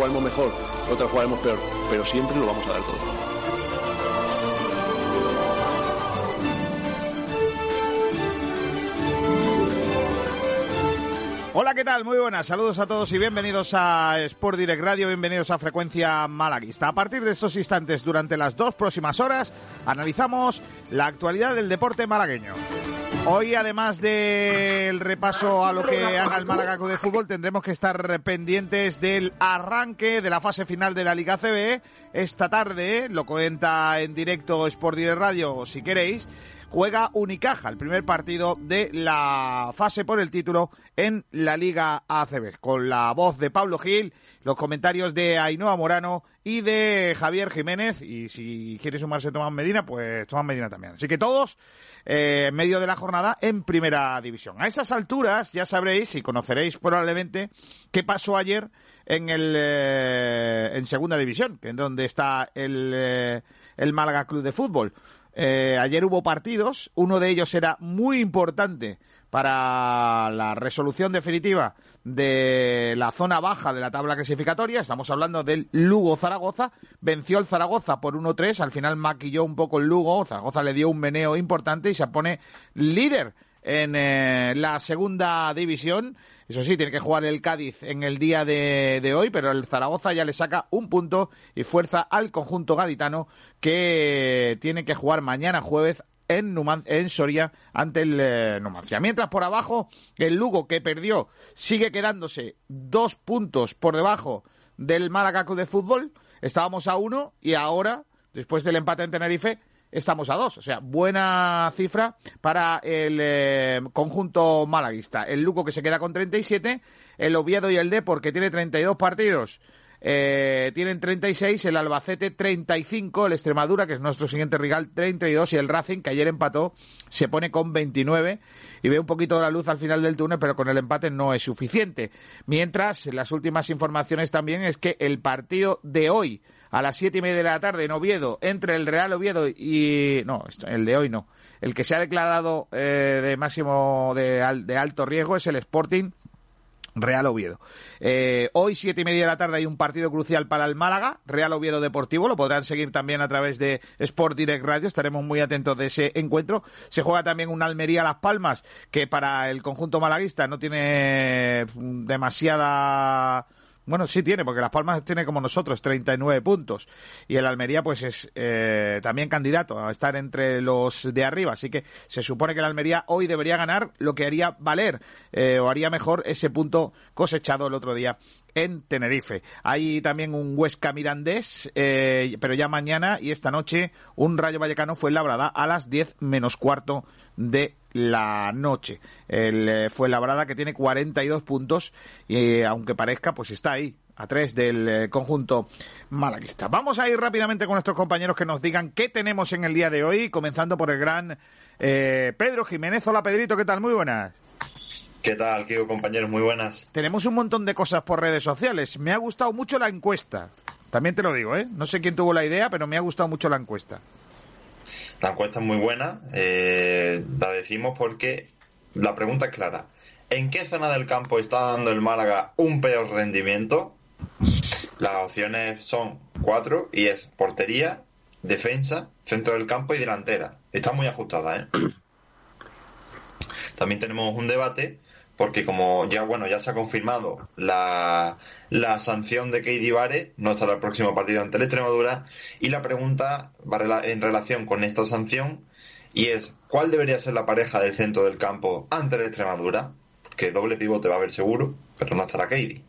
jugaremos mejor, otras jugaremos peor, pero siempre lo vamos a dar todo. Hola, ¿qué tal? Muy buenas. Saludos a todos y bienvenidos a Sport Direct Radio, bienvenidos a Frecuencia Malaguista. A partir de estos instantes, durante las dos próximas horas, analizamos la actualidad del deporte malagueño. Hoy, además del repaso a lo que haga el Málaga de Fútbol, tendremos que estar pendientes del arranque de la fase final de la Liga CBE. Esta tarde, lo cuenta en directo Sport Direct Radio, si queréis, juega Unicaja, el primer partido de la fase por el título en la Liga ACB, con la voz de Pablo Gil, los comentarios de Ainhoa Morano y de Javier Jiménez, y si quiere sumarse Tomás Medina, pues Tomás Medina también. Así que todos eh, en medio de la jornada en primera división. A estas alturas ya sabréis y conoceréis probablemente qué pasó ayer en el eh, en segunda división, que es donde está el, eh, el Málaga Club de Fútbol. Eh, ayer hubo partidos, uno de ellos era muy importante para la resolución definitiva de la zona baja de la tabla clasificatoria. Estamos hablando del Lugo-Zaragoza. Venció el Zaragoza por 1-3. Al final maquilló un poco el Lugo. Zaragoza le dio un meneo importante y se pone líder en eh, la segunda división. Eso sí, tiene que jugar el Cádiz en el día de, hoy, pero el Zaragoza ya le saca un punto y fuerza al conjunto gaditano que tiene que jugar mañana jueves en, en Soria ante el eh, Numancia. Mientras por abajo, el Lugo que perdió sigue quedándose dos puntos por debajo del Málaga de Fútbol. Estábamos a uno y ahora, después del empate en Tenerife, estamos a dos. O sea, buena cifra para el eh, conjunto malaguista. El Luco que se queda con 37, el Oviedo y el Depor que tiene 32 partidos. Eh, tienen 36, el Albacete 35, el Extremadura, que es nuestro siguiente rival, 32, y el Racing, que ayer empató, se pone con 29 y ve un poquito de la luz al final del túnel, pero con el empate no es suficiente. Mientras, las últimas informaciones también es que el partido de hoy, a las siete y media de la tarde en Oviedo entre el Real Oviedo y no el de hoy no el que se ha declarado eh, de máximo de, alto riesgo es el Sporting Real Oviedo. Eh, hoy, siete y media de la tarde, hay un partido crucial para el Málaga, Real Oviedo Deportivo. Lo podrán seguir también a través de Sport Direct Radio. Estaremos muy atentos de ese encuentro. Se juega también un Almería Las Palmas, que para el conjunto malaguista no tiene demasiada bueno, sí tiene, porque Las Palmas tiene como nosotros 39 puntos. Y el Almería, pues es eh, también candidato a estar entre los de arriba. Así que se supone que el Almería hoy debería ganar lo que haría valer eh, o haría mejor ese punto cosechado el otro día en Tenerife. Hay también un Huesca Mirandés, eh, pero ya mañana y esta noche un Rayo Vallecano fue labrada a las 10 menos cuarto de la noche. El, eh, fue labrada que tiene 42 puntos y eh, aunque parezca, pues está ahí a tres del conjunto malaguista. Vamos a ir rápidamente con nuestros compañeros que nos digan qué tenemos en el día de hoy, comenzando por el gran Pedro Jiménez. Hola Pedrito, ¿qué tal? Muy buenas. ¿Qué tal, Kiko, compañeros? Muy buenas. Tenemos un montón de cosas por redes sociales. Me ha gustado mucho la encuesta. También te lo digo, ¿eh? No sé quién tuvo la idea, pero me ha gustado mucho la encuesta. La encuesta es muy buena. Eh, la decimos porque la pregunta es clara. ¿En qué zona del campo está dando el Málaga un peor rendimiento? Las opciones son cuatro y es portería, defensa, centro del campo y delantera. Está muy ajustada, ¿eh? También tenemos un debate porque como ya bueno ya se ha confirmado la, la sanción de Keidi Vare, no estará el próximo partido ante la Extremadura, y la pregunta va en relación con esta sanción y es ¿cuál debería ser la pareja del centro del campo ante la Extremadura? Que doble pivote va a haber seguro, pero no estará Keidi.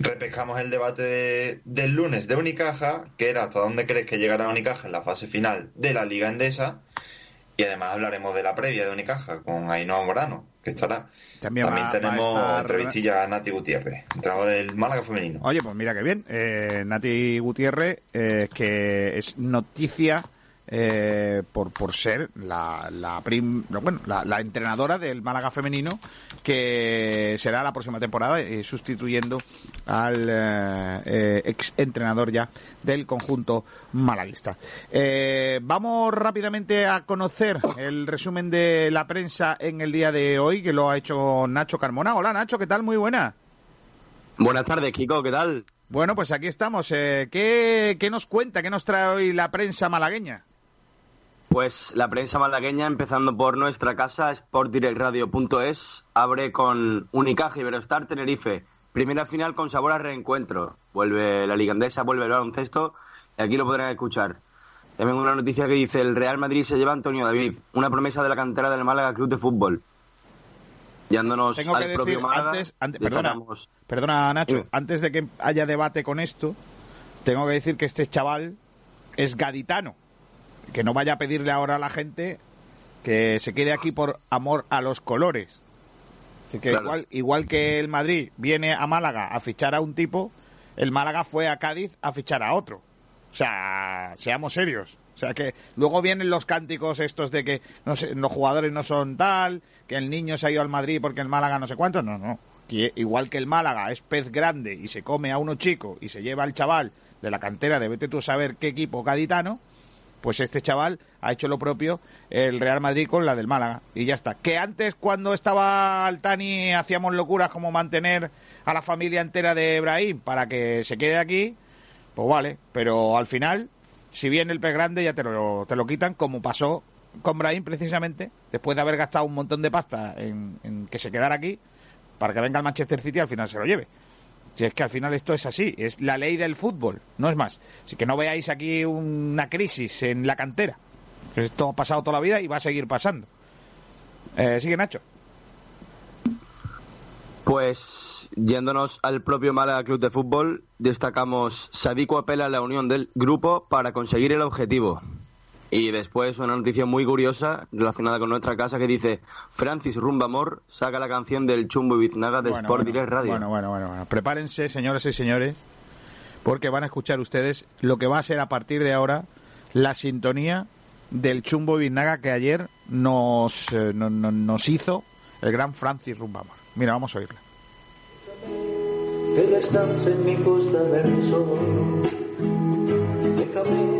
Repescamos el debate del lunes de Unicaja, que era hasta dónde crees que llegará Unicaja en la fase final de la Liga Endesa, y además hablaremos de la previa de Unicaja con Ainhoa Morano, que estará. También, tenemos entrevistilla a Nati Gutiérrez, entrenador del Málaga femenino. Oye, pues mira qué bien. Eh, Nati Gutiérrez, eh, que es noticia eh, por, por ser la, la, bueno, la, entrenadora del Málaga femenino que será la próxima temporada eh, sustituyendo al eh, ex entrenador ya del conjunto malaguista. vamos rápidamente a conocer el resumen de la prensa en el día de hoy que lo ha hecho Nacho Carmona. Hola Nacho, ¿qué tal? Muy buena. Buenas tardes, Kiko, ¿qué tal? Bueno, pues aquí estamos. Eh, ¿qué, ¿Qué nos cuenta, qué nos trae hoy la prensa malagueña? Pues la prensa malagueña, empezando por nuestra casa, sportdirectradio.es, abre con Unicaja Iberostar Tenerife. Primera final con sabor a reencuentro. Vuelve la ligandesa, vuelve el baloncesto y aquí lo podrán escuchar. También una noticia que dice el Real Madrid se lleva a Antonio David, una promesa de la cantera del Málaga Club de Fútbol. Yándonos Tengo al que propio decir, Málaga, antes, antes- perdona, perdona, Nacho, antes de que haya debate con esto, tengo que decir que este chaval es gaditano. Que no vaya a pedirle ahora a la gente que se quede aquí por amor a los colores. Así que Claro. igual, igual que el Madrid viene a Málaga a fichar a un tipo, el Málaga fue a Cádiz a fichar a otro. O sea, seamos serios. O sea, que luego vienen los cánticos estos de que no sé, los jugadores no son tal, que el niño se ha ido al Madrid porque el Málaga no sé cuánto. No, no. Igual que el Málaga es pez grande y se come a uno chico y se lleva al chaval de la cantera de vete tú a saber qué equipo gaditano, pues este chaval ha hecho lo propio el Real Madrid con la del Málaga y ya está. Que antes cuando estaba Altani hacíamos locuras como mantener a la familia entera de Ibrahim para que se quede aquí, pues vale, pero al final si viene el pez grande ya te lo, te lo quitan como pasó con Brahim precisamente, después de haber gastado un montón de pasta en, en que se quedara aquí para que venga el Manchester City y al final se lo lleve. Si es que al final esto es así, es la ley del fútbol, no es más. Así que no veáis aquí una crisis en la cantera. Esto ha pasado toda la vida y va a seguir pasando. Eh, sigue Nacho. Pues yéndonos al propio Málaga Club de Fútbol, destacamos Sadiku apela a la unión del grupo para conseguir el objetivo. Y después una noticia muy curiosa relacionada con nuestra casa que dice Francis Rumbamor saca la canción del Chumbo y Biznaga de Bueno, Sport bueno, Direct Radio. Bueno, bueno, bueno, bueno. Prepárense, señoras y señores, porque van a escuchar ustedes lo que va a ser a partir de ahora la sintonía del Chumbo Biznaga que ayer nos, eh, no- no- nos hizo el gran Francis Rumbamor. Mira, vamos a oírla. que descanse en mi costa del sol. Déjame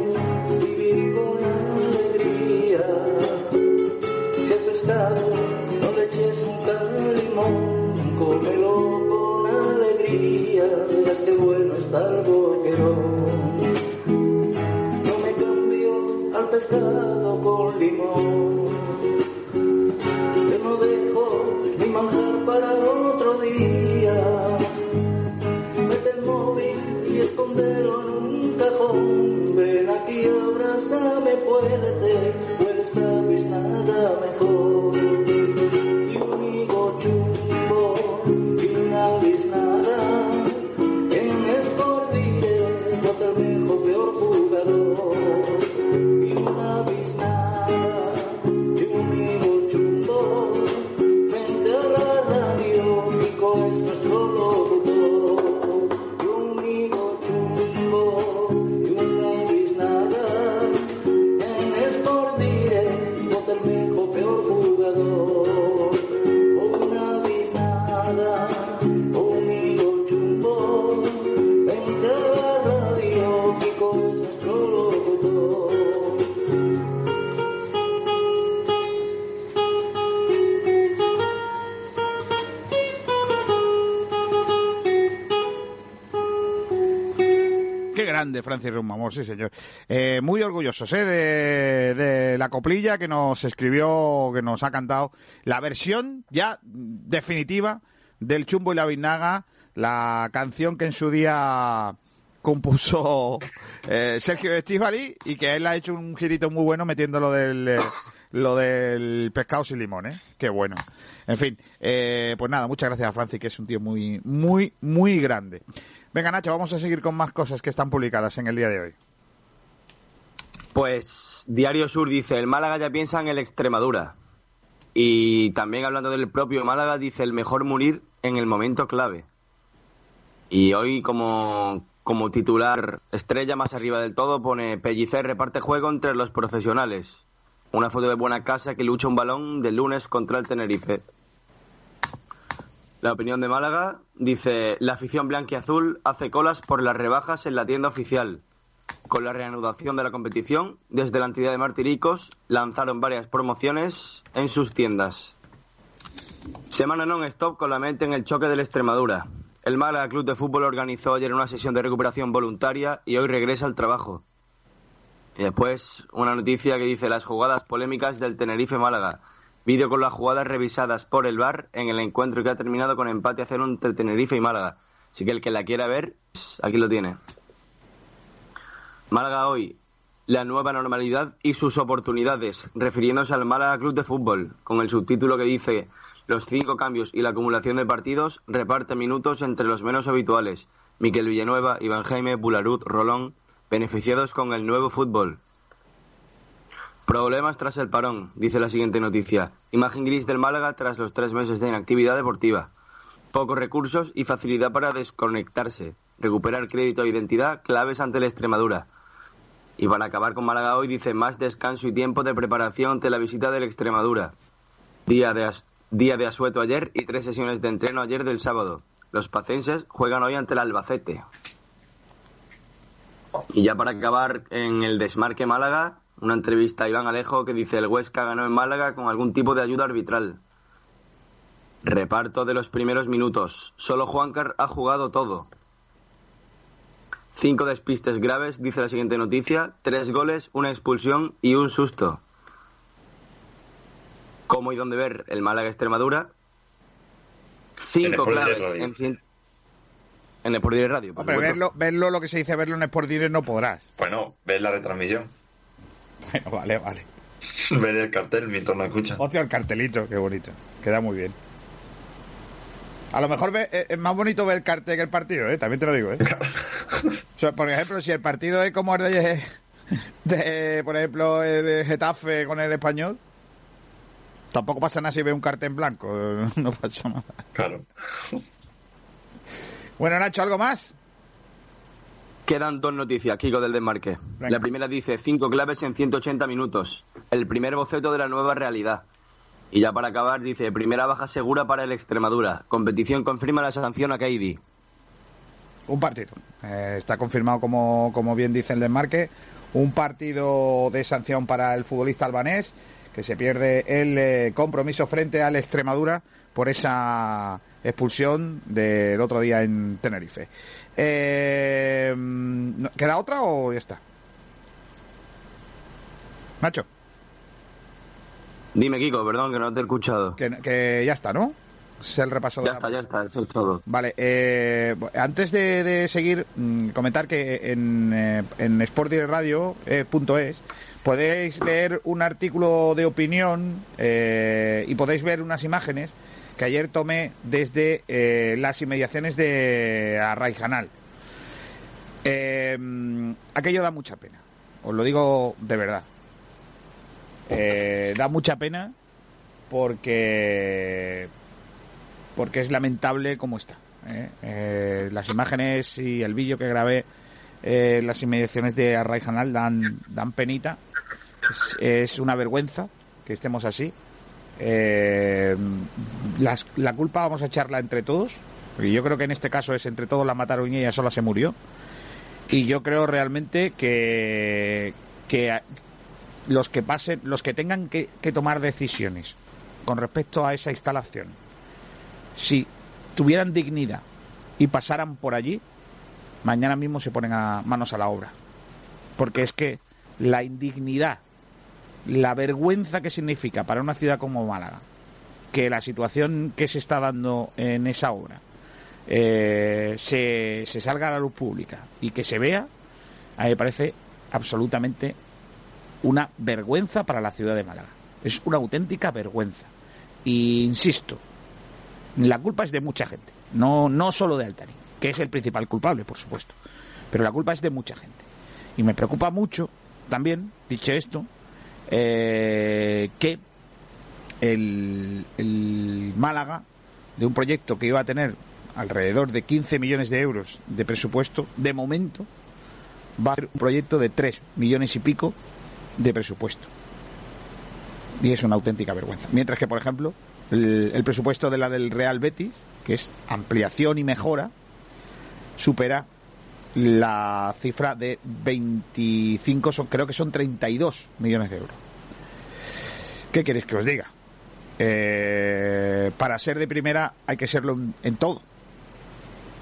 cómelo con alegría. Verás qué bueno está el boquerón. No me cambio al pescado con limón. Francis Rumamor, sí, señor. Eh, muy orgullosos ¿eh? de, la coplilla que nos escribió, que nos ha cantado. La versión ya definitiva del Chumbo y la Vinaga, la canción que en su día compuso eh, Sergio Estivali y que él ha hecho un girito muy bueno metiendo lo del, eh, lo del pescado sin limón, ¿eh? Qué bueno. En fin, eh, pues nada, muchas gracias a Francis, que es un tío muy, muy, muy grande. Venga, Nacho, vamos a seguir con más cosas que están publicadas en el día de hoy. Pues Diario Sur dice, el Málaga ya piensa en el Extremadura. Y también hablando del propio Málaga, dice, el mejor morir en el momento clave. Y hoy como, como titular estrella más arriba del todo pone Pellicer reparte juego entre los profesionales. Una foto de buena casa que lucha un balón del lunes contra el Tenerife. La opinión de Málaga dice, la afición blanquiazul hace colas por las rebajas en la tienda oficial. Con la reanudación de la competición, desde la entidad de Martiricos lanzaron varias promociones en sus tiendas. Semana non-stop con la mente en el choque del Extremadura. El Málaga Club de Fútbol organizó ayer una sesión de recuperación voluntaria y hoy regresa al trabajo. Y después una noticia que dice las jugadas polémicas del Tenerife Málaga. Vídeo con las jugadas revisadas por el VAR en el encuentro que ha terminado con empate a cero entre Tenerife y Málaga. Así que el que la quiera ver, aquí lo tiene. Málaga hoy, la nueva normalidad y sus oportunidades, refiriéndose al Málaga Club de Fútbol, con el subtítulo que dice los cinco cambios y la acumulación de partidos reparte minutos entre los menos habituales. Miquel Villanueva, Iván Jaime, Bularut, Rolón, beneficiados con el nuevo fútbol. Problemas tras el parón, dice la siguiente noticia. Imagen gris del Málaga tras los tres meses de inactividad deportiva. Pocos recursos y facilidad para desconectarse. Recuperar crédito e identidad, claves ante la Extremadura. Y para acabar con Málaga hoy dice más descanso y tiempo de preparación ante la visita de la Extremadura. Día de, día de asueto ayer y tres sesiones de entreno ayer del sábado. Los pacenses juegan hoy ante el Albacete. Y ya para acabar en el desmarque Málaga, una entrevista a Iván Alejo que dice el Huesca ganó en Málaga con algún tipo de ayuda arbitral. Reparto de los primeros minutos. Solo Juancar ha jugado todo. Cinco despistes graves, dice la siguiente noticia. Tres goles, una expulsión y un susto. ¿Cómo y dónde ver el Málaga Extremadura? Cinco claves en, en el Sport Direct Radio. Por Hombre, verlo, verlo, lo que se dice verlo en el Sport Direct no podrás. Bueno, ver la retransmisión. Bueno, vale, vale. ver el cartel mientras no escucha. Hostia, el cartelito, qué bonito. Queda muy bien. A lo mejor ve, es más bonito ver el cartel que el partido, ¿eh? También te lo digo, ¿eh? o sea, por ejemplo, si el partido es como el de, de por ejemplo, de Getafe con el español, tampoco pasa nada si ve un cartel en blanco. No pasa nada. Claro. Bueno, Nacho, ¿algo más? Quedan dos noticias, Kiko del Desmarque. Venga. La primera dice cinco claves en 180 minutos. El primer boceto de la nueva realidad. Y ya para acabar dice primera baja segura para el Extremadura. Competición confirma la sanción a Kaidi. Un partido. Eh, está confirmado, como, como bien dice el desmarque, un partido de sanción para el futbolista albanés que se pierde el eh, compromiso frente al Extremadura por esa expulsión del otro día en Tenerife. Eh, ¿Queda otra o ya está? Nacho, Dime, Kiko, perdón que no te he escuchado. que, que ya está, ¿no? Es el repaso de Ya la- está, ya está, eso es todo. Vale, eh, antes de, de seguir, mm, comentar que en, eh, en sportdirectradio.es podéis leer un artículo de opinión eh, y podéis ver unas imágenes que ayer tomé desde eh, las inmediaciones de Arraijanal. Eh, aquello da mucha pena, os lo digo de verdad. Eh, da mucha pena porque porque es lamentable cómo está. las imágenes y el vídeo que grabé las inmediaciones de Arraijanal dan, dan penita. Es una vergüenza que estemos así. Eh, la culpa vamos a echarla entre todos. Porque yo creo que en este caso es entre todos la mataron y ella sola se murió. Y yo creo realmente que, que los que pasen, los que tengan que, que tomar decisiones con respecto a esa instalación, si tuvieran dignidad y pasaran por allí, mañana mismo se ponen a manos a la obra. Porque es que la indignidad, la vergüenza que significa para una ciudad como Málaga, que la situación que se está dando en esa obra eh, se, se salga a la luz pública y que se vea, a mí me parece absolutamente una vergüenza para la ciudad de Málaga. Es una auténtica vergüenza. Y insisto, la culpa es de mucha gente, no, no solo de Altari, que es el principal culpable, por supuesto, pero la culpa es de mucha gente. Y me preocupa mucho también, dicho esto, eh, que el, el Málaga, de un proyecto que iba a tener alrededor de 15 millones de euros de presupuesto, de momento va a ser un proyecto de 3 millones y pico de presupuesto. Y es una auténtica vergüenza. Mientras que, por ejemplo, el, el presupuesto de la del Real Betis, que es ampliación y mejora, supera la cifra de 25, son, creo que son 32 millones de euros. ¿Qué queréis que os diga? Eh, para ser de primera hay que serlo en, todo.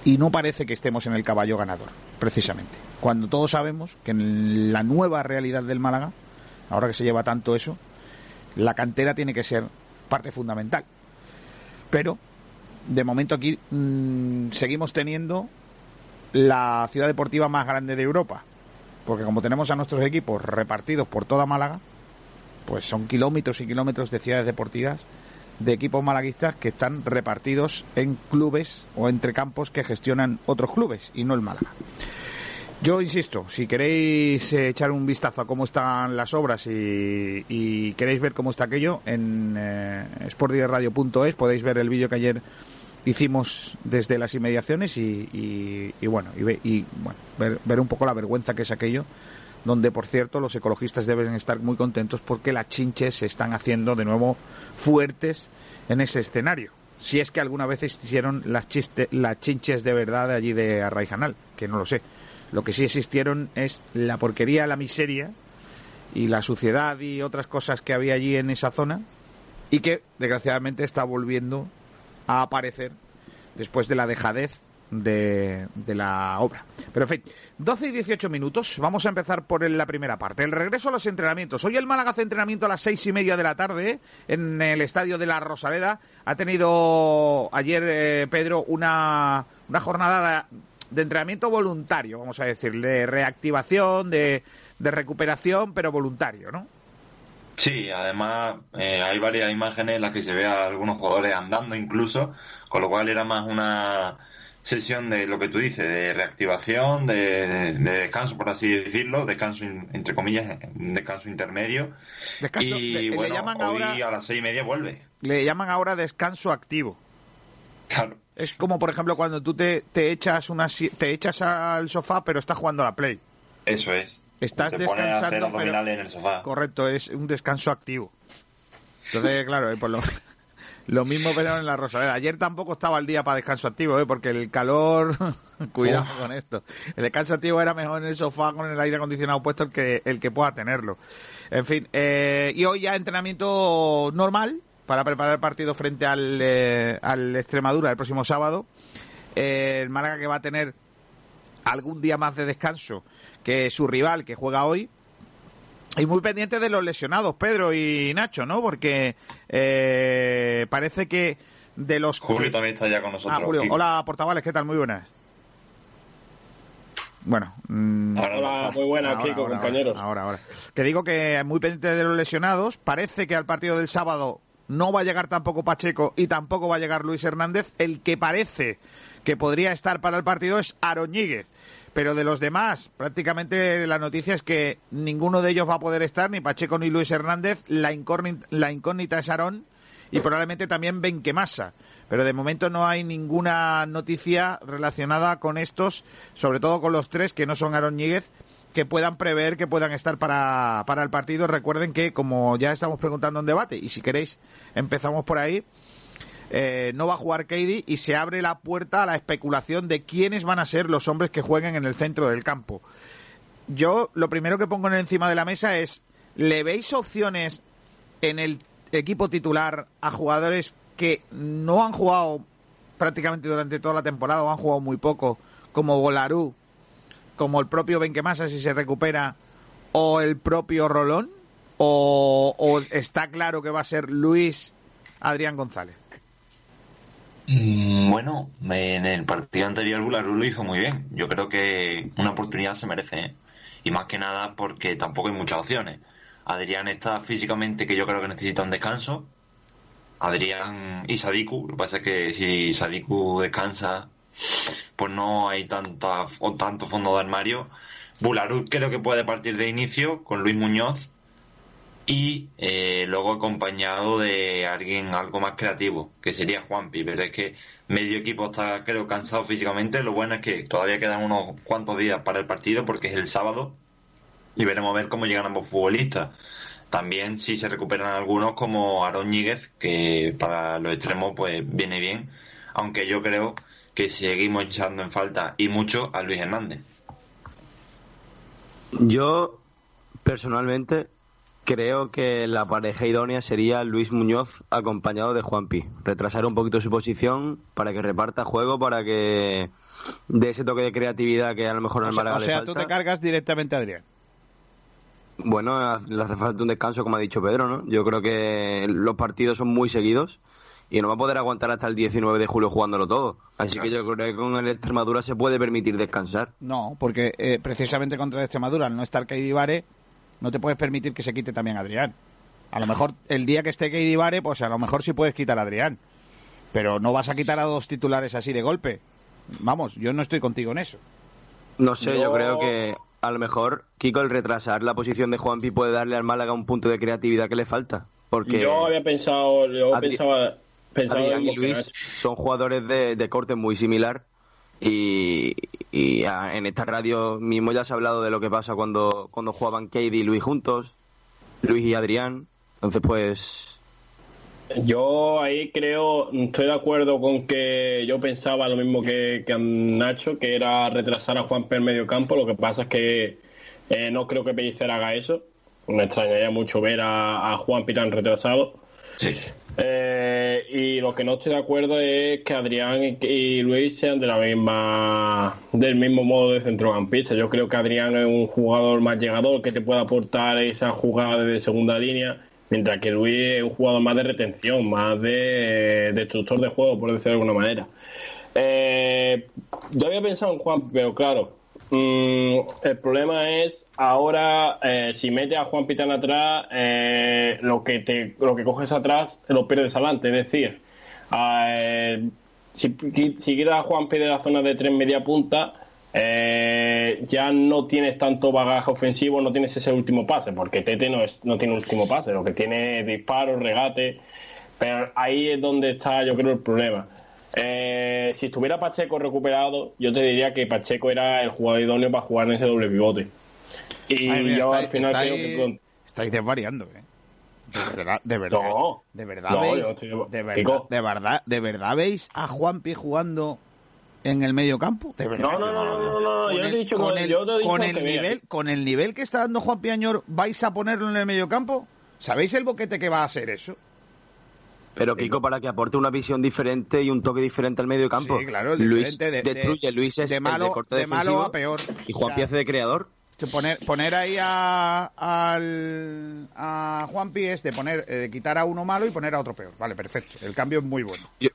y no parece que estemos en el caballo ganador, precisamente. Cuando todos sabemos que en la nueva realidad del Málaga, ahora que se lleva tanto eso, la cantera tiene que ser parte fundamental. Pero, de momento aquí mm, seguimos teniendo la ciudad deportiva más grande de Europa. Porque como tenemos a nuestros equipos repartidos por toda Málaga, pues son kilómetros y kilómetros de ciudades deportivas de equipos malaguistas que están repartidos en clubes o entre campos que gestionan otros clubes y no el Málaga. Yo insisto, si queréis eh, echar un vistazo a cómo están las obras y, queréis ver cómo está aquello, en eh, podéis ver el vídeo que ayer hicimos desde las inmediaciones y, bueno, y, bueno ver, ver, un poco la vergüenza que es aquello, donde por cierto los ecologistas deben estar muy contentos porque las chinches se están haciendo de nuevo fuertes en ese escenario. Si es que alguna vez existieron las, chiste, las chinches de verdad de allí de Arraijanal, que no lo sé. Lo que sí existieron es la porquería, la miseria y la suciedad y otras cosas que había allí en esa zona y que desgraciadamente está volviendo a aparecer después de la dejadez de, la obra. Pero en fin, 12 y 18 minutos. Vamos a empezar por la primera parte. El regreso a los entrenamientos. Hoy el Málaga hace entrenamiento a las seis y media de la tarde en el estadio de la Rosaleda. Ha tenido ayer, eh, Pedro, una, una jornada de entrenamiento voluntario, vamos a decir, de reactivación, de, de recuperación, pero voluntario, ¿no? Sí, además eh, hay varias imágenes en las que se ve a algunos jugadores andando incluso, con lo cual era más una sesión de lo que tú dices, de reactivación, de, descanso, por así decirlo, descanso entre comillas, descanso intermedio. y bueno, hoy a las seis y media vuelve. Le llaman ahora descanso activo. Claro. Es como, por ejemplo, cuando tú te, te echas una te echas al sofá, pero estás jugando a la Play. Eso es. Estás descansando. en el sofá. Correcto, es un descanso activo. Entonces, claro, eh, por lo, lo mismo pero en la Rosaleda. Ayer tampoco estaba el día para descanso activo, ¿eh? porque el calor. Cuidado con esto. El descanso activo era mejor en el sofá con el aire acondicionado puesto el que, el que pueda tenerlo. En fin, eh, y hoy ya entrenamiento normal, para preparar el partido frente al, eh, al Extremadura el próximo sábado. Eh, el Málaga que va a tener algún día más de descanso que su rival que juega hoy. Y muy pendiente de los lesionados, Pedro y Nacho, ¿no? Porque eh, parece que de los... Julio también está ya con nosotros. Ah, Julio. Hola, Portavales, ¿qué tal? Muy buenas. Bueno. Mm, Hola, muy buenas, Kiko, compañeros. Ahora, ahora. Que digo que muy pendiente de los lesionados. Parece que al partido del sábado no va a llegar tampoco Pacheco y tampoco va a llegar Luis Hernández. El que parece que podría estar para el partido es Aroñíguez. Pero de los demás, prácticamente la noticia es que ninguno de ellos va a poder estar, ni Pacheco ni Luis Hernández. La incógnita, la incógnita es Arón y probablemente también Benquemasa. Pero de momento no hay ninguna noticia relacionada con estos, sobre todo con los tres que no son Aroñíguez que puedan prever que puedan estar para, para el partido. Recuerden que, como ya estamos preguntando en debate, y si queréis, empezamos por ahí. Eh, no va a jugar Katie y se abre la puerta a la especulación de quiénes van a ser los hombres que jueguen en el centro del campo. Yo lo primero que pongo encima de la mesa es, ¿le veis opciones en el equipo titular a jugadores que no han jugado prácticamente durante toda la temporada o han jugado muy poco, como Golarú, como el propio Benquemasa si se recupera o el propio Rolón o, está claro que va a ser Luis Adrián González? Mm, bueno, en el partido anterior Bularú lo hizo muy bien. Yo creo que una oportunidad se merece. ¿eh? Y más que nada porque tampoco hay muchas opciones. Adrián está físicamente que yo creo que necesita un descanso. Adrián y Sadiku. Lo que pasa es que si Sadiku descansa, pues no hay tanta, tanto fondo de armario. Bularut creo que puede partir de inicio con Luis Muñoz y eh, luego acompañado de alguien algo más creativo, que sería Juanpi. Pero es que medio equipo está, creo, cansado físicamente. Lo bueno es que todavía quedan unos cuantos días para el partido porque es el sábado y veremos a ver cómo llegan ambos futbolistas. También si se recuperan algunos como Aaron Ñíguez, que para los extremos pues viene bien, aunque yo creo que seguimos echando en falta y mucho a Luis Hernández. Yo, personalmente, Creo que la pareja idónea sería Luis Muñoz acompañado de Juanpi. Retrasar un poquito su posición para que reparta juego, para que dé ese toque de creatividad que a lo mejor al Málaga o sea, le falta. tú te cargas directamente a Adrián. Bueno, le hace falta un descanso, como ha dicho Pedro, ¿no? Yo creo que los partidos son muy seguidos y no va a poder aguantar hasta el 19 de julio jugándolo todo. Así que yo creo que con el Extremadura se puede permitir descansar. No, porque eh, precisamente contra el Extremadura, al no estar Keidibare, no te puedes permitir que se quite también a Adrián. A lo mejor el día que esté Keidibare, pues a lo mejor sí puedes quitar a Adrián. Pero no vas a quitar a dos titulares así de golpe. Vamos, yo no estoy contigo en eso. No sé, yo creo que a lo mejor Kiko el retrasar la posición de Juanpi puede darle al Málaga un punto de creatividad que le falta. Porque Yo había pensado, yo Adri- pensaba, pensaba Adrián en y Luis son jugadores de, de corte muy similar y, y a- en esta radio mismo ya se ha hablado de lo que pasa cuando, cuando jugaban Katie y Luis juntos, Luis y Adrián. Entonces, pues Yo ahí creo, estoy de acuerdo con que yo pensaba lo mismo que, que Nacho, que era retrasar a Juan en medio campo. Lo que pasa es que eh, no creo que Pellicer haga eso. Me extrañaría mucho ver a, a Juan tan retrasado. Sí. Eh, y lo que no estoy de acuerdo es que Adrián y, Luis sean de la misma del mismo modo de centrocampista. Yo creo que Adrián es un jugador más llegador que te puede aportar esa jugada de segunda línea, mientras que Luis es un jugador más de retención, más de destructor de juego, por decirlo de alguna manera. Eh, yo había pensado en Juan, pero claro, mm, el problema es ahora eh, si metes a Juan Pitán atrás, eh, lo que te lo que coges atrás lo pierdes adelante. Es decir, eh, si, si quitas a Juan de la zona de tres media punta, eh, ya no tienes tanto bagaje ofensivo, no tienes ese último pase, porque Tete no, es, no tiene último pase, lo que tiene es disparos, regate. Pero ahí es donde está, yo creo, el problema. Eh, si estuviera Pacheco recuperado, yo te diría que Pacheco era el jugador idóneo para jugar en ese doble pivote. Y Ay, mira, yo estáis- al final creo que con- Estáis desvariando, ¿eh? De verdad, de verdad. No. de verdad No, veis, estoy- de verdad, Kiko. de verdad, de verdad veis a Juanpi jugando en el medio campo, de verdad. No, no, no, no, no, yo te he dicho con el, yo te he dicho con el nivel, con el nivel que está dando Juan Piañor, vais a ponerlo en el medio campo. ¿Sabéis el boquete que va a hacer eso? Pero Kiko, para que aporte una visión diferente y un toque diferente al medio campo. Sí, claro, Luis de- destruye, Luis es de malo- el de corte de malo a peor. y Juan O sea, hace de creador. Poner, poner ahí a, al, a Juanpi es de poner, eh, de quitar a uno malo y poner a otro peor. Vale, perfecto. El cambio es muy bueno. Yo,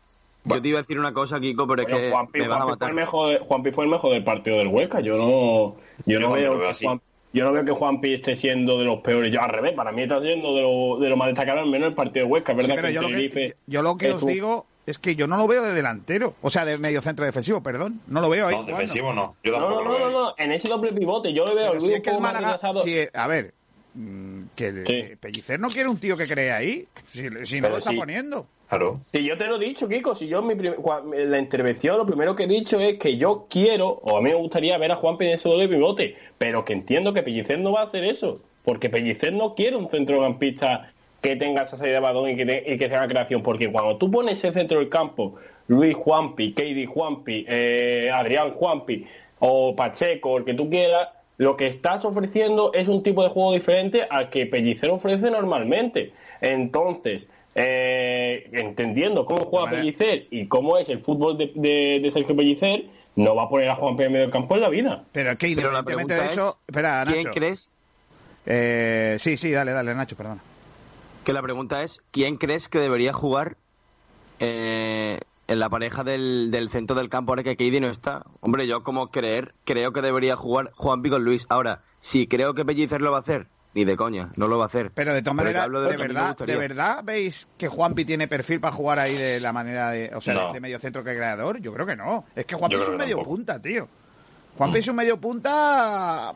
yo te iba a decir una cosa, Kiko, pero es Bueno, que Juanpi, me vas a Juanpi fue el mejor, Juanpi fue el mejor del partido del Huesca. Yo no, yo no también veo que. Juan- yo no veo que Juanpi esté siendo de los peores. Yo al revés, para mí está siendo de lo, de lo más destacado, al menos el partido de Huesca. Sí, verdad pero yo, lo que, yo lo que os digo es que yo no lo veo de delantero. O sea, de medio centro defensivo, perdón. No lo veo ahí. No, jugando. defensivo no. Yo No, no, lo no, no, no, en ese doble pivote yo le veo si es que el Málaga, si- a ver, mm, que Sí. eh, Pellicer no quiere un tío que cree ahí. Si, si no lo está sí. poniendo. Claro. Si yo te lo he dicho, Kiko, si yo en mi en la intervención lo primero que he dicho es que yo quiero, o a mí me gustaría ver a Juan en ese doble pivote, pero que entiendo que Pellicer no va a hacer eso, porque Pellicer no quiere un centrocampista que tenga esa salida de balón y que, te- y que tenga creación, porque cuando tú pones el centro del campo, Luis Juanpi, Keidi Juanpi, eh, Adrián Juanpi o Pacheco, el que tú quieras, lo que estás ofreciendo es un tipo de juego diferente al que Pellicer ofrece normalmente. Entonces, eh, entendiendo cómo juega Vale. Pellicer y cómo es el fútbol de, de- de Sergio Pellicer, no va a poner a Juan en medio del campo en la vida. Pero que Pero la independientemente pregunta de eso. es, Espera, ¿quién Nacho. crees Eh, sí, sí, dale, dale, Nacho, perdona. que la pregunta es quién crees que debería jugar eh, en la pareja del, del centro del campo ahora que Keidi no está? Hombre, yo como creer, creo que debería jugar Juanpi con Luis. Ahora, si creo que Pellicer lo va a hacer, ni de coña, no lo va a hacer. Pero de todas maneras, de, verdad. ¿de verdad veis que Juanpi tiene perfil para jugar ahí de la manera de, o sea, No. de, de medio centro que creador? Yo creo que no. Es que Juanpi es un medio tampoco. punta, tío. Juanpi es un medio punta.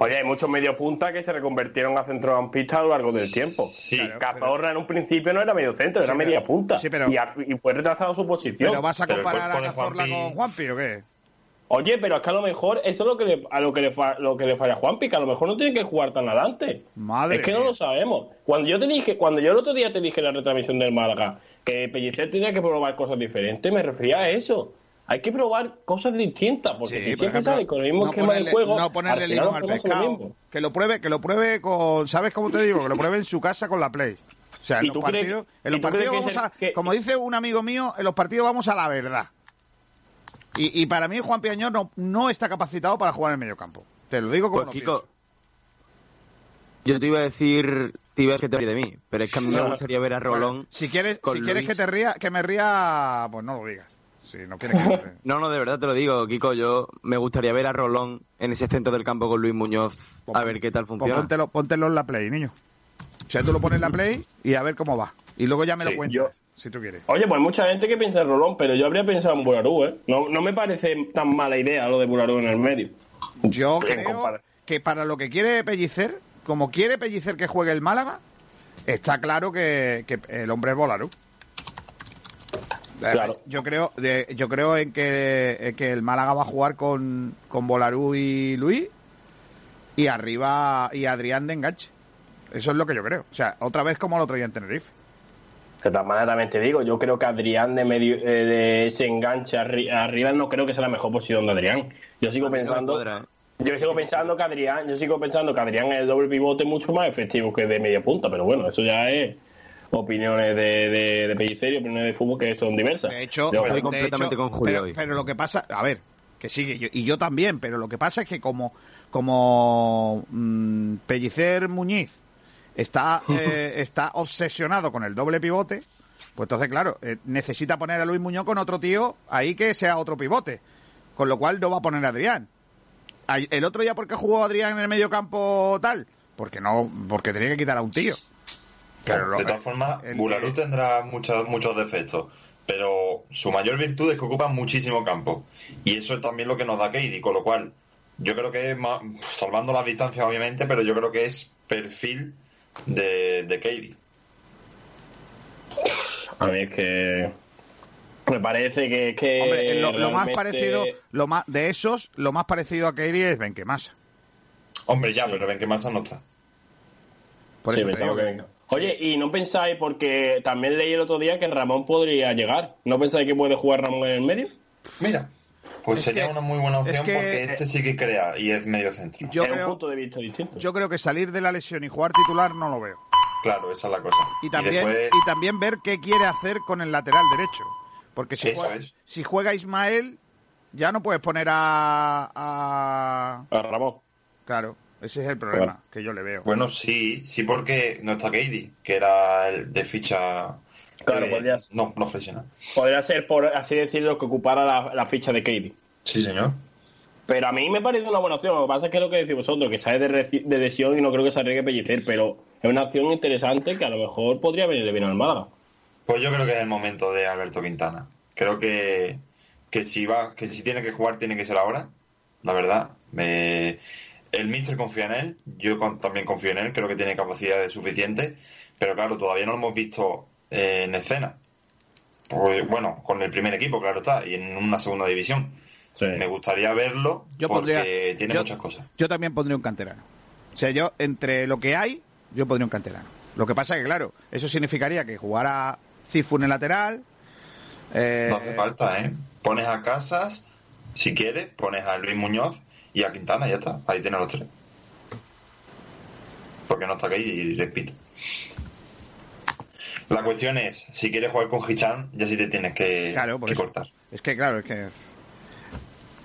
Oye, hay muchos medio punta que se reconvirtieron a centrocampista a lo largo del tiempo. Sí, Claro. Cazorra en un principio no era medio centro, era media punta. sí, pero- y, a- y fue retrasado su posición. Pero vas a comparar a Cazorla Juanpi- con Juanpi o qué? Oye, pero es que a lo mejor eso es lo que le, a lo que le, fa- lo que le falla a Juanpi, que a lo mejor no tiene que jugar tan adelante. Madre es que no lo sabemos. Cuando yo te dije, cuando yo el otro día te dije en la retransmisión del Málaga que Pellicer tenía que probar cosas diferentes, me refería a eso. Hay que probar cosas distintas, porque Sí, si por siempre ejemplo, sale con el mismo no esquema ponerle, de juego, no ponerle al limón al lo pescado. Que lo pruebe, que lo pruebe con, ¿sabes cómo te digo? Que lo pruebe en su casa con la Play. O sea, en ¿Y los crees- partidos, en los partidos vamos a, que- como dice un amigo mío, en los partidos vamos a la verdad. Y, y para mí Juan Piañón no, no está capacitado para jugar en el medio campo. Te lo digo como Pues lo Kiko, yo te iba a decir, te iba a decir que te ríes de mí, pero es que a mí me gustaría ver a Rolón. Si quieres, con si quieres Luis. que te ría, que me ría, pues no lo digas. Si no quieres que me ría. No, no, de verdad te lo digo, Kiko, yo me gustaría ver a Rolón en ese centro del campo con Luis Muñoz, a ver qué tal Pues funciona. póntelo, póntelo en la Play, niño. O sea, tú lo pones en la Play y a ver cómo va. Y luego ya me lo Sí, cuentas, yo- si tú quieres. Oye, pues mucha gente que piensa en Rolón, pero yo habría pensado en Burarú, ¿eh? No, no me parece tan mala idea lo de Burarú en el medio. Yo creo compara- que para lo que quiere Pellicer, como quiere Pellicer que juegue el Málaga, está claro que, que el hombre es Volarú. Claro. Yo creo, de- yo creo en que, en que el Málaga va a jugar con, con Volarú y Luis y arriba y Adrián de enganche. Eso es lo que yo creo. O sea, otra vez como lo traía en Tenerife. De todas maneras, también te digo, yo creo que Adrián de medio eh, de ese enganche arri- arriba no creo que sea la mejor posición de Adrián. Yo sigo pensando, yo sigo pensando que Adrián, yo sigo pensando que Adrián es el doble pivote mucho más efectivo que de media punta, pero bueno, eso ya es opiniones de, de, de Pellicer y opiniones de fútbol que son diversas. De hecho, Yo- estoy completamente hecho, con Julio pero, hoy. pero lo que pasa, a ver, que sigue, yo- y yo también, pero lo que pasa es que como, como mm, Pellicer Muñiz está, eh, está obsesionado con el doble pivote, pues entonces, claro, eh, necesita poner a Luis Muñoz con otro tío ahí que sea otro pivote, con lo cual no va a poner a Adrián. El otro día, ¿por qué jugó Adrián en el medio campo tal? Porque no, porque tenía que quitar a un tío. De todas formas, el- Bularú tendrá muchos, muchos defectos, pero su mayor virtud es que ocupa muchísimo campo. Y eso es también lo que nos da Katie, con lo cual yo creo que salvando las distancias obviamente, pero yo creo que es perfil de, de Katie. A mí es que me parece que, que Hombre, lo, lo más parecido, lo más de esos, lo más parecido a Kairi es Benquemasa. Hombre, ya, pero ven que más no está. Por Sí, eso te pensaba digo que que- venga. Oye, y no pensáis, porque también leí el otro día que Ramón podría llegar. ¿No pensáis que puede jugar Ramón en el medio? Mira, pues Es sería que- una muy buena opción es que- porque este sí que crea y es medio centro. yo es un creo, punto de vista distinto. yo creo que salir de la lesión y jugar titular no lo veo. Claro, esa es la cosa. Y también, después- y también ver qué quiere hacer con el lateral derecho. Porque si, Eso juega, es. si juega Ismael, ya no puedes poner a, a- A Ramón. Claro, ese es el problema Bueno. que yo le veo. Bueno, sí, sí, porque no está Katie, que era el de ficha. Claro, eh, podría- no, profesional. Podría ser, por así decirlo, que ocupara la, la ficha de Katie. Sí, señor. Pero a mí me parece una buena opción. Lo que pasa es que es lo que decís vosotros, que sale de, de lesión y no creo que se arriesgue Pellicer, pero es una opción interesante que a lo mejor podría venirle bien al Málaga. Pues yo creo que es el momento de Alberto Quintana. Creo que, que si va, que si tiene que jugar, tiene que ser ahora. La verdad. Me- el Mister confía en él. Yo con- también confío en él. Creo que tiene capacidades suficientes. Pero claro, todavía no lo hemos visto eh, en escena. Pues, bueno, con el primer equipo, claro está, y en una segunda división. Sí. Me gustaría verlo Yo porque pondría- tiene yo- muchas cosas. Yo también pondría un canterano. O sea, yo, entre lo que hay, yo pondría un canterano. Lo que pasa es que, claro, eso significaría que jugara Cifu en el lateral. eh, No hace falta, ¿eh? Pones a Casas, si quieres, pones a Luis Muñoz y a Quintana, ya está. Ahí tienes los tres. Porque no está aquí y repito. La cuestión es, si quieres jugar con Hichan, ya sí te tienes que, Claro, cortar. Es que, claro, es que.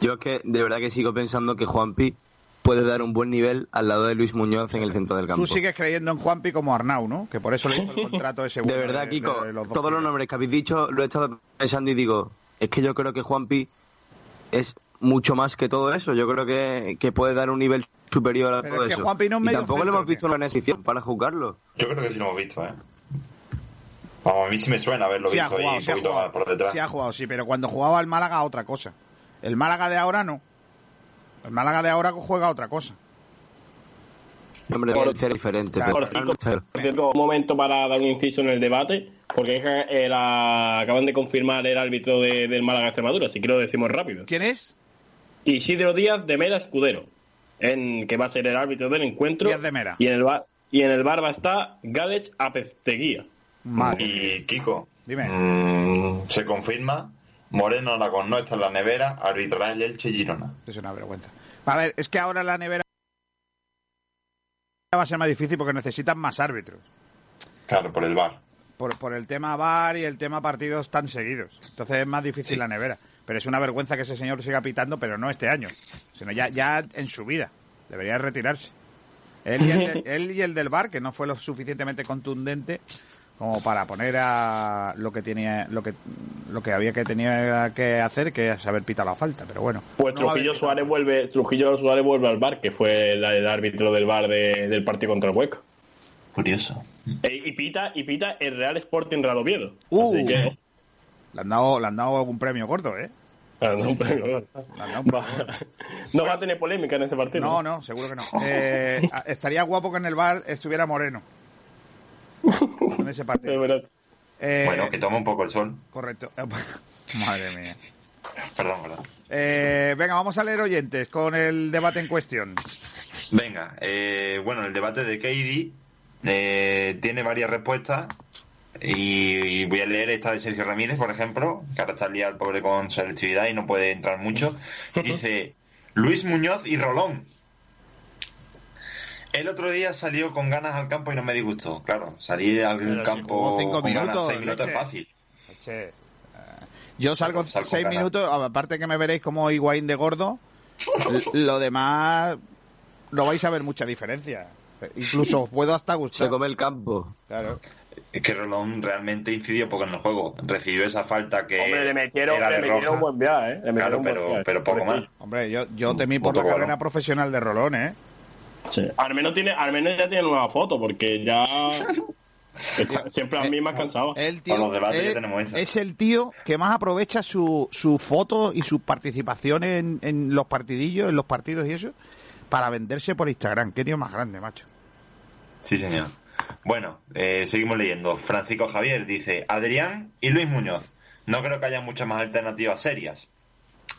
Yo es que de verdad que sigo pensando que Juanpi puede dar un buen nivel al lado de Luis Muñoz en el centro del campo. Tú sigues creyendo en Juanpi como Arnau, ¿no? Que por eso le hizo el contrato ese De verdad, Kiko, de los dos todos los nombres que habéis dicho lo he estado pensando y digo, es que yo creo que Juanpi es mucho más que todo eso. Yo creo que, que puede dar un nivel superior a Pero todo es que eso. Juanpi no es y medio tampoco le centro, hemos visto una posición para jugarlo. Yo creo que sí lo hemos visto, ¿eh? Vamos, a mí sí me suena haberlo Sí ha visto jugado, ahí un sí poquito jugado. más por detrás. Sí ha jugado, sí, pero cuando jugaba el Málaga, otra cosa. El Málaga de ahora no. El Málaga de ahora juega otra cosa. Hombre, Por- ser diferente. Claro. Por cierto, un momento para dar un inciso en el debate, porque es que el- acaban de confirmar el árbitro de- del Málaga Extremadura, si quiero lo decimos rápido. ¿Quién es? Isidro Díaz de Mera Escudero, en, que va a ser el árbitro del encuentro. Díaz de Mera. Y en el bar, y en el bar va a estar Gadech Apezteguía. Madre. Y Kiko, Dime. mm, se confirma Moreno Aragón no está en la nevera, arbitrará el Elche Girona. Es una vergüenza. A ver, es que ahora la nevera va a ser más difícil porque necesitan más árbitros. Claro, por el bar. Por, por el tema VAR y el tema partidos tan seguidos. Entonces es más difícil Sí. la nevera. Pero es una vergüenza que ese señor siga pitando, pero no este año, sino ya, ya en su vida. Debería retirarse. Él y, el de- él y el del bar, que no fue lo suficientemente contundente como para poner a lo que tenía lo que lo que había que tenía que hacer que es haber pitado la falta pero bueno Pues No Trujillo haber- Suárez vuelve, Trujillo Suárez vuelve al bar, que fue la- el árbitro del bar de- del partido contra el Hueco. Curioso. E- y pita, y pita el Real Sporting Real Oviedo. Uh. Así que, le han dado le han dado algún premio gordo eh no, pero- Le han dado un va, no va a tener polémica en ese partido. No, no, seguro que no. Eh, estaría guapo que en el bar estuviera Moreno. En ese Es partido. Eh, Bueno, que tome un poco el sol. Correcto. Madre mía. Perdón, perdón. Eh, venga, vamos a leer oyentes con el debate en cuestión. Venga, eh, bueno, el debate de Katie eh, tiene varias respuestas y, y voy a leer esta de Sergio Ramírez, por ejemplo, que ahora está liado el pobre con selectividad y no puede entrar mucho. Dice Luis Muñoz y Rolón. El otro día salió con ganas al campo y no me disgustó. Claro, salir al Pero si campo jugó cinco con ganas minutos, seis minutos es fácil. Eh, Yo salgo seis ganas. minutos, aparte que me veréis como Higuaín de gordo, lo demás no vais a ver mucha diferencia. Incluso os puedo hasta Se gustar. come el campo. Claro. Es que Rolón realmente incidió poco en el juego. Recibió esa falta que Hombre, le metieron, era le metieron roja. un buen viaje, ¿eh? Le metieron Claro, un buen pero, viaje. pero poco más. Hombre, yo, yo temí por la carrera profesional de Rolón, ¿eh? Sí. Al menos tiene, al menos ya tiene nueva foto, porque ya siempre a mí me ha cansado. El Para los debates ya tenemos eso. es el tío que más aprovecha su, su foto y su participación en, en los partidillos, en los partidos y eso, para venderse por Instagram. Qué tío más grande, macho. Sí, señor. Bueno, eh, seguimos leyendo. Francisco Javier dice, Adrián y Luis Muñoz. No creo que haya muchas más alternativas serias.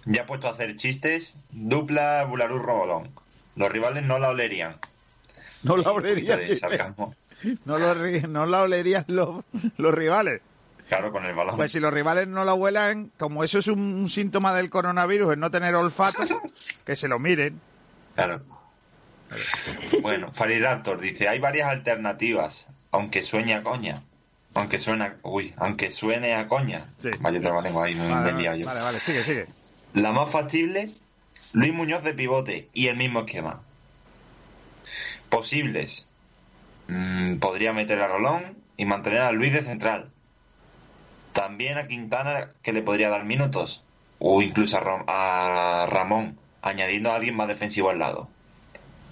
Ya puesto a hacer chistes, dupla Bularú Rolón. Los rivales no la olerían. No la olerían, no lo, no la olerían los, los rivales. Claro, con el balón. Pues si los rivales no la huelan, como eso es un, un síntoma del coronavirus, el no tener olfato, que se lo miren. Claro. Bueno, Fariraptor dice, hay varias alternativas, aunque sueñe a coña. Aunque suena, uy, aunque suene a coña. Sí. Vaya trabalenguas ahí, me Vale, he liado vale, yo. vale, vale, sigue, sigue. La más factible, Luis Muñoz de pivote y el mismo esquema. Posibles. Mm, podría meter a Rolón y mantener a Luis de central. También a Quintana que le podría dar minutos. O incluso a, Ram- a Ramón, añadiendo a alguien más defensivo al lado.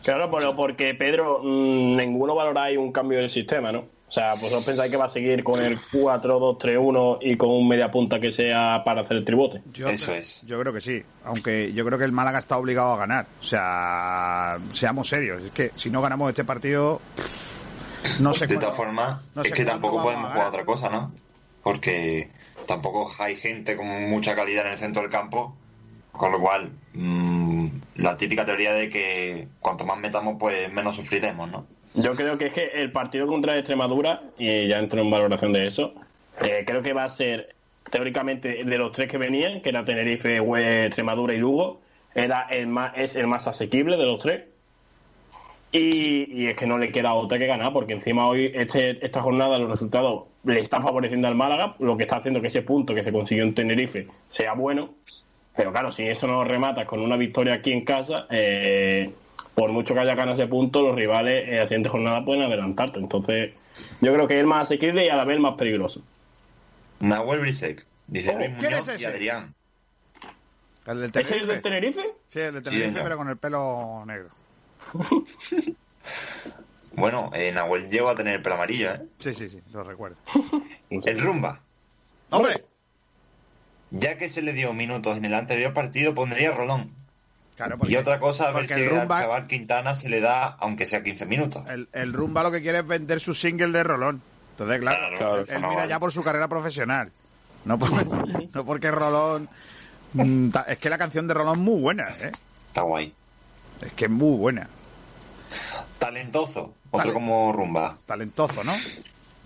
Claro, pero porque Pedro, mm, ninguno valoráis un cambio del sistema, ¿no? O sea, vosotros pensáis que va a seguir con el 4-2-3-1 y con un media punta que sea para hacer el tribote. Yo Eso cre- es. Yo creo que sí, aunque yo creo que el Málaga está obligado a ganar. O sea, seamos serios. Es que si no ganamos este partido, no sé de cuándo- todas formas, no es que tampoco podemos jugar otra cosa, ¿no? Porque tampoco hay gente con mucha calidad en el centro del campo, con lo cual mm, la típica teoría de que cuanto más metamos, pues menos sufriremos, ¿no? Yo creo que es que el partido contra Extremadura, y ya entro en valoración de eso, eh, creo que va a ser, teóricamente, de los tres que venían, que era Tenerife, Extremadura y Lugo, era el más, es el más asequible de los tres. Y, y es que no le queda otra que ganar, porque encima hoy, este, esta jornada, los resultados le están favoreciendo al Málaga, lo que está haciendo que ese punto que se consiguió en Tenerife sea bueno. Pero claro, si eso no lo rematas con una victoria aquí en casa, eh, por mucho que haya ganado ese punto, los rivales en la siguiente jornada pueden adelantarte. Entonces, yo creo que es el más asequible y a la vez el más peligroso. Nahuel Brisek, dice Oh, Luis ¿quién Muñoz es y ese? Adrián. ¿El del ¿Ese es el Tenerife? del Tenerife? Sí, el del Tenerife, pero con el pelo negro. Bueno, eh, Nahuel llegó a tener el pelo amarillo, ¿eh? Sí, sí, sí, lo recuerdo. El rumba. ¡Hombre! Ya que se le dio minutos en el anterior partido, pondría a Rolón. Claro, Y otra cosa, a ver si el al rumba, chaval Quintana se le da, aunque sea 15 minutos. el, el rumba lo que quiere es vender su single de Rolón. Entonces, claro, él no mira ya por su carrera profesional. No, por- no porque Rolón... mm, Es que la canción de Rolón es muy buena, ¿eh? Está guay. Es que es muy buena. Talentoso, otro como rumba. Talentoso, ¿no?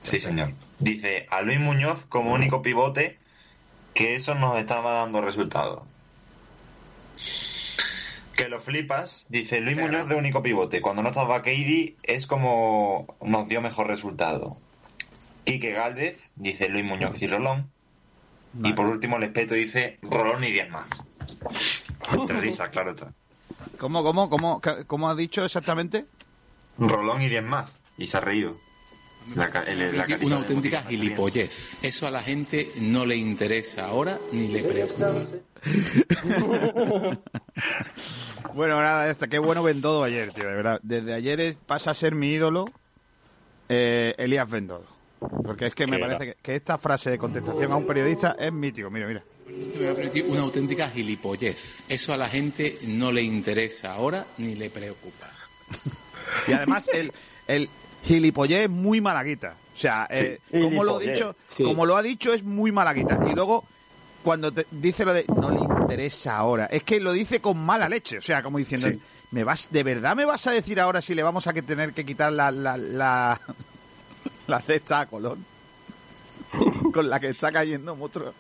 Sí, señor. Dice a Luis Muñoz como único pivote que eso nos estaba dando resultados. Que lo flipas, dice Luis Muñoz de único pivote. Cuando no estaba Katie es como nos dio mejor resultado. Quique Gálvez, dice Luis Muñoz y Rolón. Y por último, el espeto dice Rolón y 10 más. Entre risas, claro está. ¿Cómo, cómo, cómo, cómo ha dicho exactamente? Rolón y 10 más. Y se ha reído. La ca- el- la carita Una auténtica gilipollez. Eso a la gente no le interesa ahora ni le preocupa. Bueno, nada, este, qué bueno Bendodo ayer, tío, de verdad. Desde ayer es- pasa a ser mi ídolo eh, Elías Bendodo. Porque es que me parece que, que esta frase de contestación a un periodista es mítico. Mira, mira. Una auténtica gilipollez. Eso a la gente no le interesa ahora ni le preocupa. Y además, el, el gilipollez es muy malaguita. O sea, eh, como lo dicho, sí. como lo ha dicho, es muy malaguita. Y luego, cuando te dice lo de no le interesa ahora, es que lo dice con mala leche. O sea, como diciendo, Sí. ¿me vas, ¿de verdad me vas a decir ahora si le vamos a que tener que quitar la, la, la, la cesta a Colón? con la que está cayendo mucho.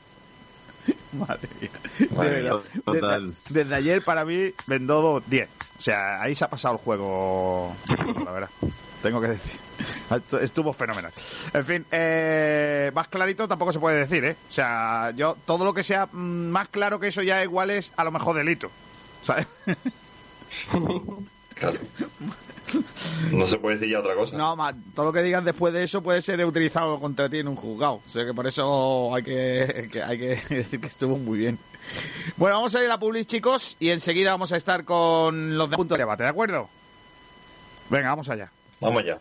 Madre mía. De Madre verdad. mía, total. Desde, desde ayer para mí Bendodo 10. O sea, ahí se ha pasado el juego, la verdad. Tengo que decir. Estu- Estuvo fenomenal. En fin, eh, más clarito tampoco se puede decir, ¿eh? O sea, yo todo lo que sea mm, más claro que eso ya igual es a lo mejor delito. ¿Sabes? Claro. No se puede decir ya otra cosa. No, más, todo lo que digas después de eso puede ser utilizado contra ti en un juzgado. O sea que por eso hay que, que- hay que decir que estuvo muy bien. Bueno, vamos a ir a Publis, chicos, y enseguida vamos a estar con los de punto de debate, ¿de acuerdo? Venga, vamos allá. Vamos ya.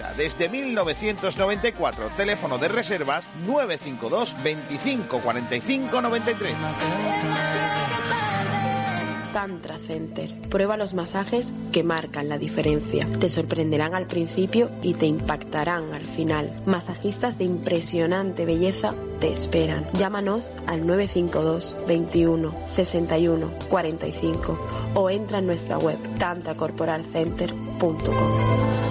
desde 1994. Teléfono de reservas 952 25 45 93. Tantra Center. Prueba los masajes que marcan la diferencia. Te sorprenderán al principio y te impactarán al final. Masajistas de impresionante belleza te esperan. Llámanos al 952 21 61 45 o entra en nuestra web tantracorporalcenter.com.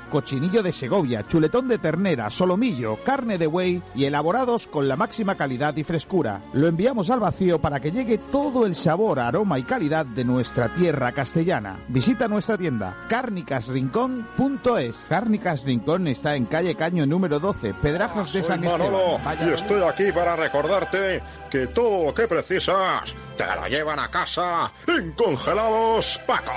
cochinillo de Segovia, chuletón de ternera, solomillo, carne de buey y elaborados con la máxima calidad y frescura. Lo enviamos al vacío para que llegue todo el sabor, aroma y calidad de nuestra tierra castellana. Visita nuestra tienda carnicasrincón.es. Cárnicas Rincón está en calle Caño número 12, Pedrajas de Soy San Manolo Esteban. Y estoy aquí para recordarte que todo lo que precisas te lo llevan a casa en Congelados Paco.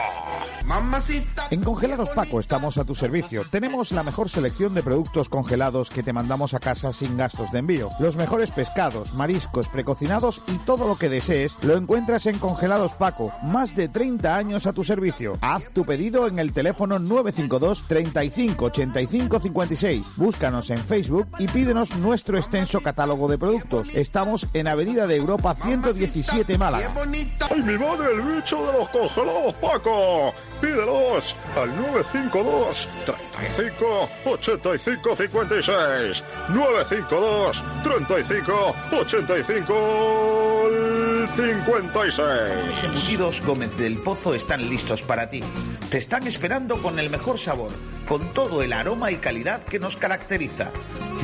En Congelados Paco estamos a tu servicio. Tenemos la mejor selección de productos congelados que te mandamos a casa sin gastos de envío. Los mejores pescados, mariscos, precocinados y todo lo que desees lo encuentras en Congelados Paco. Más de 30 años a tu servicio. Haz tu pedido en el teléfono 952 35 85 56. Búscanos en Facebook y pídenos nuestro extenso catálogo de productos. Estamos en Avenida de Europa 117 Málaga. ¡Ay, mi madre, el bicho de los congelados Paco! Pídelos al 952 35 85 56. 952 35 85 56. Los embutidos Gómez del Pozo están listos para ti. Te están esperando con el mejor sabor, con todo el aroma y calidad que nos caracteriza.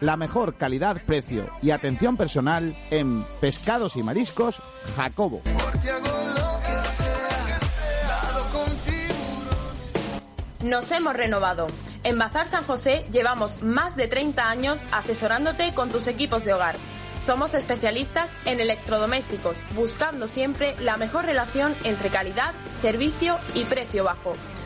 la mejor calidad, precio y atención personal en Pescados y Mariscos Jacobo. Nos hemos renovado. En Bazar San José llevamos más de 30 años asesorándote con tus equipos de hogar. Somos especialistas en electrodomésticos, buscando siempre la mejor relación entre calidad, servicio y precio bajo.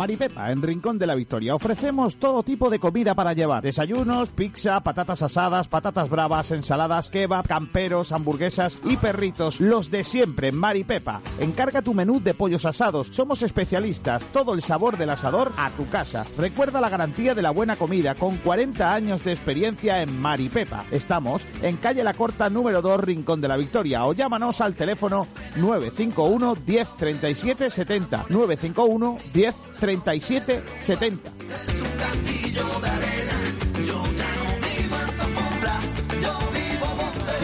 Maripepa, en Rincón de la Victoria. Ofrecemos todo tipo de comida para llevar. Desayunos, pizza, patatas asadas, patatas bravas, ensaladas, kebab, camperos, hamburguesas y perritos. Los de siempre, Maripepa. Encarga tu menú de pollos asados. Somos especialistas. Todo el sabor del asador a tu casa. Recuerda la garantía de la buena comida con 40 años de experiencia en Maripepa. Estamos en calle La Corta número 2, Rincón de la Victoria. O llámanos al teléfono 951 10 37 70. 951 10 37 70.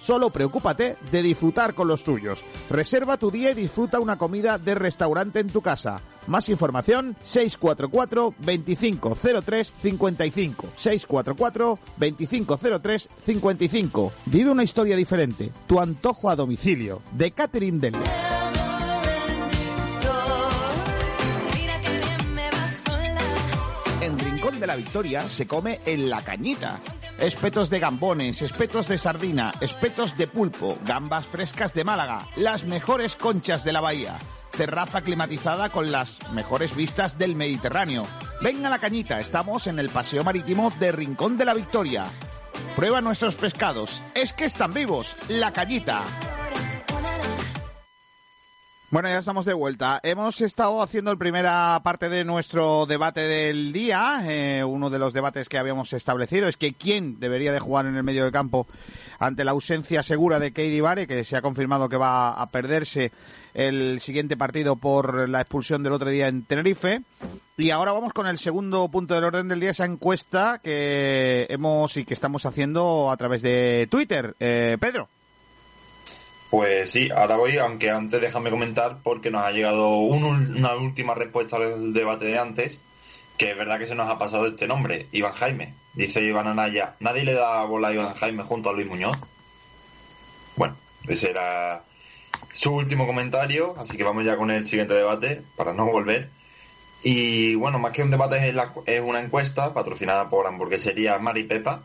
Solo preocúpate de disfrutar con los tuyos. Reserva tu día y disfruta una comida de restaurante en tu casa. Más información 644 2503 55 644 2503 55. Vive una historia diferente. Tu antojo a domicilio de Catherine Del. En Rincón de la Victoria se come en la cañita. Espetos de gambones, espetos de sardina, espetos de pulpo, gambas frescas de Málaga, las mejores conchas de la bahía. Terraza climatizada con las mejores vistas del Mediterráneo. Ven a la cañita, estamos en el Paseo Marítimo de Rincón de la Victoria. Prueba nuestros pescados, es que están vivos, la cañita. Bueno, ya estamos de vuelta. Hemos estado haciendo la primera parte de nuestro debate del día. Eh, uno de los debates que habíamos establecido es que quién debería de jugar en el medio del campo ante la ausencia segura de Keidi Vare, que se ha confirmado que va a perderse el siguiente partido por la expulsión del otro día en Tenerife. Y ahora vamos con el segundo punto del orden del día, esa encuesta que hemos y que estamos haciendo a través de Twitter. Eh, Pedro. Pues sí, ahora voy, aunque antes déjame comentar porque nos ha llegado un- una última respuesta al debate de antes, que es verdad que se nos ha pasado este nombre, Iván Jaime. Dice Iván Anaya, nadie le da bola a Iván Jaime junto a Luis Muñoz. Bueno, ese era su último comentario, así que vamos ya con el siguiente debate para no volver. Y bueno, más que un debate es, es una encuesta patrocinada por hamburguesería Mari Pepa.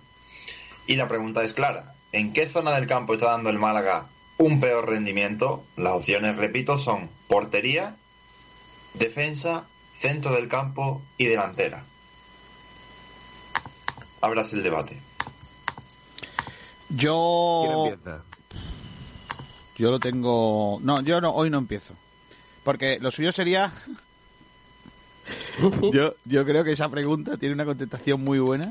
Y la pregunta es clara. ¿En qué zona del campo está dando el Málaga un peor rendimiento? Las opciones, repito, son portería, defensa, centro del campo y delantera. Abras el debate. Yo. Yo lo tengo. No, yo no, hoy no empiezo. Porque lo suyo sería. yo, yo creo que esa pregunta tiene una contestación muy buena.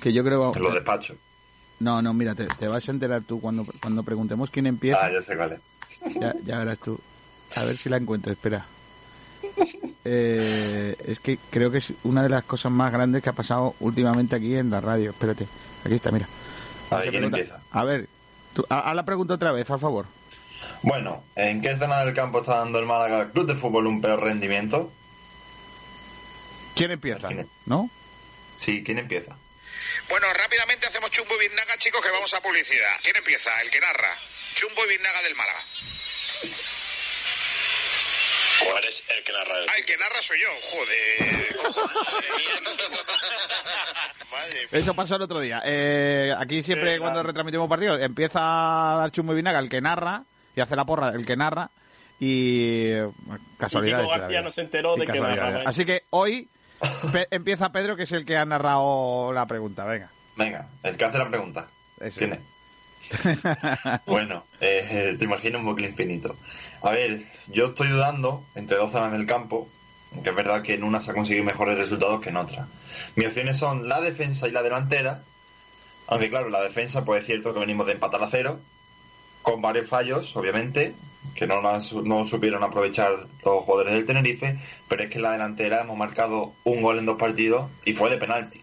Que yo creo. Lo despacho. No, no, mira, te, te vas a enterar tú cuando, cuando preguntemos quién empieza. Ah, ya sé cuál es. Ya, ya verás tú. A ver si la encuentro, espera. Eh, es que creo que es una de las cosas más grandes que ha pasado últimamente aquí en la radio. Espérate, aquí está, mira. A ver, ¿quién empieza? A ver, tú, haz la pregunta otra vez, a favor. Bueno, ¿en qué zona del campo está dando el Málaga Club de Fútbol un peor rendimiento? ¿Quién empieza? ¿No? Sí, ¿quién empieza? Bueno, rápidamente hacemos chumbo y biznaga, chicos, que vamos a publicidad. ¿Quién empieza? El que narra. Chumbo y biznaga del Málaga. ¿Cuál es el que narra el Ah, el que narra soy yo. Joder. Madre mía. Eso pasó el otro día. Eh, aquí siempre Sí, cuando claro. retransmitimos partidos empieza a dar chumbo y vinaga el que narra y hace la porra el que narra y eh, casualidades. Y Kiko de la García vida. no se enteró Y de que casualidades. narraba. Así que hoy pe- empieza Pedro, que es el que ha narrado la pregunta. Venga. Venga, el que hace la pregunta. Eso. ¿Quién es? Bueno, eh, te imagino un bucle infinito. A ver, yo estoy dudando entre dos zonas del campo, aunque es verdad que en una se ha conseguido mejores resultados que en otra. Mis opciones son la defensa y la delantera, aunque claro, la defensa pues es cierto que venimos de empatar a cero, con varios fallos, obviamente, que no, no supieron aprovechar los jugadores del Tenerife, pero es que en la delantera hemos marcado un gol en dos partidos y fue de penalti.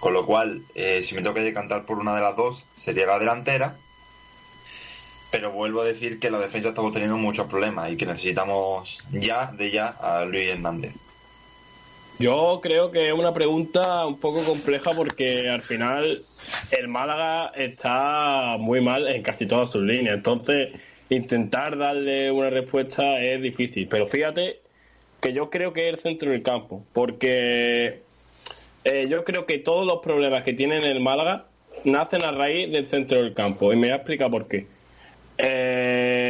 Con lo cual, eh, si me que decantar por una de las dos, sería la delantera. Pero vuelvo a decir que la defensa estamos teniendo muchos problemas y que necesitamos ya de ya a Luis Hernández. Yo creo que es una pregunta un poco compleja porque al final el Málaga está muy mal en casi todas sus líneas. Entonces, intentar darle una respuesta es difícil. Pero fíjate que yo creo que es el centro del campo. Porque eh, yo creo que todos los problemas que tiene el Málaga nacen a raíz del centro del campo. Y me voy a explicar por qué. Eh,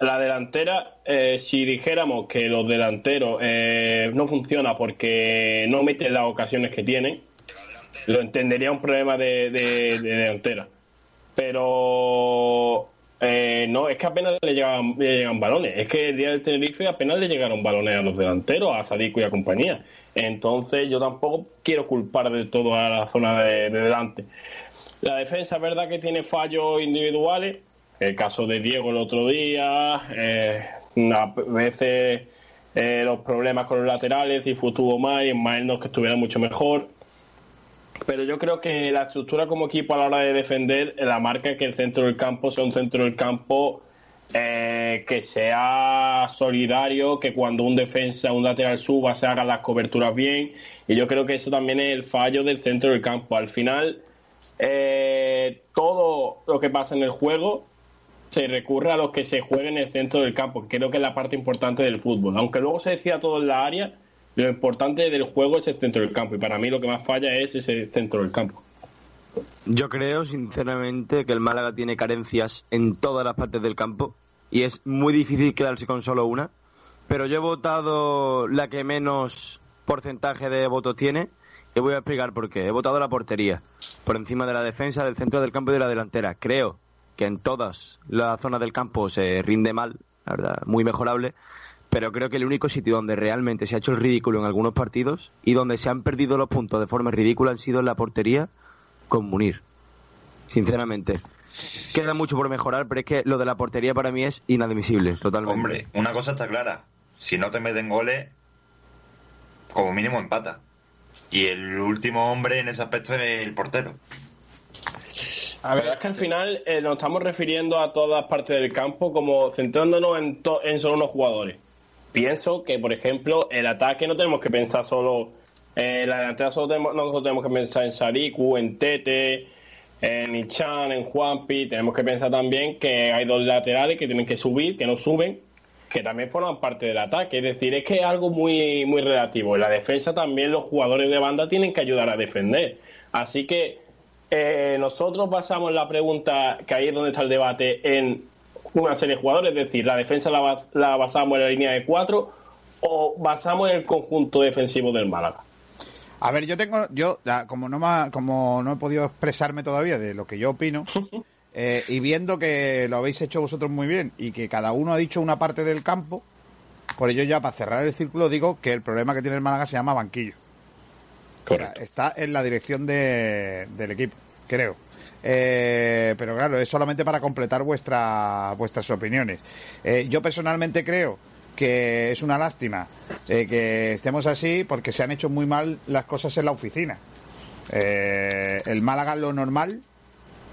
la delantera, eh, si dijéramos que los delanteros eh, no funciona porque no meten las ocasiones que tienen, lo entendería un problema de, de- de delantera. Pero eh, no, es que apenas le llegan, le llegan balones. Es que el día del Tenerife apenas le llegaron balones a los delanteros, a Sadiku y a compañía. Entonces yo tampoco quiero culpar de todo a la zona de, de delante. La defensa verdad que tiene fallos individuales. El caso de Diego el otro día, eh, a veces eh, los problemas con los laterales, y tuvo más y Ismael no es que estuviera mucho mejor. Pero yo creo que la estructura como equipo a la hora de defender la marca que el centro del campo sea un centro del campo eh, que sea solidario, que cuando un defensa, un lateral suba, se hagan las coberturas bien. Y yo creo que eso también es el fallo del centro del campo. Al final, todo lo que pasa en el juego se recurre a los que se juega en el centro del campo, creo que es la parte importante del fútbol. Aunque luego se decía todo en la área, lo importante del juego es el centro del campo. Y para mí lo que más falla es ese centro del campo. Yo creo, sinceramente, que el Málaga tiene carencias en todas las partes del campo y es muy difícil quedarse con solo una. Pero yo he votado la que menos porcentaje de votos tiene y voy a explicar por qué. He votado la portería por encima de la defensa, del centro del campo y de la delantera. Creo que en todas las zonas del campo se rinde mal, la verdad, muy mejorable, pero creo que el único sitio donde realmente se ha hecho el ridículo en algunos partidos y donde se han perdido los puntos de forma ridícula han sido en la portería con Munir. Sinceramente. Queda mucho por mejorar, pero es que lo de la portería para mí es inadmisible, totalmente. Hombre, una cosa está clara. Si no te meten goles, como mínimo empata. Y el último hombre en ese aspecto es el portero. A ver, es que al final eh, nos estamos refiriendo a todas partes del campo como centrándonos en, en solo unos jugadores. Pienso que, por ejemplo, el ataque no tenemos que pensar solo en la delantera, solo tenemos, nosotros tenemos que pensar en Sariku, en Tete, en Ichan, en Juanpi. Tenemos que pensar también que hay dos laterales que tienen que subir, que no suben, que también forman parte del ataque. Es decir, es que es algo muy, muy relativo. En la defensa también los jugadores de banda tienen que ayudar a defender. Así que eh, nosotros basamos la pregunta, que ahí es donde está el debate, en una serie de jugadores, es decir, la defensa la, bas- la basamos en la línea de cuatro o basamos en el conjunto defensivo del Málaga. A ver, yo tengo, yo, como no, me, como no he podido expresarme todavía de lo que yo opino, eh, y viendo que lo habéis hecho vosotros muy bien y que cada uno ha dicho una parte del campo, por ello ya para cerrar el círculo digo que el problema que tiene el Málaga se llama banquillo. O sea, está en la dirección de- del equipo, creo. Eh, pero claro, es solamente para completar vuestra, vuestras opiniones. Eh, yo personalmente creo que es una lástima eh, que estemos así porque se han hecho muy mal las cosas en la oficina. Eh, el Málaga lo normal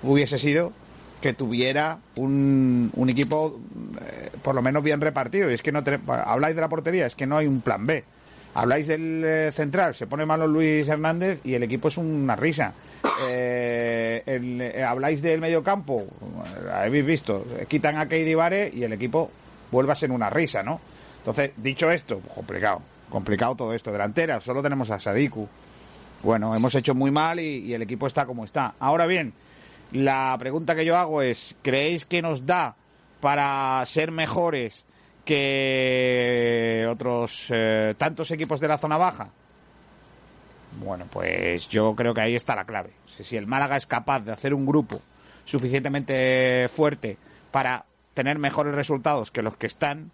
hubiese sido que tuviera un, un equipo eh, por lo menos bien repartido. Y es que no habláis de la portería, es que no hay un plan B. Habláis del eh, central, se pone malo Luis Hernández y el equipo es una risa. Eh, eh, habláis del medio campo, eh, habéis visto, quitan a Keidi Vare y el equipo vuelve a ser una risa, ¿no? Entonces, dicho esto, complicado, complicado todo esto. Delantera, solo tenemos a Sadiku. Bueno, hemos hecho muy mal y el equipo está como está. Ahora bien, la pregunta que yo hago es, ¿creéis que nos da para ser mejores que otros eh, tantos equipos de la zona baja? Bueno, pues yo creo que ahí está la clave. Si si el Málaga es capaz de hacer un grupo suficientemente fuerte para tener mejores resultados que los que están,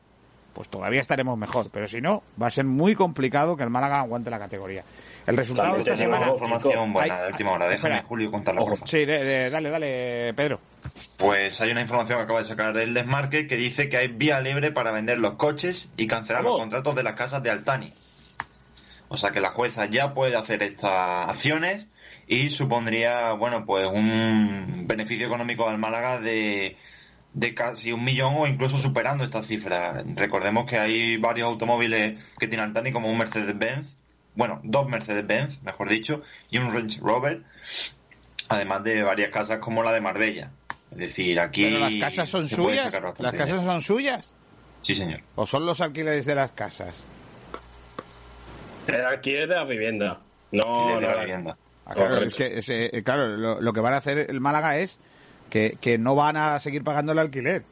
pues todavía estaremos mejor. Pero si no, va a ser muy complicado que el Málaga aguante la categoría. El resultado También esta semana... información buena Hay- de última hora. Déjame, espera. Julio, contarla, por favor. Sí, de- de- dale, dale, Pedro. Pues hay una información que acaba de sacar el Desmarque que dice que hay vía libre para vender los coches y cancelar los contratos de las casas de Altani. O sea que la jueza ya puede hacer estas acciones y supondría, bueno, pues un beneficio económico al Málaga de, de casi un millón o incluso superando esta cifra. Recordemos que hay varios automóviles que tiene Altani como un Mercedes-Benz, bueno, dos Mercedes-Benz, mejor dicho, y un Range Rover, además de varias casas como la de Marbella. Es decir, aquí... Pero las casas son suyas. Las casas dinero. son suyas. Sí, señor. ¿O son los alquileres de las casas? El alquiler de la vivienda. No, de la vivienda. Ah, claro, es que ese- eh, claro, lo, lo que van a hacer el Málaga es que, que no van a seguir pagando el alquiler.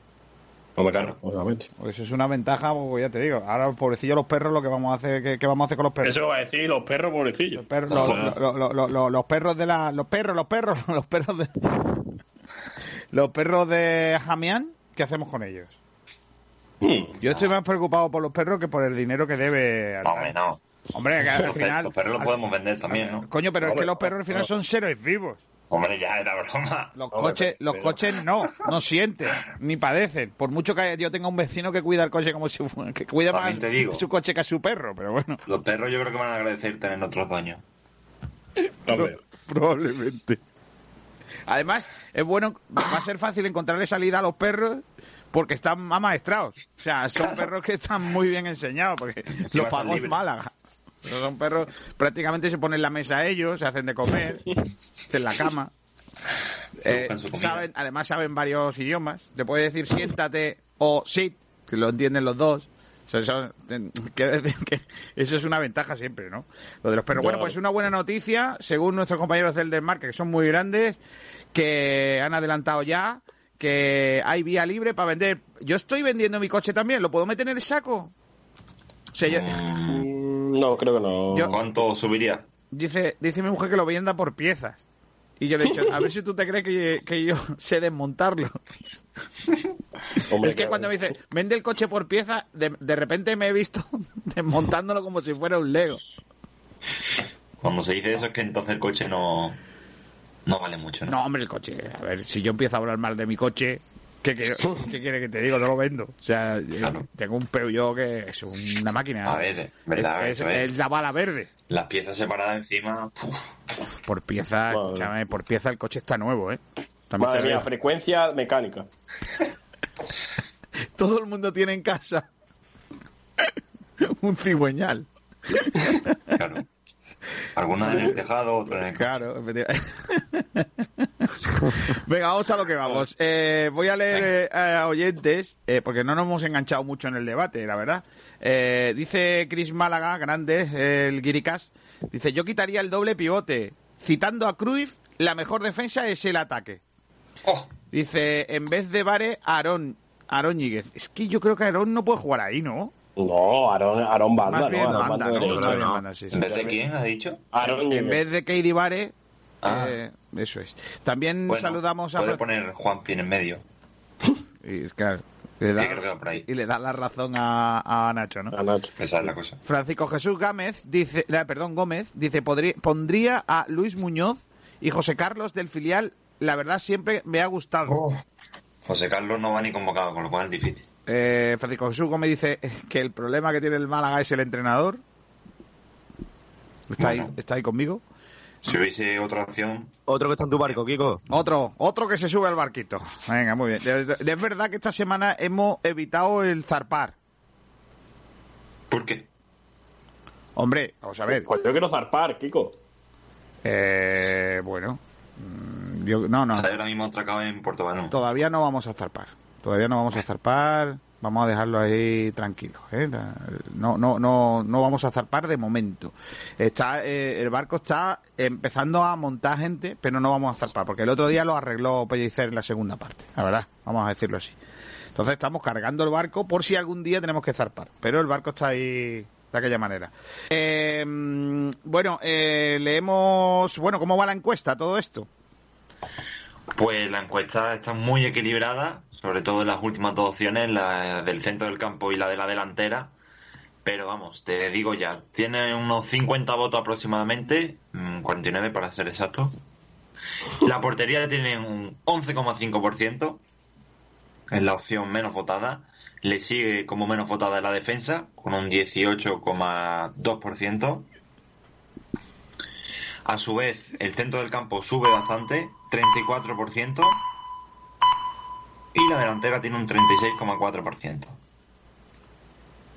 Hombre, claro, obviamente. Pues Eso es una ventaja, pues ya te digo. Ahora, pobrecillo, los perros, lo que vamos a hacer, ¿qué, qué vamos a hacer con los perros? Eso va a decir los perros pobrecillos. Perros, los, Claro. los- perros de la, los perros, los perros, los perros de, los perros de Jamián, ¿qué hacemos con ellos? Hmm. Yo estoy más preocupado por los perros que por el dinero que debe. al- Hombre, no. Hombre, que al final. los perros los podemos vender también, ¿no? Coño, pero es que los perros al final no. son seres vivos. Hombre, ya era broma. Los coches, los coches no, no sienten, ni padecen. Por mucho que yo tenga un vecino que cuida el coche como si fuera, que cuida También más te digo. su coche que a su perro, pero bueno, Los perros yo creo que van a agradecer tener otros dueños. probablemente. Además, es bueno, va a ser fácil encontrarle salida a los perros porque están amaestrados. O sea, son perros que están muy bien enseñados porque los pagó en. Málaga. Pero son perros, prácticamente se ponen en la mesa ellos, se hacen de comer, en la cama. Eh, saben, además saben varios idiomas. Te puede decir siéntate o sit, que lo entienden los dos. O sea, eso, que es una ventaja siempre, ¿no? Lo de los perros. Bueno, pues una buena noticia, según nuestros compañeros del Desmarque, que son muy grandes, que han adelantado ya que hay vía libre para vender. Yo estoy vendiendo mi coche también, ¿lo puedo meter en el saco? O sea, yo- Mm, No, creo que no. Yo- ¿Cuánto subiría? dice, dice mi mujer que lo venda por piezas. Y yo le he dicho, a ver si tú te crees que, que yo sé desmontarlo. Hombre, es que claro. cuando me dice, vende el coche por pieza, de, de repente me he visto desmontándolo como si fuera un Lego. Cuando se dice eso es que entonces el coche no, no vale mucho, ¿no? No, hombre, el coche. A ver, si yo empiezo a hablar mal de mi coche, ¿qué, qué, qué quiere que te digo? No lo vendo. O sea, tengo un Peugeot que es una máquina. A ver, verdad, es, eso es- es. es la bala verde. Las piezas separadas encima. uf, Por pieza, escúchame, por pieza el coche está nuevo, ¿eh? También Madre mía, frecuencia mecánica. Todo el mundo tiene en casa un cigüeñal. Claro. Algunas en el tejado, otras en el Claro, efectivamente. Venga, vamos a lo que vamos. Eh, voy a leer eh, a oyentes, eh, porque no nos hemos enganchado mucho en el debate, la verdad. Eh, dice Chris Málaga, grande, el Guiricas, dice, yo quitaría el doble pivote. Citando a Cruyff, la mejor defensa es el ataque. Dice, en vez de Vare, Aarón, Aarón Ñíguez. Es que yo creo que Aarón no puede jugar ahí, ¿no? No, Aarón, Aarón Banda, Más bien ¿no? Aarón banda, Banda ¿no? Más bien banda, sí, sí. ¿En vez de quién ha dicho? Aarón En vez de Katie Vare, Ah. eh, eso es. También Bueno, saludamos a... Puede poner Juan Pin en medio. Y, es claro, le da, y le da la razón a, a Nacho, ¿no? A Nacho. Esa es la cosa. Francisco Jesús Gámez dice, eh, perdón, Gómez dice, podría, pondría a Luis Muñoz y José Carlos del filial. La verdad siempre me ha gustado. Oh. José Carlos no va ni convocado, con lo cual es difícil. Eh, Francisco Jesús Gómez dice que el problema que tiene el Málaga es el entrenador. Está, ahí, está ahí conmigo. Si hubiese otra opción, Otro que está en tu barco, Kiko. Otro, otro que se sube al barquito. Venga, muy bien. Es verdad que esta semana hemos evitado el zarpar. ¿por qué? Hombre, vamos a ver. Pues yo quiero zarpar, Kiko. Eh, bueno. mm, Yo, no, no. Está ahora mismo atracado en Puerto Banú. Todavía no vamos a zarpar. Todavía no vamos a zarpar. Vamos a dejarlo ahí tranquilo. ¿eh? No, no, no, no vamos a zarpar de momento. Está, eh, el barco está empezando a montar gente, pero no vamos a zarpar, porque el otro día lo arregló Pellicer en la segunda parte. La verdad, vamos a decirlo así. Entonces estamos cargando el barco por si algún día tenemos que zarpar. Pero el barco está ahí de aquella manera. Eh, mm, bueno, eh, leemos. Bueno, ¿cómo va la encuesta? Todo esto. Pues la encuesta está muy equilibrada, sobre todo en las últimas dos opciones, la del centro del campo y la de la delantera. Pero vamos, te digo ya, tiene unos 50 votos aproximadamente, mm, 49 para ser exacto. La portería tiene un 11,5%, es la opción menos votada. Le sigue como menos votada la defensa, con un 18,2%. A su vez, el centro del campo sube bastante, 34%. Y la delantera tiene un 36,4%.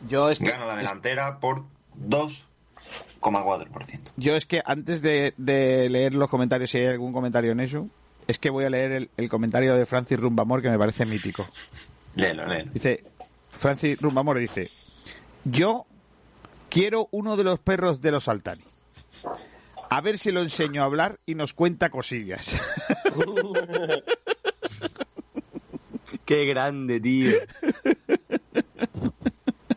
Yo es que, Gana la delantera por 2,4%. yo es que antes de, de leer los comentarios, si hay algún comentario en eso, es que voy a leer el, el comentario de Francis Rumbamor que me parece mítico. Léelo, léelo. Dice, Francis Rumbamor dice, yo quiero uno de los perros de los Altani. A ver si lo enseño a hablar y nos cuenta cosillas. Qué grande, tío.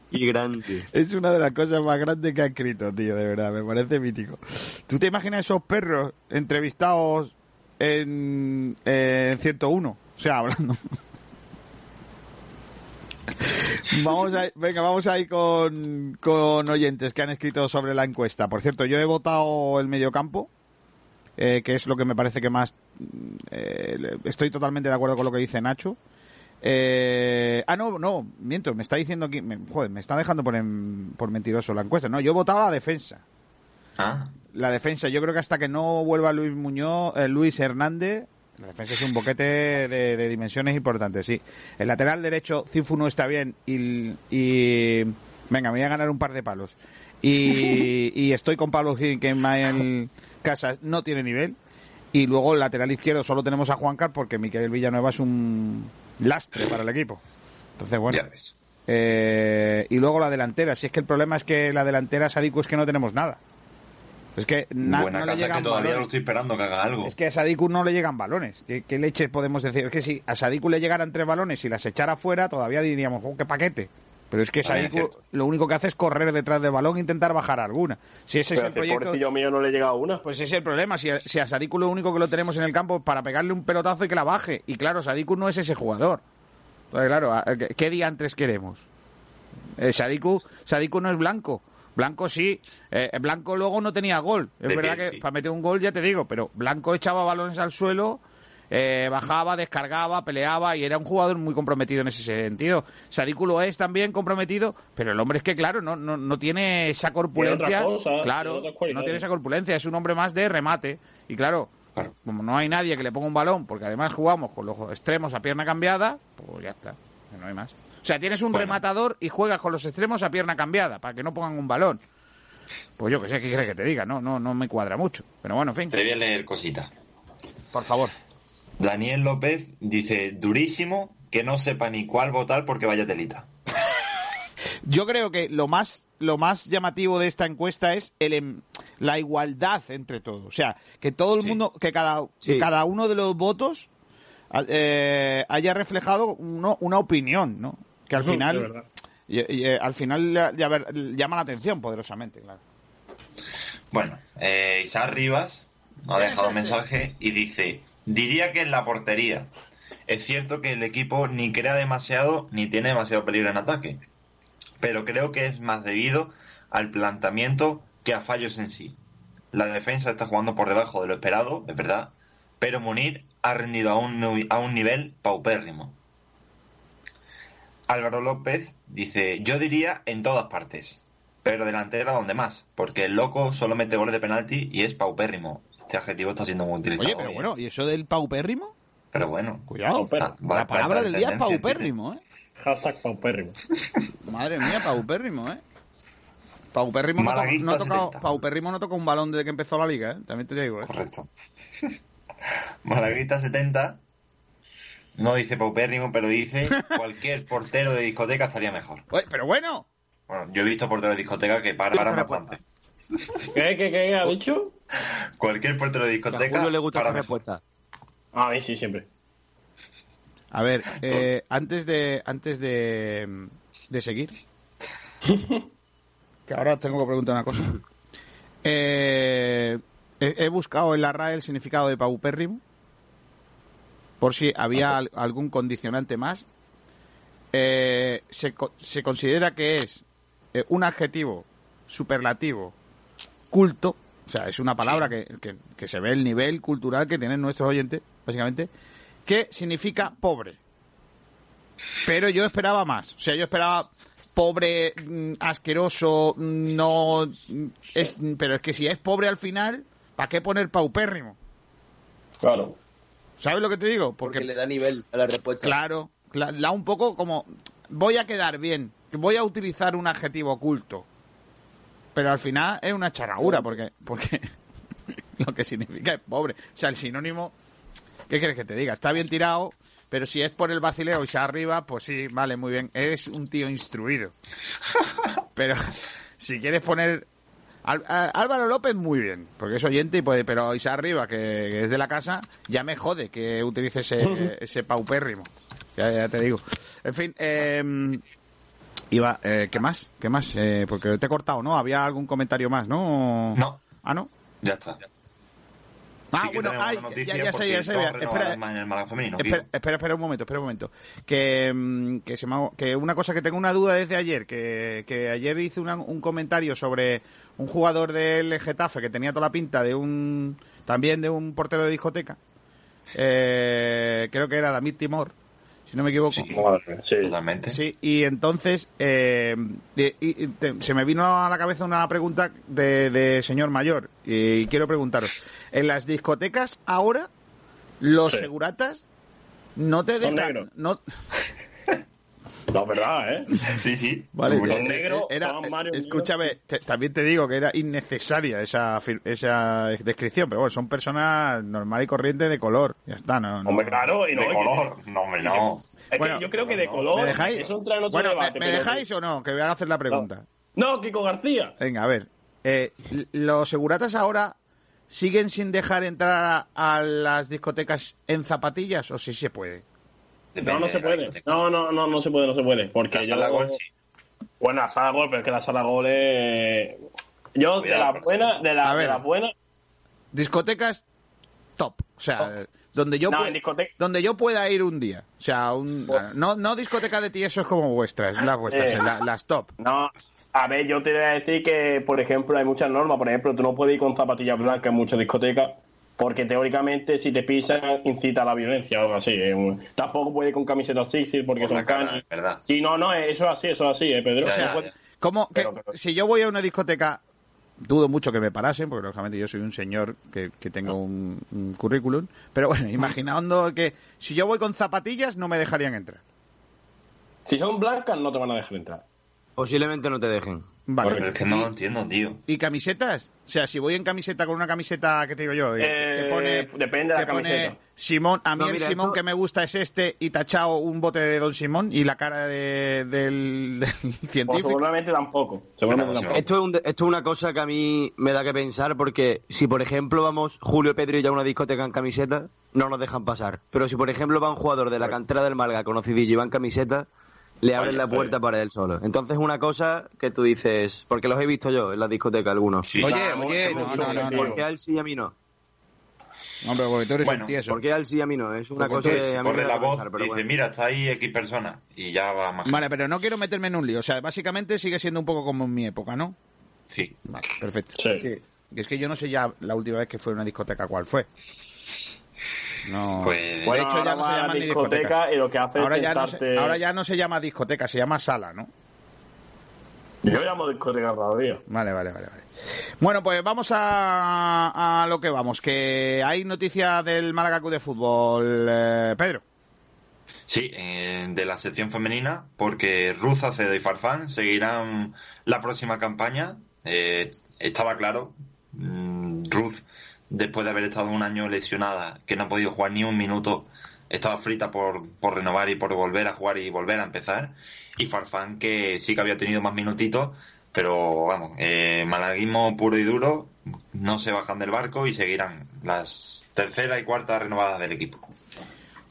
Qué grande. Es una de las cosas más grandes que ha escrito, tío, de verdad, me parece mítico. ¿Tú te imaginas esos perros entrevistados en, en 101? O sea, hablando. Vamos a, venga, vamos a ir con, con oyentes que han escrito sobre la encuesta. Por cierto, yo he votado el mediocampo, eh, que es lo que me parece que más... mm, eh, estoy totalmente de acuerdo con lo que dice Nacho. Eh, ah, no, no, miento, me está diciendo aquí, me, joder, me está dejando por, en- por mentiroso la encuesta. No, yo he votado la defensa. Ah, La defensa, yo creo que hasta que no vuelva Luis Muñoz, eh, Luis Hernández, la defensa es un boquete de, de dimensiones importantes, sí. El lateral derecho, Cifu no está bien y, y- venga, me voy a ganar un par de palos. Y, y estoy con Pablo Gil, que en Casas no tiene nivel. Y luego el lateral izquierdo solo tenemos a Juan Car porque Miquel Villanueva es un lastre para el equipo. Entonces, bueno. ya ves. Eh, y luego la delantera. Si es que el problema es que la delantera, Sadiku, es que no tenemos nada. Es que na- Buena no le que llegan lo balones. estoy esperando que haga algo. Es que a Sadiku no le llegan balones. ¿Qué, qué leche podemos decir? Es que si a Sadiku le llegaran tres balones y las echara fuera, todavía diríamos, oh, qué paquete. Pero es que es Sadiku cierto. lo único que hace es correr detrás del balón e intentar bajar alguna. Si ese es Pero el si proyecto... mío no le llega a una. Pues ese es el problema. Si a, si a Sadiku lo único que lo tenemos en el campo es para pegarle un pelotazo y que la baje. Y claro, Sadiku no es ese jugador. Entonces, claro, ¿a- ¿qué, qué diantres queremos? Eh, Sadiku, Sadiku no es blanco. Blanco sí. Eh, Blanco luego no tenía gol. Es De verdad que sí. para meter un gol ya te digo, pero Blanco echaba balones al suelo, eh, bajaba, descargaba, peleaba y era un jugador muy comprometido en ese sentido. Sadiku lo es también comprometido, pero el hombre es que, claro, no, no, no tiene esa corpulencia. Tiene otra cosa, claro, no tiene esa corpulencia, es un hombre más de remate. Y claro, Claro. como no hay nadie que le ponga un balón, porque además jugamos con los extremos a pierna cambiada, pues ya está, no hay más. O sea, tienes un Bueno. rematador y juegas con los extremos a pierna cambiada, para que no pongan un balón. Pues yo que sé, ¿qué quieres que te diga? No, no, no me cuadra mucho. Pero bueno, en fin, Te voy a leer cositas. por favor. Daniel López dice, durísimo que no sepa ni cuál votar porque vaya telita. Yo creo que lo más lo más llamativo de esta encuesta es el em- la igualdad entre todos. O sea, que todo el Sí. mundo, que cada, Sí. que cada uno de los votos eh, haya reflejado uno- una opinión, ¿no? Que al final, verdad. y- y, eh, al final ya- ya ver- llama la atención poderosamente, claro. Bueno, eh, Isaac Rivas nos ha dejado un mensaje y dice, diría que en la portería. Es cierto que el equipo ni crea demasiado ni tiene demasiado peligro en ataque, pero creo que es más debido al planteamiento que a fallos en sí. La defensa está jugando por debajo de lo esperado, es verdad, pero Munir ha rendido a un, a un nivel paupérrimo. Álvaro López dice, yo diría en todas partes, pero delantera donde más, porque el loco solo mete goles de penalti y es paupérrimo. Este adjetivo está siendo muy utilizado. Oye, pero hoy, ¿eh? bueno, ¿y eso del paupérrimo? Pero bueno, Cuidado, está- va- la palabra del día es paupérrimo, ¿eh? Hashtag paupérrimo. Madre mía, paupérrimo, ¿eh? Paupérrimo no, no ha tocado, 70. paupérrimo no toca un balón desde que empezó la liga, ¿eh? También te digo, ¿eh? Correcto. Malaguista 70 no dice paupérrimo, pero dice cualquier portero de discoteca estaría mejor. Pero bueno, Bueno, yo he visto porteros de discoteca que paran, paran bastante. ¿Qué, qué, qué ha dicho? Cualquier portero de a discoteca Julio le gusta esta respuesta. A mí sí, siempre. A ver, eh, antes de antes de, de seguir, que ahora tengo que preguntar una cosa. Eh, he, he buscado en la RAE el significado de paupérrimo, por si había al- algún condicionante más. Eh, se, co- se considera que es eh, un adjetivo superlativo culto, o sea, es una palabra que, que- que se ve el nivel cultural que tienen nuestros oyentes, básicamente, que significa pobre. Pero yo esperaba más. O sea, yo esperaba pobre, mm, asqueroso, mm, no. mm, Es, pero es que si es pobre al final, ¿para qué poner paupérrimo? Claro. ¿Sabes lo que te digo? Porque Porque, le da nivel a la respuesta. claro, cla- la un poco como. Voy a quedar bien, voy a utilizar un adjetivo oculto. Pero al final es una charraura, porque, porque lo que significa es pobre. O sea, el sinónimo. ¿Qué quieres que te diga? Está bien tirado, pero si es por el vacileo y se arriba, pues sí, vale, muy bien. Eres un tío instruido. Pero si quieres poner. Álvaro López, muy bien, porque es oyente, y puede, pero Isa Arriba, que, que es de la casa, ya me jode que utilice ese, ese paupérrimo. Ya, ya te digo. En fin, eh, iba, eh, ¿qué más? ¿Qué más? Eh, porque te he cortado, ¿no? Había algún comentario más, ¿no? No, Ah, ¿no? ya está. Ah, Sí bueno, ay, ya, ya sé, ya sé. Espera, espera, espera, espera un momento, espera un momento. Que, mm, que, se me ha- que una cosa que tengo una duda desde ayer, que, que ayer hice una- un comentario sobre un jugador del Getafe que tenía toda la pinta de un, también de un portero de discoteca. Eh, creo que era David Timor, si no me equivoco. Sí. Totalmente. Sí, y entonces eh, y- te- se me vino a la cabeza una pregunta de, de señor mayor y quiero preguntaros. En las discotecas ahora los Sí. seguratas no te Son dejan... negros. No, No, es verdad, ¿eh? Sí, sí. vale, eh, negros, era- son varios escúchame, te- también te digo que era innecesaria esa, esa descripción, pero bueno, son personas normal y corriente de color, ya está, no, no- Hombre, claro, y no, De que- color. No, hombre, no. Es Bueno, que yo creo que de color. ¿Me dejáis? Eso entra en otro Bueno, ¿me- debate. ¿me, pero- dejáis o no? Que voy a hacer la pregunta. No, Kiko García. Venga, a ver. Eh, ¿Los seguratas ahora siguen sin dejar entrar a, a las discotecas en zapatillas o sí se puede? Depende No, no se de la puede. No, no, no, no se puede, no se puede. Porque Casa yo. La Gol, sí. Bueno, la sala gol, pero es que la sala gol es... Yo, de las buenas, de la, ver. de las buenas... Discotecas top. O sea, donde yo No, pue- en discoteca- donde yo pueda ir un día. O sea, un, no, no discoteca de tiesos como vuestras, las vuestras, Eh. la- las top. No, a ver, yo te voy a decir que, por ejemplo, hay muchas normas. Por ejemplo, tú no puedes ir con zapatillas blancas en muchas discotecas porque teóricamente si te pisan incita a la violencia o algo así. eh, Tampoco puedes ir con camisetas sexy porque Por son la cara, canis. ¿verdad? Sí, no, no, eso es así, eso es así, eh, Pedro. Ya, No ya, puedes- ya. ¿Cómo que, Pero- pero- si yo voy a una discoteca, dudo mucho que me parasen, porque lógicamente yo soy un señor que, que tengo un, un currículum, pero bueno, imaginando que si yo voy con zapatillas no me dejarían entrar. Si son blancas no te van a dejar entrar. Posiblemente no te dejen. Vale. Pero es que no lo entiendo, tío. ¿Y camisetas? O sea, si voy en camiseta con una camiseta, ¿qué te digo yo? Eh, que pone, depende de la pone camiseta. Simón, a mí No, el mira, Simón esto- que me gusta es este y tachado un bote de Don Simón y la cara de- del, del Pues científico. seguramente tampoco. Seguramente tampoco. Esto es, un- esto es una cosa que a mí me da que pensar porque si por ejemplo vamos Julio, Pedro y yo a una discoteca en camiseta, no nos dejan pasar. Pero si por ejemplo va un jugador de la cantera del Málaga conocidillo y va en camiseta, le abren Oye, la puerta oye. para él solo. Entonces una cosa que tú dices, porque los he visto yo en la discoteca algunos. Sí. Oye, Claro, oye, no, no, no, no. ¿Por qué a él sí y a mí no? Hombre, porque tú eres Bueno, un tieso. ¿Por qué a él sí y a mí no? Es una cosa que a mí me la voz pensar, pero dice, bueno. mira, está ahí X persona. Y ya va más. Vale, pero no quiero meterme en un lío. O sea, básicamente sigue siendo un poco como en mi época, ¿no? Sí. Vale, perfecto. Sí. Y es que yo no sé ya la última vez que fue a una discoteca cuál fue. No. Pues- de hecho, ya no se a la llaman ni discoteca y lo que hace Ahora es ya, no se, ahora ya no se llama discoteca, se llama sala, ¿no? Yo llamo discoteca todavía. Vale, vale, vale, vale. Bueno, pues vamos a, a lo que vamos, que hay noticia del Málaga Club de Fútbol, eh, Pedro. Sí, eh, de la sección femenina, porque Ruth Acedo y Farfán seguirán la próxima campaña. Eh, estaba claro, mm, Ruth, después de haber estado un año lesionada, que no ha podido jugar ni un minuto, estaba frita por, por renovar y por volver a jugar y volver a empezar. Y Farfán, que sí que había tenido más minutitos, pero vamos, eh, malaguismo puro y duro, no se bajan del barco y seguirán las tercera y cuarta renovadas del equipo.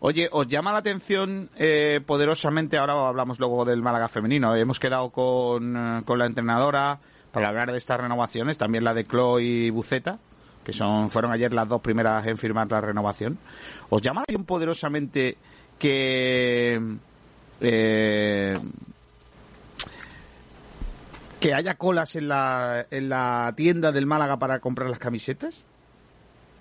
Oye, ¿os llama la atención eh, poderosamente, ahora hablamos luego del Málaga femenino, hemos quedado con, eh, con la entrenadora para hablar de estas renovaciones, también la de Chloe y Buceta, que son fueron ayer las dos primeras en firmar la renovación. ¿Os llama la atención poderosamente que... eh, que haya colas en la, en la tienda del Málaga para comprar las camisetas?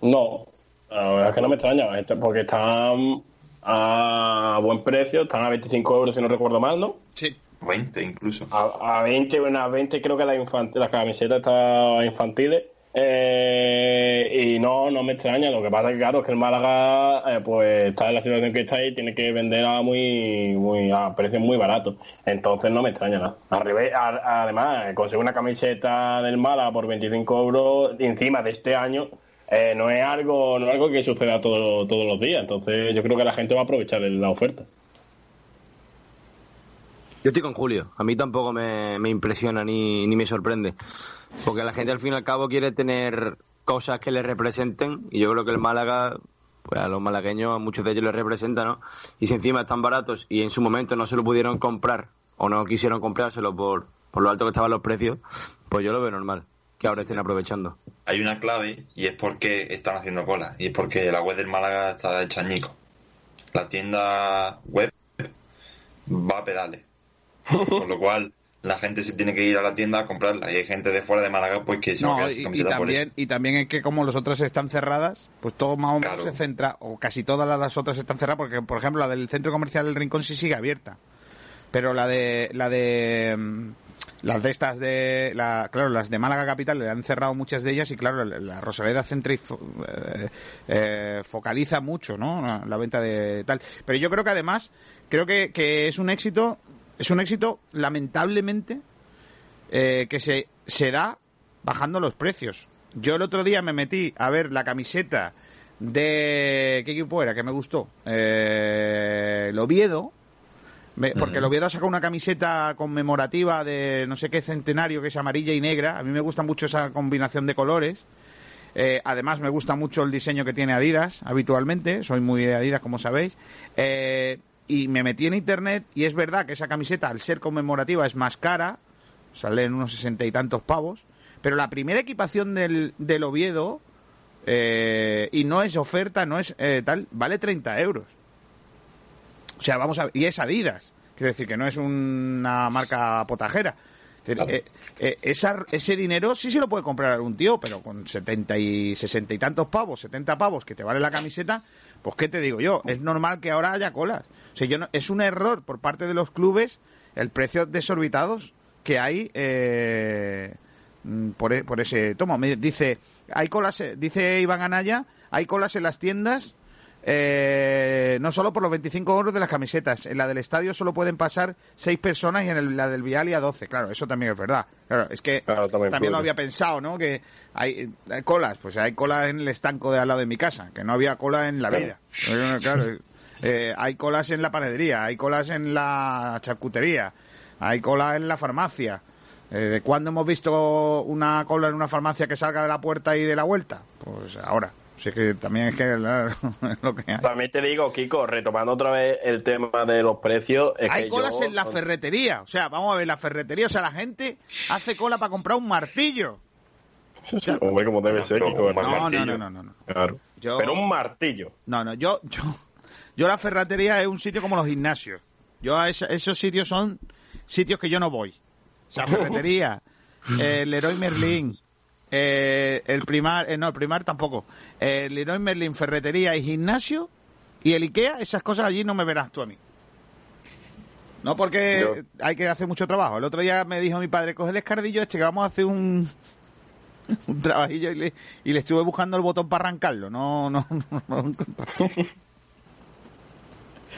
No, la verdad es que no me extraña, porque están a buen precio, están a 25 euros si no recuerdo mal, ¿no? Sí. 20 incluso. A, a 20, bueno, a 20 creo que la, infant- la camiseta está infantiles. Eh, y no, no me extraña. Lo que pasa es que, claro, es que el Málaga eh, pues está en la situación que está y tiene que vender a muy, muy a precios muy baratos. Entonces no me extraña nada. Al revés, a- además, eh, conseguir una camiseta del Málaga por 25 euros encima de este año eh, no es algo no es algo que suceda todo- todos los días. Entonces yo creo que la gente va a aprovechar la oferta. Yo estoy con Julio. A mí tampoco me, me impresiona ni, ni me sorprende. Porque la gente al fin y al cabo quiere tener cosas que le representen. Y yo creo que el Málaga, pues a los malagueños, a muchos de ellos les representa, ¿no? Y si encima están baratos y en su momento no se lo pudieron comprar o no quisieron comprárselo por, por lo alto que estaban los precios, pues yo lo veo normal. Que ahora estén aprovechando. Hay una clave y es porque están haciendo cola. Y es porque la web del Málaga está hecha añico. La tienda web va a pedales. Con lo cual, la gente se tiene que ir a la tienda a comprarla. Y hay gente de fuera de Málaga pues que se va a No, y, y camiseta por también, y también es que como las otras están cerradas, pues todo más o menos Claro. se centra, o casi todas las otras están cerradas, porque por ejemplo la del centro comercial del Rincón sí sigue abierta. Pero la de, la de, mm, las de estas de, la, claro, las de Málaga Capital le han cerrado muchas de ellas y claro, la, la Rosaleda centra y fo- eh, eh, focaliza mucho, ¿no? La, la venta de tal. Pero yo creo que además, creo que, que es un éxito, es un éxito lamentablemente eh, que se, se da bajando los precios. Yo el otro día me metí a ver la camiseta de... ¿Qué equipo era? Que me gustó. Eh, el Oviedo. Me- porque el Oviedo ha sacado una camiseta conmemorativa de no sé qué centenario que es amarilla y negra. A mí me gusta mucho esa combinación de colores. Eh, además me gusta mucho el diseño que tiene Adidas habitualmente. Soy muy de Adidas, como sabéis. Eh, y me metí en internet y es verdad que esa camiseta, al ser conmemorativa, es más cara, sale en unos sesenta y tantos pavos, pero la primera equipación del, del Oviedo, eh, y no es oferta, no es eh, tal, vale 30 euros. O sea, vamos a y es Adidas, quiero decir que no es una marca potajera. Eh, eh, esa- ese dinero sí se lo puede comprar un tío, pero con 70 y 60 y tantos pavos, 70 pavos que te vale la camiseta, pues qué te digo yo, es normal que ahora haya colas. O sea, yo no- es un error por parte de los clubes el precio desorbitados que hay eh, mm, por, e- por ese tomo. Me dice, hay colas, eh, dice Iván Anaya, hay colas en las tiendas eh, no solo por los 25 euros de las camisetas. En la del estadio solo pueden pasar 6 personas y en el- la del Vialia 12. Claro, eso también es verdad. Claro, es que también, lo había pensado, ¿no? Que hay, hay colas. Pues hay colas en el estanco de al lado de mi casa, que no había cola en la vida. Eh, Claro, eh, hay colas en la panadería, hay colas en la charcutería, hay cola en la farmacia. Eh, ¿De cuándo hemos visto una cola en una farmacia que salga de la puerta y de la vuelta? Pues ahora. Así que también es que es lo que hay. También te digo, Kiko, retomando otra vez el tema de los precios. Es Hay que colas yo- en la ferretería. O sea, vamos a ver, la ferretería. O sea, la gente hace cola para comprar un martillo. Hombre, como debe ser, Kiko. No, no, no, no, no, no. Claro. Yo- Pero un martillo. No, no, yo, yo, yo la ferretería es un sitio como los gimnasios. Yo a esa- esos sitios son sitios que yo no voy. O sea, ferretería, eh, el Leroy Merlin, eh, el primar, eh, no, el primar tampoco. Eh, El Leroy Merlin, ferretería y gimnasio y el Ikea, esas cosas allí no me verás tú a mí. No porque hay que hacer mucho trabajo. El otro día me dijo mi padre, coge el escardillo este que vamos a hacer un, un trabajillo y le, y le estuve buscando el botón para arrancarlo. No, no, no, no lo encontré.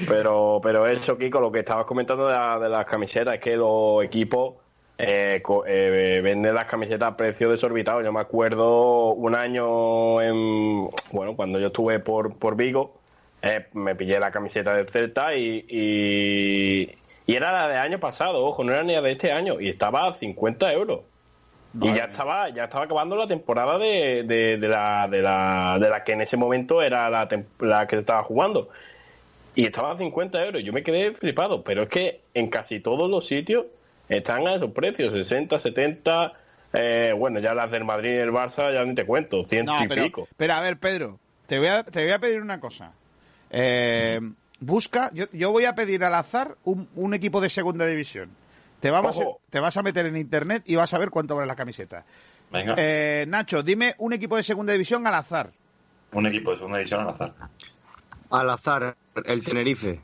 Pero, pero eso, Kiko, lo que estabas comentando de, la- de las camisetas es que los equipos eh, eh, venden las camisetas a precio desorbitado. Yo me acuerdo un año, en, bueno, cuando yo estuve por, por Vigo, eh, me pillé la camiseta del Celta y, y, y era la de año pasado, ojo, no era ni la de este año, y estaba a 50 euros. Y ya estaba, ya estaba acabando la temporada de, de, de la, de, la, de la que en ese momento era la, la que estaba jugando. Y estaba a 50 euros. Yo me quedé flipado. Pero es que en casi todos los sitios están a esos precios: 60, 70. Eh, bueno, ya las del Madrid y el Barça, ya ni te cuento, 100 No, y pero, pico. pero a ver, Pedro, te voy a, te voy a pedir una cosa. Eh, busca, yo, yo voy a pedir al azar un, un equipo de segunda división. Te, vamos Ojo. te vas a meter en internet y vas a ver cuánto vale la camiseta. Venga. Eh, Nacho, dime un equipo de segunda división al azar. Un equipo de segunda división al azar. Al azar, el Tenerife.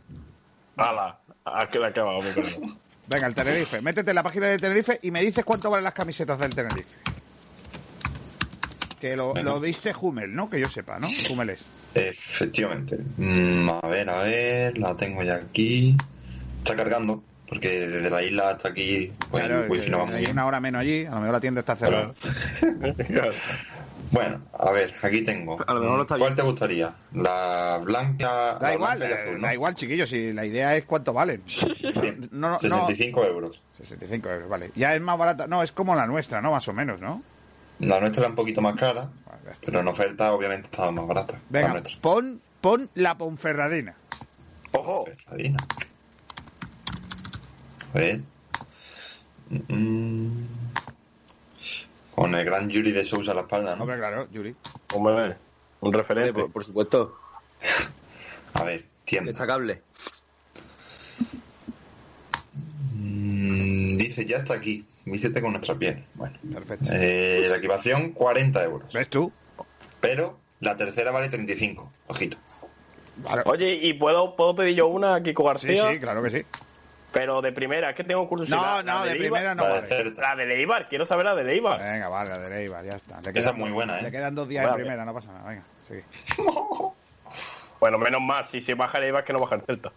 ¡Hala! Ha quedado acabado mi. Venga, el Tenerife. Métete en la página del Tenerife y me dices cuánto valen las camisetas del Tenerife. Que lo, Venga. lo viste Hummel, ¿no? Que yo sepa, ¿no? Hummel es. Efectivamente. Mm, a ver, a ver, la tengo ya aquí. Está cargando, porque desde la isla hasta aquí, pues Claro, el wifi no va muy hay una hora menos allí, a lo mejor la tienda está cerrada. Bueno, a ver, aquí tengo. A lo mejor lo está ¿Cuál te gustaría? La blanca, Da la igual, blanca y eh, azul, ¿no? da igual, chiquillos, si la idea es cuánto valen. No, no, no. 65 euros. 65 euros, vale. Ya es más barata, no, es como la nuestra, ¿no? Más o menos, ¿no? La nuestra era un poquito más cara, pero en oferta obviamente estaba más barata. Venga, pon, pon la Ponferradina. ¡Ojo! Ferradina. A ver. Mm, Con el gran Yuri de Sousa a la espalda, ¿no? Hombre, claro, Yuri. Hombre, un referente. Por, por supuesto. A ver, tienda. Destacable. Mm, dice, ya está aquí. Vístete con nuestra piel. Bueno. Perfecto. Eh, la equipación, 40 euros. ¿Ves tú? Pero la tercera vale 35. Ojito. Oye, ¿y puedo, puedo pedir yo una a Kiko Sí, García? sí, claro que sí. Pero de primera, es que tengo curiosidad. No, no, La de primera no La de vale. Cerda. La de Leibar, quiero saber la de Leibar. Venga, vale, la de Leibar, ya está. Le Esa quedan es muy dos- buena, ¿eh? Le quedan dos días Vale. en primera, no pasa nada. Venga, sigue. Bueno, menos mal, si se baja el Eibar que no baja el Celta.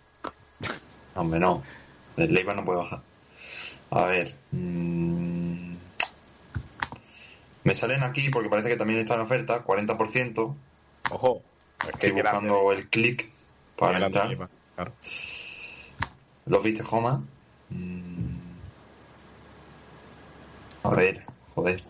Hombre, no. El Leiva no puede bajar. A ver. mm, Me salen aquí porque parece que también está en oferta, 40%. Ojo. Es Estoy grande. buscando el clic para entrar. Leibar, claro. ¿Los viste, Joma? Mm. A ver, joder.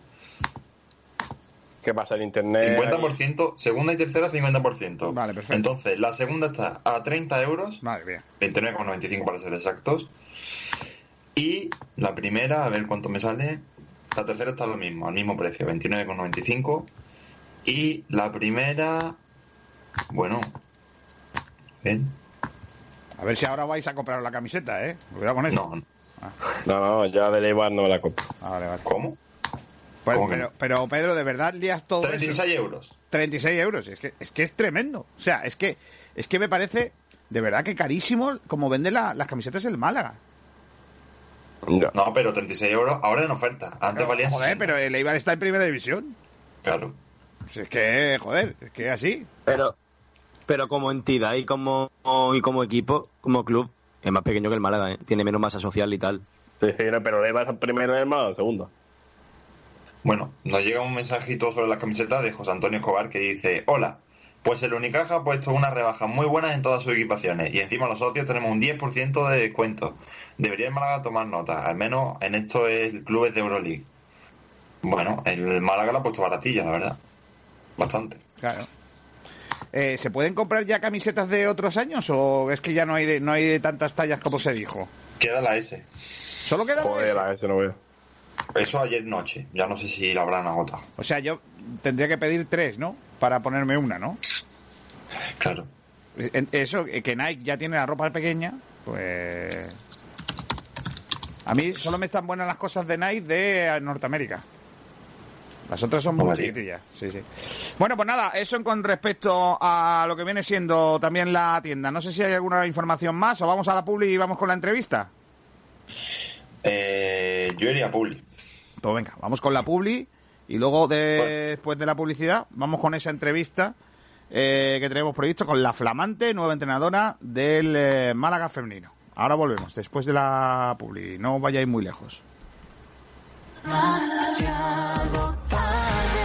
¿Qué pasa en internet? 50%, segunda y tercera 50%. Vale, perfecto. Entonces, la segunda está a 30 euros, Vale, bien. 29,95 para ser exactos. Y la primera, a ver cuánto me sale. La tercera está lo mismo, al mismo precio, 29,95. Y la primera, bueno, ven. A ver si ahora vais a comprar la camiseta, ¿eh? Cuidado con eso. No, No, no, ya de Leibar no me la compro. Ah, vale, vale. ¿Cómo? Pues, ¿Cómo que pero, pero, Pedro, de verdad lías todo 36 eso? euros. 36 euros. Es que, es que es tremendo. O sea, es que, es que me parece de verdad que carísimo como vende la- las camisetas el Málaga. No, pero 36 euros ahora en oferta. Antes valían Joder, 60. pero el Eibar está en primera división. Claro. Pues es que, joder, es que así. Pero, pero como entidad y como, y como equipo, como club, es más pequeño que el Málaga, ¿eh? tiene menos masa social y tal. Sí, sí, no, pero Leibar es primero y el Málaga segundo. Bueno, nos llega un mensajito sobre las camisetas de José Antonio Escobar que dice: Hola, pues el Unicaja ha puesto unas rebajas muy buenas en todas sus equipaciones y encima los socios tenemos un 10% de descuento. Debería el Málaga tomar nota, al menos en esto es clubes de Euroleague. Bueno, el Málaga lo ha puesto baratilla, la verdad. Bastante. Claro. Eh, ¿Se pueden comprar ya camisetas de otros años o es que ya no hay de, no hay de tantas tallas como se dijo? Queda la S. ¿Solo queda la Joder, S? a ese no veo. Eso ayer noche. Ya no sé si la habrán agotado. O sea, yo tendría que pedir tres, ¿no? Para ponerme una, ¿no? Claro. Eso, eh, que Nike ya tiene la ropa pequeña, pues... A mí solo me están buenas las cosas de Nike de Norteamérica. Las otras son muy chiquitillas, sí, sí. Bueno, pues nada, eso con respecto a lo que viene siendo también la tienda. No sé si hay alguna información más o vamos a la publi y vamos con la entrevista. Eh, yo iría a Publi. Pues venga, vamos con la publi y luego de- después de la publicidad vamos con esa entrevista eh, que tenemos previsto con la flamante nueva entrenadora del eh, Málaga femenino. Ahora volvemos, después de la publi. No vayáis muy lejos demasiado tarde.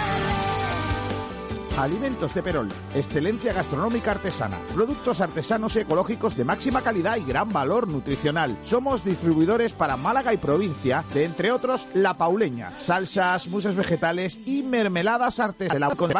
Alimentos de Perol, excelencia gastronómica artesana, productos artesanos y ecológicos de máxima calidad y gran valor nutricional. Somos distribuidores para Málaga y provincia de, entre otros, La Pauleña, salsas, musas vegetales y mermeladas artesanas con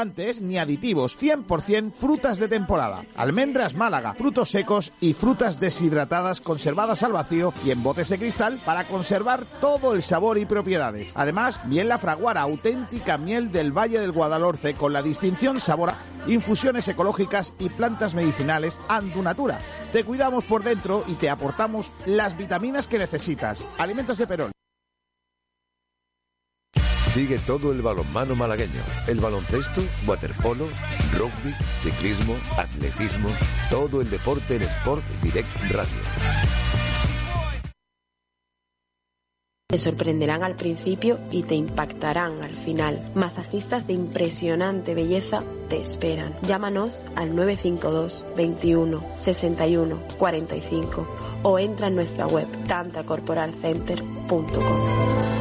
ni aditivos, 100% frutas de temporada. Almendras Málaga, frutos secos y frutas deshidratadas conservadas al vacío y en botes de cristal para conservar todo el sabor y propiedades. Además, miel la fraguara, auténtica miel del Valle del Guadalhorce con la distinción Sabora, infusiones ecológicas y plantas medicinales Andunatura. Te cuidamos por dentro y te aportamos las vitaminas que necesitas. Alimentos de Perol. Sigue todo el balonmano malagueño, el baloncesto, waterpolo, rugby, ciclismo, atletismo, todo el deporte en Sport Direct Radio. Te sorprenderán al principio y te impactarán al final. Masajistas de impresionante belleza te esperan. Llámanos al 952 21 61 45 o entra en nuestra web tantacorporalcenter.com.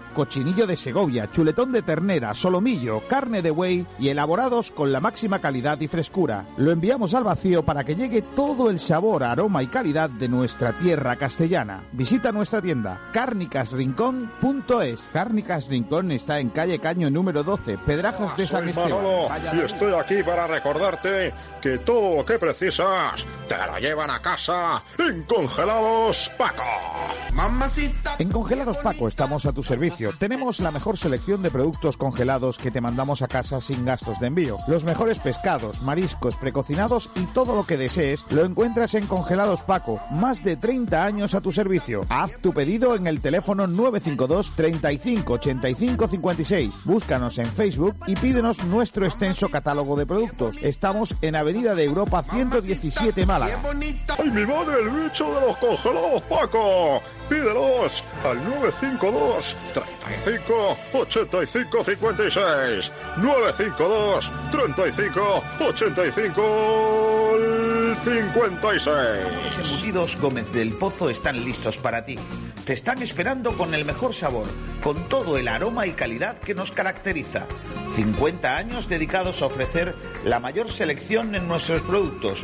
cochinillo de Segovia, chuletón de ternera, solomillo, carne de buey y elaborados con la máxima calidad y frescura. Lo enviamos al vacío para que llegue todo el sabor, aroma y calidad de nuestra tierra castellana. Visita nuestra tienda carnicasrincón.es. Cárnicas Rincón está en calle Caño número 12, Pedrajas de San Esteban. Manolo y estoy aquí para recordarte que todo lo que precisas te lo llevan a casa en Congelados Paco. Mamacita. En Congelados Paco estamos a tu servicio. Tenemos la mejor selección de productos congelados que te mandamos a casa sin gastos de envío. Los mejores pescados, mariscos, precocinados y todo lo que desees lo encuentras en Congelados Paco. Más de 30 años a tu servicio. Haz tu pedido en el teléfono 952 35 85 56. Búscanos en Facebook y pídenos nuestro extenso catálogo de productos. Estamos en Avenida de Europa 117 Málaga. ¡Ay, mi madre, el bicho de los congelados Paco! Pídelos al 952 35 85 56. 952 35 85 56. Los embutidos Gómez del Pozo están listos para ti. Te están esperando con el mejor sabor, con todo el aroma y calidad que nos caracteriza. 50 años dedicados a ofrecer la mayor selección en nuestros productos.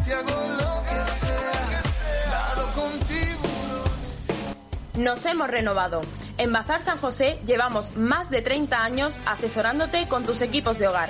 Nos hemos renovado. En Bazar San José llevamos más de 30 años asesorándote con tus equipos de hogar.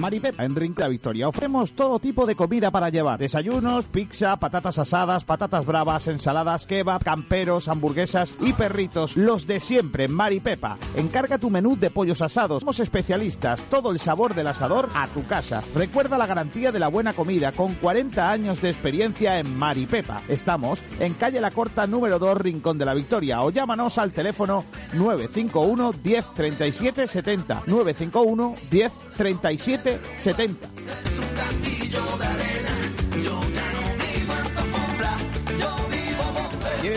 Maripepa en Rincón de la Victoria. Ofrecemos todo tipo de comida para llevar. Desayunos, pizza, patatas asadas, patatas bravas, ensaladas, kebab, camperos, hamburguesas y perritos. Los de siempre, Maripepa. Encarga tu menú de pollos asados. Somos especialistas. Todo el sabor del asador a tu casa. Recuerda la garantía de la buena comida con 40 años de experiencia en Maripepa. Estamos en calle La Corta número 2, Rincón de la Victoria. O llámanos al teléfono 951 10 37 70. 951 10 37 70.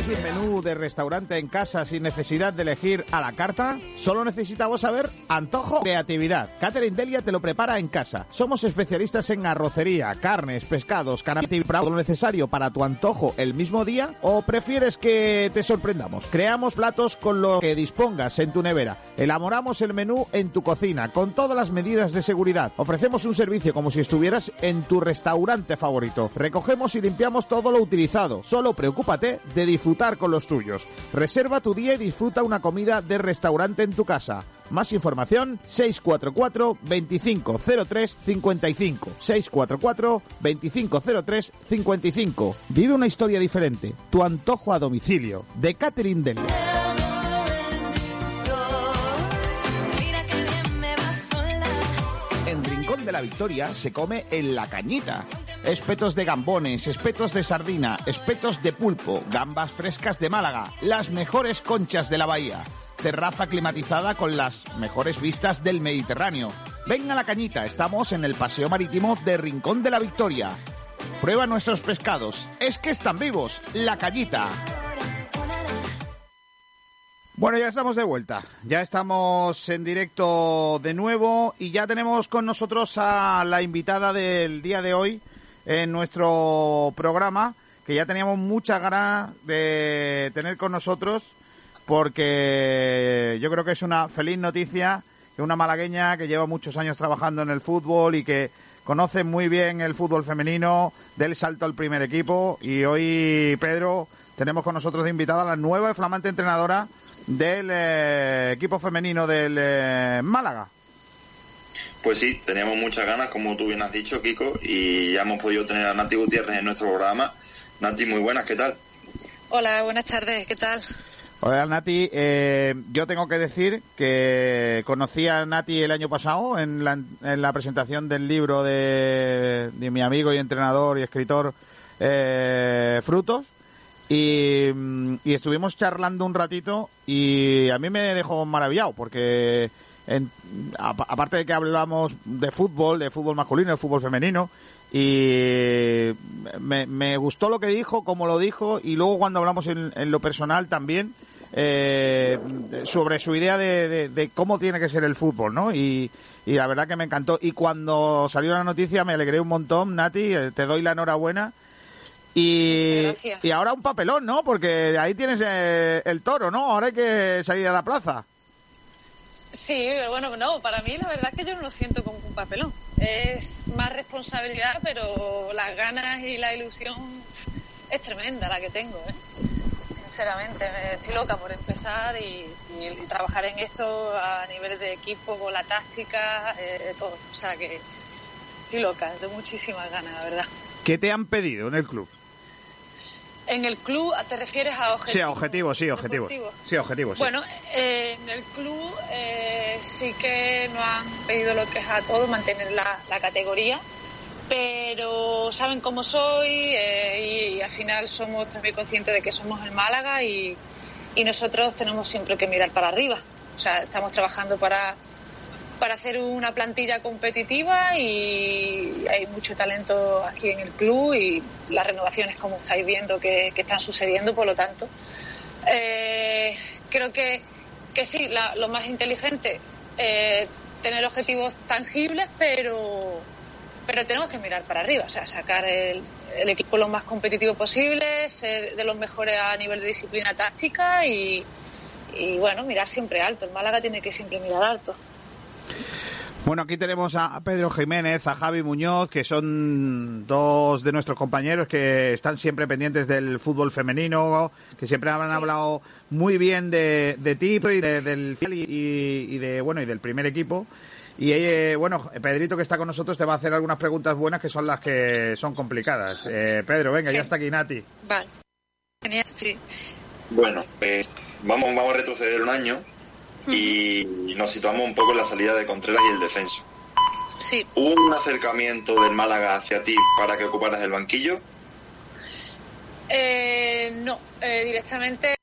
¿Quieres un menú de restaurante en casa sin necesidad de elegir a la carta? Solo necesitamos saber antojo, creatividad. Catherine Delia te lo prepara en casa. Somos especialistas en arrocería, carnes, pescados, cannabis lo necesario para tu antojo el mismo día o prefieres que te sorprendamos. Creamos platos con lo que dispongas en tu nevera. Elaboramos el menú en tu cocina con todas las medidas de seguridad. Ofrecemos un servicio como si estuvieras en tu restaurante favorito. Recogemos y limpiamos todo lo utilizado. Solo preocúpate de disfrutar con los tuyos. Reserva tu día y disfruta una comida de restaurante en tu casa. Más información 644 2503 55 644 2503 55. Vive una historia diferente. Tu antojo a domicilio de Catherine Del. En Rincón de la la Victoria se come en la cañita. Espetos de gambones, espetos de sardina, espetos de pulpo, gambas frescas de Málaga, las mejores conchas de la bahía. Terraza climatizada con las mejores vistas del Mediterráneo. Ven a la cañita, estamos en el Paseo Marítimo de Rincón de la Victoria. Prueba nuestros pescados, es que están vivos, la cañita. Bueno, ya estamos de vuelta. Ya estamos en directo de nuevo y ya tenemos con nosotros a la invitada del día de hoy en nuestro programa, que ya teníamos muchas ganas de tener con nosotros, porque yo creo que es una feliz noticia que una malagueña que lleva muchos años trabajando en el fútbol y que conoce muy bien el fútbol femenino, del salto al primer equipo. Y hoy, Pedro, tenemos con nosotros de invitada a la nueva y flamante entrenadora del eh, equipo femenino del eh, Málaga. Pues sí, teníamos muchas ganas, como tú bien has dicho, Kiko, y ya hemos podido tener a Nati Gutiérrez en nuestro programa. Nati, muy buenas, ¿qué tal? Hola, buenas tardes, ¿qué tal? Hola Nati, eh, yo tengo que decir que conocí a Nati el año pasado en la, en la presentación del libro de, de, mi amigo y entrenador y escritor eh, Frutos y, y, estuvimos charlando un ratito y a mí me dejó maravillado porque en, aparte de que hablamos de fútbol, de fútbol masculino, de fútbol femenino, y me, me, gustó lo que dijo, como lo dijo, y luego cuando hablamos en, en lo personal también, eh, sobre su idea de, de, de, cómo tiene que ser el fútbol, ¿no? Y, y, la verdad que me encantó. Y cuando salió la noticia me alegré un montón, Nati, eh, te doy la enhorabuena. Y, y ahora un papelón, ¿no? Porque ahí tienes eh, el toro, ¿no? Ahora hay que salir a la plaza. Sí, bueno, no, para mí la verdad es que yo no lo siento como un papelón. Es más responsabilidad, pero las ganas y la ilusión es tremenda la que tengo, ¿eh? Sinceramente, estoy loca por empezar y, trabajar en esto a nivel de equipo, con la táctica, eh, todo. O sea que estoy loca, de muchísimas ganas, la verdad. ¿Qué te han pedido en el club? En el club, ¿te refieres a objetivos? Sí, a objetivos, sí, objetivos. Sí, objetivos. Sí. Bueno, eh, en el club eh, sí que nos han pedido lo que es a todos, mantener la, la categoría, pero saben cómo soy eh, y, y, al final somos también conscientes de que somos el Málaga y, y nosotros tenemos siempre que mirar para arriba. O sea, estamos trabajando para para hacer una plantilla competitiva y hay mucho talento aquí en el club y las renovaciones, como estáis viendo, que, están sucediendo, por lo tanto, eh, creo que, que sí, la, lo más inteligente, eh, tener objetivos tangibles, pero, pero tenemos que mirar para arriba, o sea, sacar el, el equipo lo más competitivo posible, ser de los mejores a nivel de disciplina táctica y, y bueno, mirar siempre alto. El Málaga tiene que siempre mirar alto. Bueno, aquí tenemos a Pedro Jiménez, a Javi Muñoz, que son dos de nuestros compañeros que están siempre pendientes del fútbol femenino, que siempre han sí. hablado muy bien de, de ti y de, del y, y, de bueno y del primer equipo. Y eh, bueno, Pedrito que está con nosotros te va a hacer algunas preguntas buenas que son las que son complicadas. Eh, Pedro, venga, ya está aquí Nati. Vale. Genial, sí. Bueno, eh, vamos, vamos a retroceder un año y nos situamos un poco en la salida de Contreras y el descenso. Sí. ¿Hubo un acercamiento del Málaga hacia ti para que ocuparas el banquillo? Eh, no, eh, directamente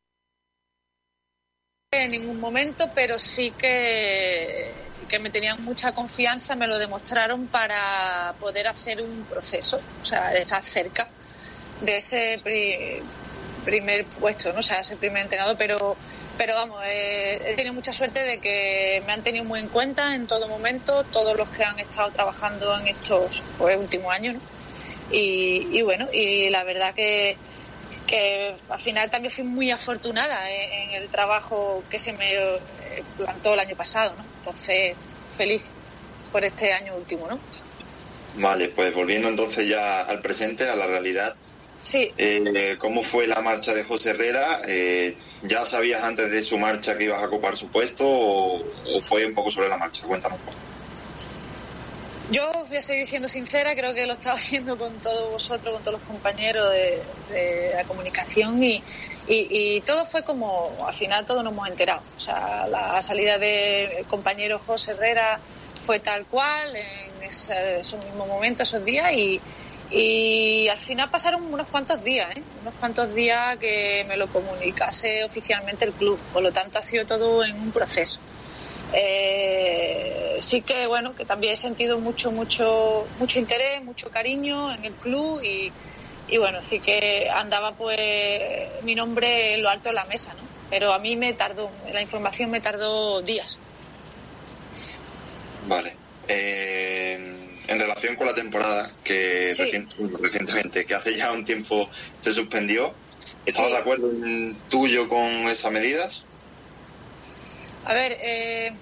en ningún momento, pero sí que, que me tenían mucha confianza, me lo demostraron para poder hacer un proceso, o sea, estar cerca de ese pri primer puesto, ¿no? o sea, ese primer entrenador, pero pero vamos, eh, he tenido mucha suerte de que me han tenido muy en cuenta en todo momento, todos los que han estado trabajando en estos pues, últimos años. Y, bueno, y la verdad que, que al final también fui muy afortunada en, en el trabajo que se me plantó el año pasado, ¿no? Entonces, feliz por este año último, ¿no? Vale, pues volviendo entonces ya al presente, a la realidad. Sí. Eh, ¿Cómo fue la marcha de José Herrera? Eh, ¿Ya sabías antes de su marcha que ibas a ocupar su puesto o, o, fue un poco sobre la marcha? Cuéntanos un poco. Yo voy a seguir siendo sincera, creo que lo estaba haciendo con todos vosotros, con todos los compañeros de, de la comunicación y, y, y, todo fue como, al final todos nos hemos enterado. O sea, la salida del compañero José Herrera fue tal cual en ese- esos mismos momentos, esos días y, y al final pasaron unos cuantos días, ¿eh? unos cuantos días que me lo comunicase oficialmente el club. Por lo tanto, ha sido todo en un proceso. Eh, sí que bueno, que también he sentido mucho, mucho, mucho interés, mucho cariño en el club y, y bueno, sí que andaba pues mi nombre en lo alto de la mesa, ¿no? Pero a mí me tardó, la información me tardó días. Vale. Eh, en relación con la temporada que Sí. recien- recientemente, que hace ya un tiempo se suspendió, ¿estabas Sí. de acuerdo en tuyo con esas medidas? A ver, eh,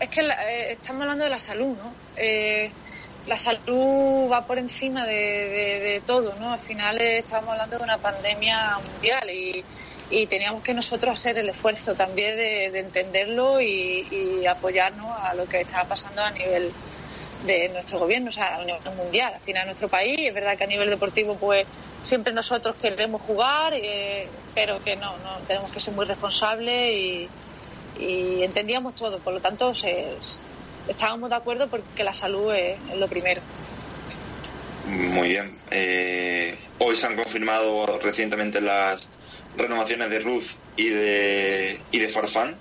es que la- eh, estamos hablando de la salud, ¿no? Eh, la salud va por encima de, de- de todo, ¿no? Al final estamos hablando de una pandemia mundial y, y teníamos que nosotros hacer el esfuerzo también de, de entenderlo y, y apoyarnos a lo que estaba pasando a nivel de nuestro gobierno, o sea, a nivel mundial, al final nuestro país. Es verdad que a nivel deportivo, pues siempre nosotros queremos jugar, eh, pero que no, no, tenemos que ser muy responsables y, y entendíamos todo. Por lo tanto, se- estábamos de acuerdo porque la salud es, es lo primero. Muy bien. Eh, hoy se han confirmado recientemente las renovaciones de Ruth y de, y de Farfán.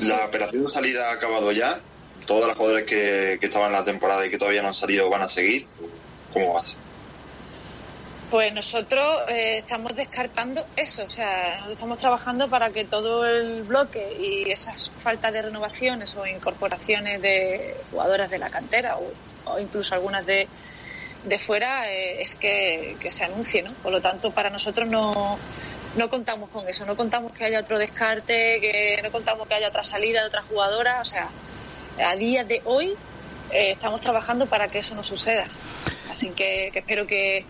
La operación de salida ha acabado ya. Todas las jugadores que, que estaban en la temporada y que todavía no han salido van a seguir. ¿Cómo vas? Pues nosotros eh, estamos descartando eso, o sea, estamos trabajando para que todo el bloque y esas faltas de renovaciones o incorporaciones de jugadoras de la cantera o, o incluso algunas de, de fuera eh, es que, que se anuncie, ¿no? Por lo tanto, para nosotros no, no contamos con eso, no contamos que haya otro descarte, que no contamos que haya otra salida de otra jugadora, o sea, a día de hoy eh, estamos trabajando para que eso no suceda. Así que, que espero que,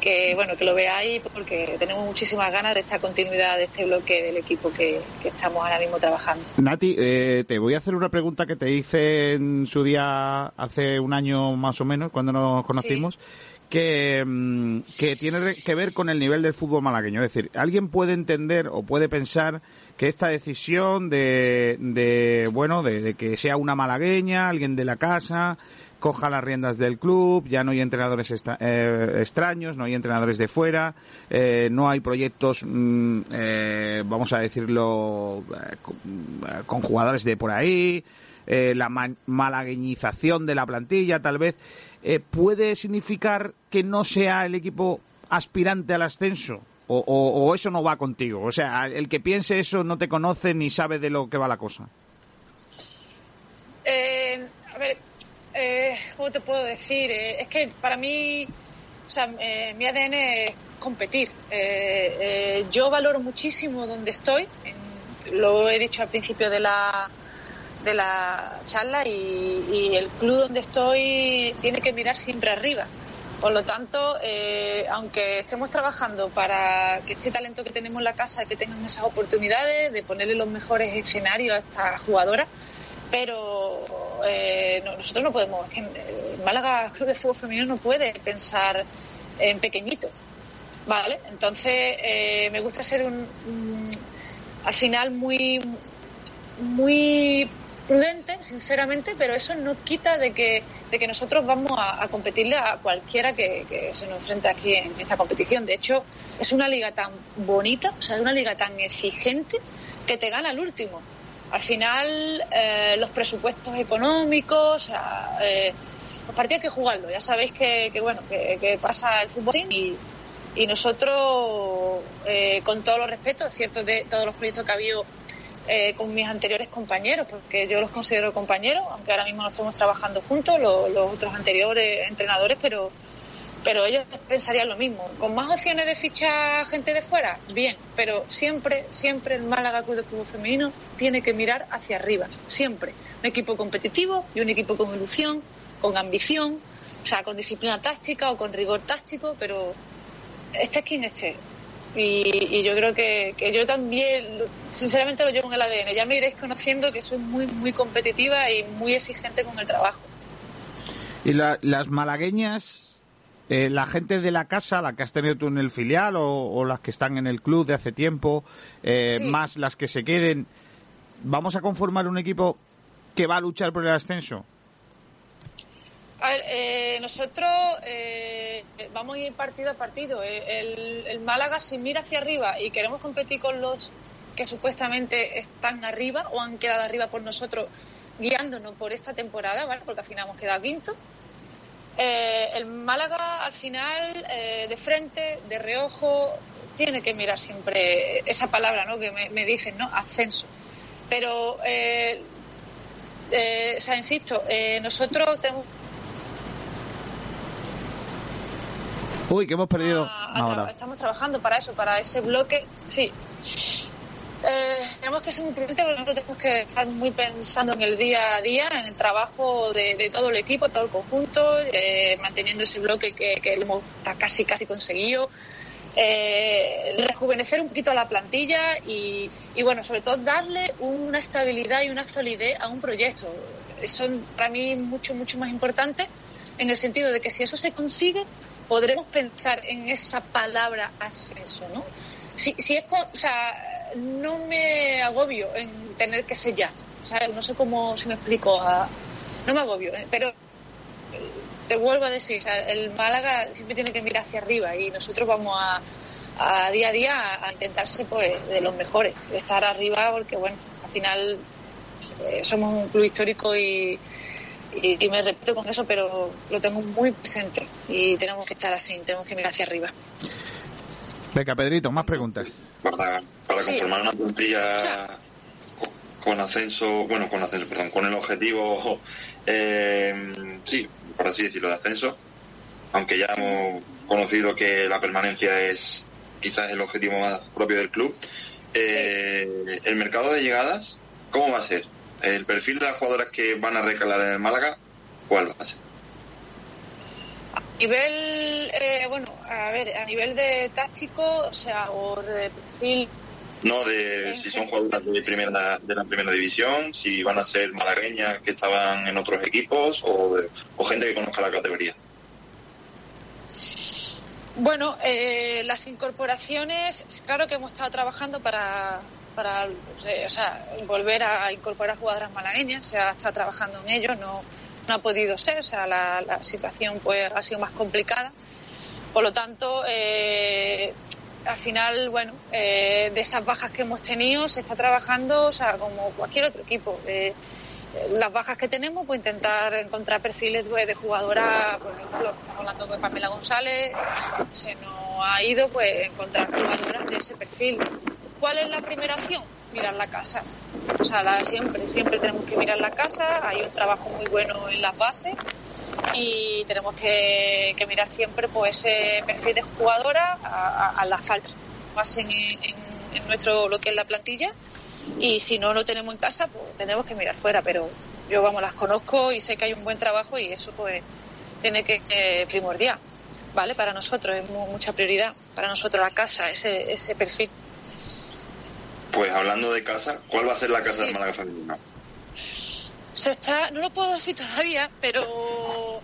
que bueno que lo veáis porque tenemos muchísimas ganas de esta continuidad de este bloque del equipo que, que estamos ahora mismo trabajando. Nati, eh, te voy a hacer una pregunta que te hice en su día hace un año más o menos, cuando nos conocimos, que, mm, que tiene que ver con el nivel del fútbol malagueño. Es decir, ¿alguien puede entender o puede pensar que esta decisión de, de bueno, de, que sea una malagueña, alguien de la casa, coja las riendas del club, ya no hay entrenadores eh, extraños, no hay entrenadores de fuera, eh, no hay proyectos, mm, eh, vamos a decirlo, con, jugadores de por ahí, la ma- malagueñización de la plantilla, tal vez, puede significar que no sea el equipo aspirante al ascenso. O, o- eso no va contigo. O sea, el que piense eso no te conoce ni sabe de lo que va la cosa. Eh, a ver, eh, ¿cómo te puedo decir? Eh, es que para mí, o sea, eh, mi ADN es competir. Eh, yo valoro muchísimo donde estoy, lo he dicho al principio de la, de la charla, y el club donde estoy tiene que mirar siempre arriba. Por lo tanto, eh, aunque estemos trabajando para que este talento que tenemos en la casa, que tengan esas oportunidades de ponerle los mejores escenarios a estas jugadoras, pero eh, no- nosotros no podemos, es que Málaga Club de Fútbol Femenino no puede pensar en pequeñito, ¿vale? Entonces eh, me gusta ser un, un- al final muy muy prudente, sinceramente, pero eso no quita de que, de que nosotros vamos a, competirle a cualquiera que, que se nos enfrente aquí en esta competición. De hecho, es una liga tan bonita, o sea, es una liga tan exigente que te gana el último. Al final, eh, los presupuestos económicos, o sea, eh, los partidos hay que jugarlo. Ya sabéis que, que bueno, que, pasa el fútbol y, nosotros, eh, con todos los respetos, es cierto de todos los proyectos que ha habido eh, con mis anteriores compañeros, porque yo los considero compañeros, aunque ahora mismo no estamos trabajando juntos, lo- los, otros anteriores entrenadores, pero, pero ellos pensarían lo mismo. ¿Con más opciones de fichar gente de fuera? Bien, pero siempre, siempre el Málaga Club de Fútbol Femenino tiene que mirar hacia arriba, siempre. Un equipo competitivo y un equipo con ilusión, con ambición, o sea, con disciplina táctica o con rigor táctico, pero esté quien esté. Y, y yo creo que, que yo también, lo- sinceramente, lo llevo en el ADN. Ya me iréis conociendo que soy muy, muy competitiva y muy exigente con el trabajo. Y la- las malagueñas, eh, la gente de la casa, la que has tenido tú en el filial o, o las que están en el club de hace tiempo, eh, Sí. más las que se queden, ¿vamos a conformar un equipo que va a luchar por el ascenso? A ver, eh, nosotros eh, vamos a ir partido a partido. Eh, El, Málaga, si mira hacia arriba y queremos competir con los que supuestamente están arriba o han quedado arriba por nosotros, guiándonos por esta temporada, ¿vale? Porque al final hemos quedado quinto. Eh, el Málaga, al final, de frente, de reojo, tiene que mirar siempre esa palabra, ¿no? Que me, me dicen, ¿no? Ascenso. Pero, o sea, insisto, nosotros tenemos Uy, que hemos perdido a- a tra- ahora. estamos trabajando para eso, para ese bloque, sí. Eh, tenemos que ser muy prudentes porque nosotros tenemos que estar muy pensando en el día a día, en el trabajo de, de todo el equipo, todo el conjunto, eh, manteniendo ese bloque que, que hemos casi casi conseguido. Eh, rejuvenecer un poquito a la plantilla y, y, bueno, sobre todo darle una estabilidad y una solidez a un proyecto. Eso para mí mucho, mucho más importante en el sentido de que si eso se consigue, podremos pensar en esa palabra ascenso, ¿no? Si, si es, o sea, no me agobio en tener que o sea, no sé cómo si me explico, a- no me agobio, eh, pero eh, te vuelvo a decir, o sea, el Málaga siempre tiene que mirar hacia arriba y nosotros vamos a, a día a día a, a intentarse pues de los mejores, de estar arriba porque bueno, al final eh, somos un club histórico y, y, y me repito con eso, pero lo tengo muy presente y tenemos que estar así, tenemos que mirar hacia arriba. Venga, Pedrito, más preguntas. para, para Sí. conformar una plantilla con, con ascenso, bueno, con ascenso, perdón, con el objetivo, eh, sí, por así decirlo, de ascenso, aunque ya hemos conocido que la permanencia es quizás el objetivo más propio del club. Eh, el mercado de llegadas, ¿cómo va a ser? El perfil de las jugadoras que van a recalar en el Málaga, ¿cuál va a ser? A nivel, eh, bueno, a ver, a nivel de táctico, o sea, o de perfil, No de si son jugadoras de primera de la primera división, si van a ser malagueñas que estaban en otros equipos o, de- o gente que conozca la categoría. Bueno, eh, las incorporaciones, claro que hemos estado trabajando para, para eh, o sea, volver a incorporar jugadoras malagueñas, se estado trabajando en ello, no, no ha podido ser, o sea, la, la situación pues ha sido más complicada. Por lo tanto, eh, al final, bueno, eh, de esas bajas que hemos tenido se está trabajando, o sea, como cualquier otro equipo. Eh, las bajas que tenemos, pues intentar encontrar perfiles pues, de jugadoras, por ejemplo, estamos hablando con Pamela González, se nos ha ido pues encontrar jugadoras de ese perfil. ¿Cuál es la primera acción? Mirar la casa. O sea, la- siempre, siempre tenemos que mirar la casa, hay un trabajo muy bueno en las bases y tenemos que, mirar siempre pues ese perfil de jugadora a, las faltas que pasen en, nuestro lo que es la plantilla. Y si no lo tenemos en casa pues tenemos que mirar fuera. Pero yo vamos las conozco y sé que hay un buen trabajo y eso pues tiene que ser primordial vale para nosotros es mu- mucha prioridad. Para nosotros la casa ese perfil Pues hablando de casa, ¿cuál va a ser la casa Sí. del Málaga femenino? Se está, no lo puedo decir todavía, pero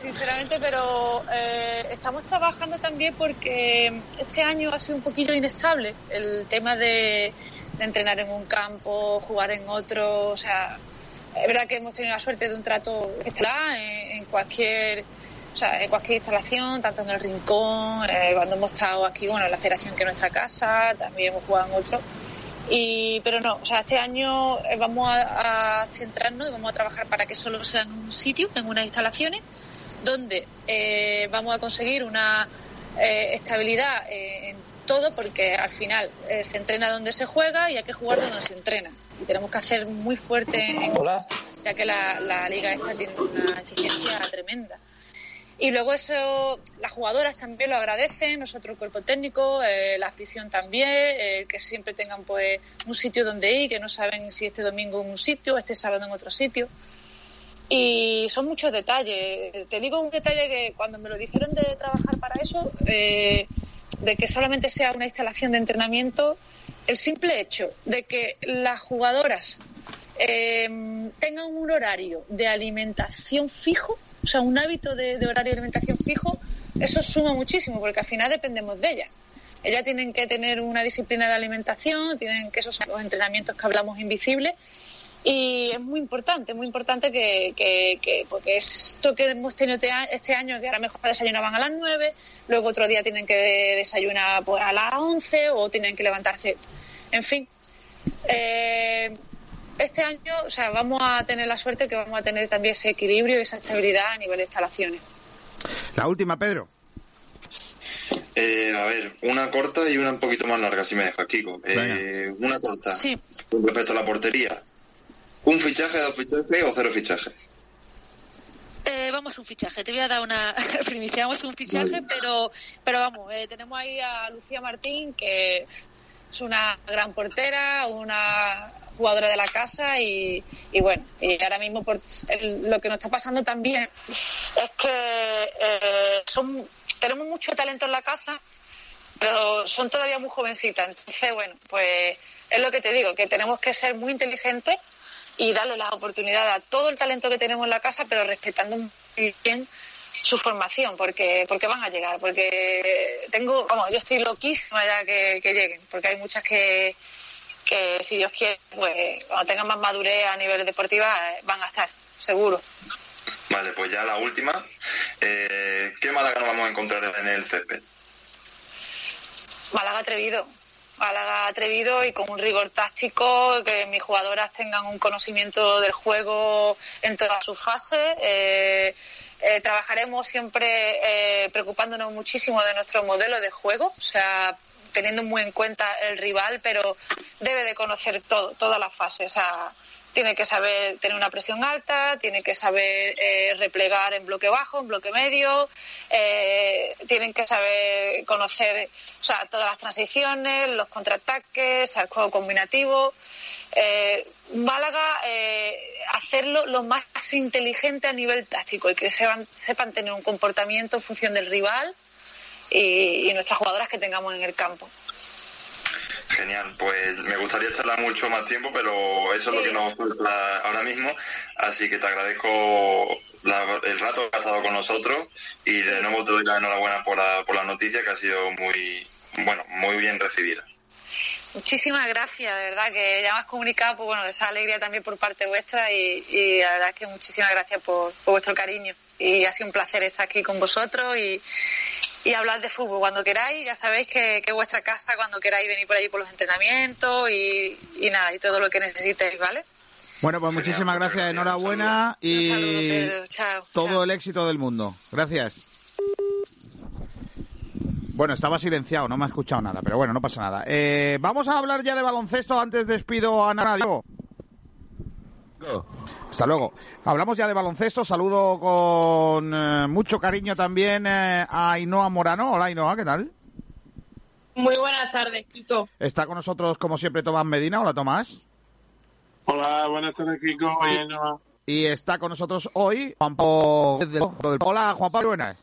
sinceramente, pero eh, estamos trabajando también porque este año ha sido un poquito inestable el tema de, de entrenar en un campo, jugar en otro, o sea, es verdad que hemos tenido la suerte de un trato estelar en, en cualquier o sea, en cualquier instalación, tanto en el rincón, eh, cuando hemos estado aquí, bueno, en la federación que es nuestra casa, también hemos jugado en otro. Y, pero no, o sea, este año eh, vamos a, a centrarnos y vamos a trabajar para que solo sea en un sitio, en unas instalaciones, donde eh, vamos a conseguir una eh, estabilidad eh, en todo, porque al final eh, se entrena donde se juega y hay que jugar donde se entrena. Y tenemos que hacer muy fuerte, en, ya que la, la liga esta tiene una exigencia tremenda. Y luego eso, las jugadoras también lo agradecen, nosotros el cuerpo técnico, eh, la afición también, eh, que siempre tengan pues un sitio donde ir, que no saben si este domingo en un sitio, este sábado en otro sitio. Y son muchos detalles. Te digo un detalle que cuando me lo dijeron de trabajar para eso, eh, de que solamente sea una instalación de entrenamiento, el simple hecho de que las jugadoras eh, tengan un horario de alimentación fijo, o sea, un hábito de, horario de alimentación fijo, eso suma muchísimo, porque al final dependemos de ellas. Ellas tienen que tener una disciplina de alimentación, tienen que esos son los entrenamientos que hablamos invisibles, y es muy importante, muy importante que, porque esto que hemos tenido este, este año, que ahora mejor desayunaban a las 9, luego otro día tienen que desayunar pues, a las 11 o tienen que levantarse, en fin. Eh, este año, o sea, vamos a tener la suerte que vamos a tener también ese equilibrio y esa estabilidad a nivel de instalaciones. La última, Pedro. Eh, a ver, una corta y una un poquito más larga, si me deja, Kiko. Eh, una corta. Sí. Con respecto a la portería. ¿Un fichaje, dos fichajes o cero fichajes? Eh, vamos un fichaje, te voy a dar una primicia, vamos un fichaje, pero, pero vamos, eh, tenemos ahí a Lucía Martín, que es una gran portera, una jugadora de la casa y, y bueno, y ahora mismo por el- lo que nos está pasando también es que eh, son, tenemos mucho talento en la casa, pero son todavía muy jovencitas. Entonces, bueno, pues es lo que te digo, que tenemos que ser muy inteligentes y darle las oportunidades a todo el talento que tenemos en la casa, pero respetando muy bien su formación, porque porque van a llegar, porque tengo, vamos, yo estoy loquísima ya que, que lleguen, porque hay muchas que, que si Dios quiere, pues cuando tengan más madurez a nivel deportiva eh, van a estar, seguro. Vale, pues ya la última. Eh, ¿Qué Málaga nos vamos a encontrar en el césped? Málaga atrevido. Málaga atrevido y con un rigor táctico, que mis jugadoras tengan un conocimiento del juego en todas sus fases. Eh, eh, trabajaremos siempre eh, preocupándonos muchísimo de nuestro modelo de juego, o sea, teniendo muy en cuenta el rival, pero debe de conocer todo, todas las fases. O sea, tiene que saber tener una presión alta, tiene que saber eh, replegar en bloque bajo, en bloque medio, eh, tienen que saber conocer o sea, todas las transiciones, los contraataques, el juego combinativo. Eh, Málaga, eh, hacerlo lo más inteligente a nivel táctico y que sepan, sepan tener un comportamiento en función del rival y, y nuestras jugadoras que tengamos en el campo. Genial, pues me gustaría charlar mucho más tiempo, pero eso es lo que nos falta ahora mismo. Así que te agradezco la- el rato que has estado con nosotros y de nuevo te doy la enhorabuena por la, por la noticia que ha sido muy, bueno, muy bien recibida. Muchísimas gracias, de verdad, que ya me has comunicado, pues bueno, esa alegría también por parte vuestra y, y la verdad es que muchísimas gracias por, por vuestro cariño. Y ha sido un placer estar aquí con vosotros y, y hablar de fútbol cuando queráis. Ya sabéis que, que es vuestra casa cuando queráis venir por allí por los entrenamientos y, y nada, y todo lo que necesitéis, ¿vale? Bueno, pues muchísimas gracias, enhorabuena y Pedro, chao. todo el éxito del mundo. Gracias. Bueno, estaba silenciado, no me ha escuchado nada, pero bueno, no pasa nada. Eh, vamos a hablar ya de baloncesto. Antes despido a. Diego. Hasta luego. Hablamos ya de baloncesto. Saludo con eh, mucho cariño también eh, a Ainhoa Morano. Hola Ainhoa, ¿qué tal? Muy buenas tardes, Kiko. Está con nosotros, como siempre, Tomás Medina. Hola Tomás. Hola, buenas tardes, Kiko. Ainhoa. Y está con nosotros hoy Juan Pablo. Hola Juan Pablo, buenas.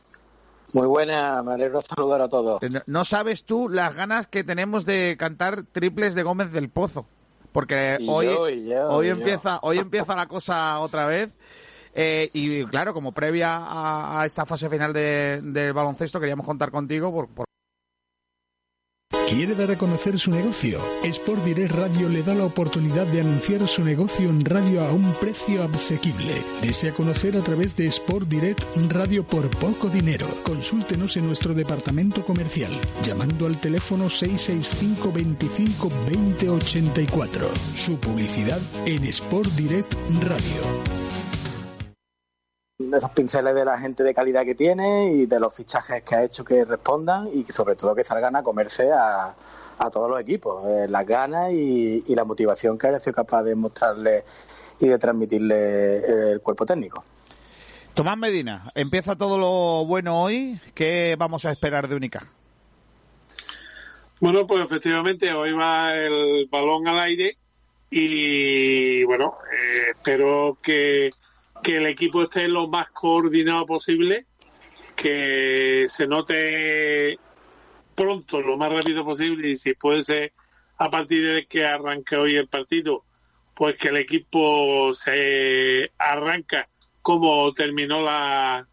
Muy buena, me alegro de saludar a todos. No- No sabes tú las ganas que tenemos de cantar triples de Gómez del Pozo. Porque Y hoy, yo, y yo, hoy y empieza, hoy empieza la cosa otra vez. Eh, y claro, como previa a, a esta fase final de- del baloncesto, queríamos contar contigo por, por- ¿Quiere dar a conocer su negocio? Sport Direct Radio le da la oportunidad de anunciar su negocio en radio a un precio asequible. Desea conocer a través de Sport Direct Radio por poco dinero. Consúltenos en nuestro departamento comercial llamando al teléfono 665 25 20 84. Su publicidad en Sport Direct Radio. Esos pinceles de la gente de calidad que tiene y de los fichajes que ha hecho que respondan y que sobre todo que salgan a comerse a, a todos los equipos. Eh, las ganas y, y la motivación que haya sido capaz de mostrarle y de transmitirle el cuerpo técnico. Tomás Medina, empieza todo lo bueno hoy. ¿Qué vamos a esperar de Única? Bueno, pues efectivamente hoy va el balón al aire y bueno, eh, espero que, que el equipo esté lo más coordinado posible, que se note pronto, lo más rápido posible y si puede ser a partir de que arranque hoy el partido, pues que el equipo se arranca como terminó la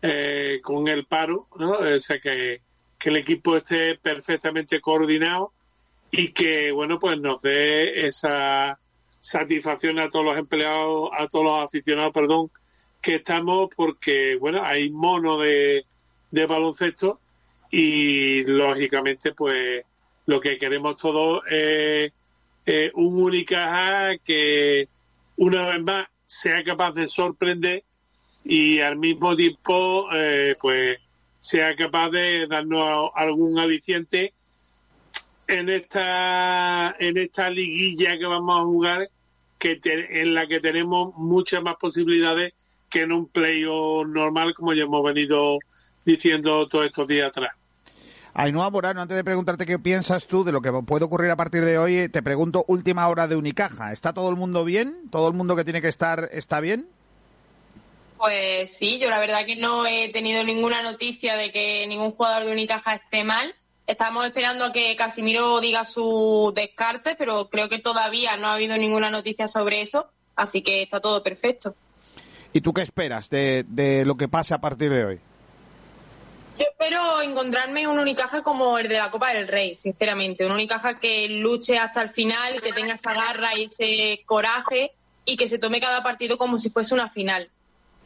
eh, con el paro, ¿no? O sea que que el equipo esté perfectamente coordinado y que bueno pues nos dé esa satisfacción a todos los empleados, a todos los aficionados, perdón, que estamos porque, bueno, hay mono de, de baloncesto y lógicamente pues lo que queremos todos es un Unicaja que una vez más sea capaz de sorprender y al mismo tiempo eh, pues sea capaz de darnos algún aliciente en esta en esta liguilla que vamos a jugar que en la que tenemos muchas más posibilidades que en un playoff normal como ya hemos venido diciendo todos estos días atrás. Ainhoa Morano, antes de preguntarte qué piensas tú de lo que puede ocurrir a partir de hoy, te pregunto última hora de Unicaja. ¿Está todo el mundo bien? ¿Todo el mundo que tiene que estar está bien? Pues sí, yo la verdad que no he tenido ninguna noticia de que ningún jugador de Unicaja esté mal. Estamos esperando a que Casimiro diga su descarte, pero creo que todavía no ha habido ninguna noticia sobre eso, así que está todo perfecto. ¿Y tú qué esperas de, de lo que pase a partir de hoy? Yo espero encontrarme un Unicaja como el de la Copa del Rey, sinceramente. Un Unicaja que luche hasta el final, y que tenga esa garra y ese coraje y que se tome cada partido como si fuese una final.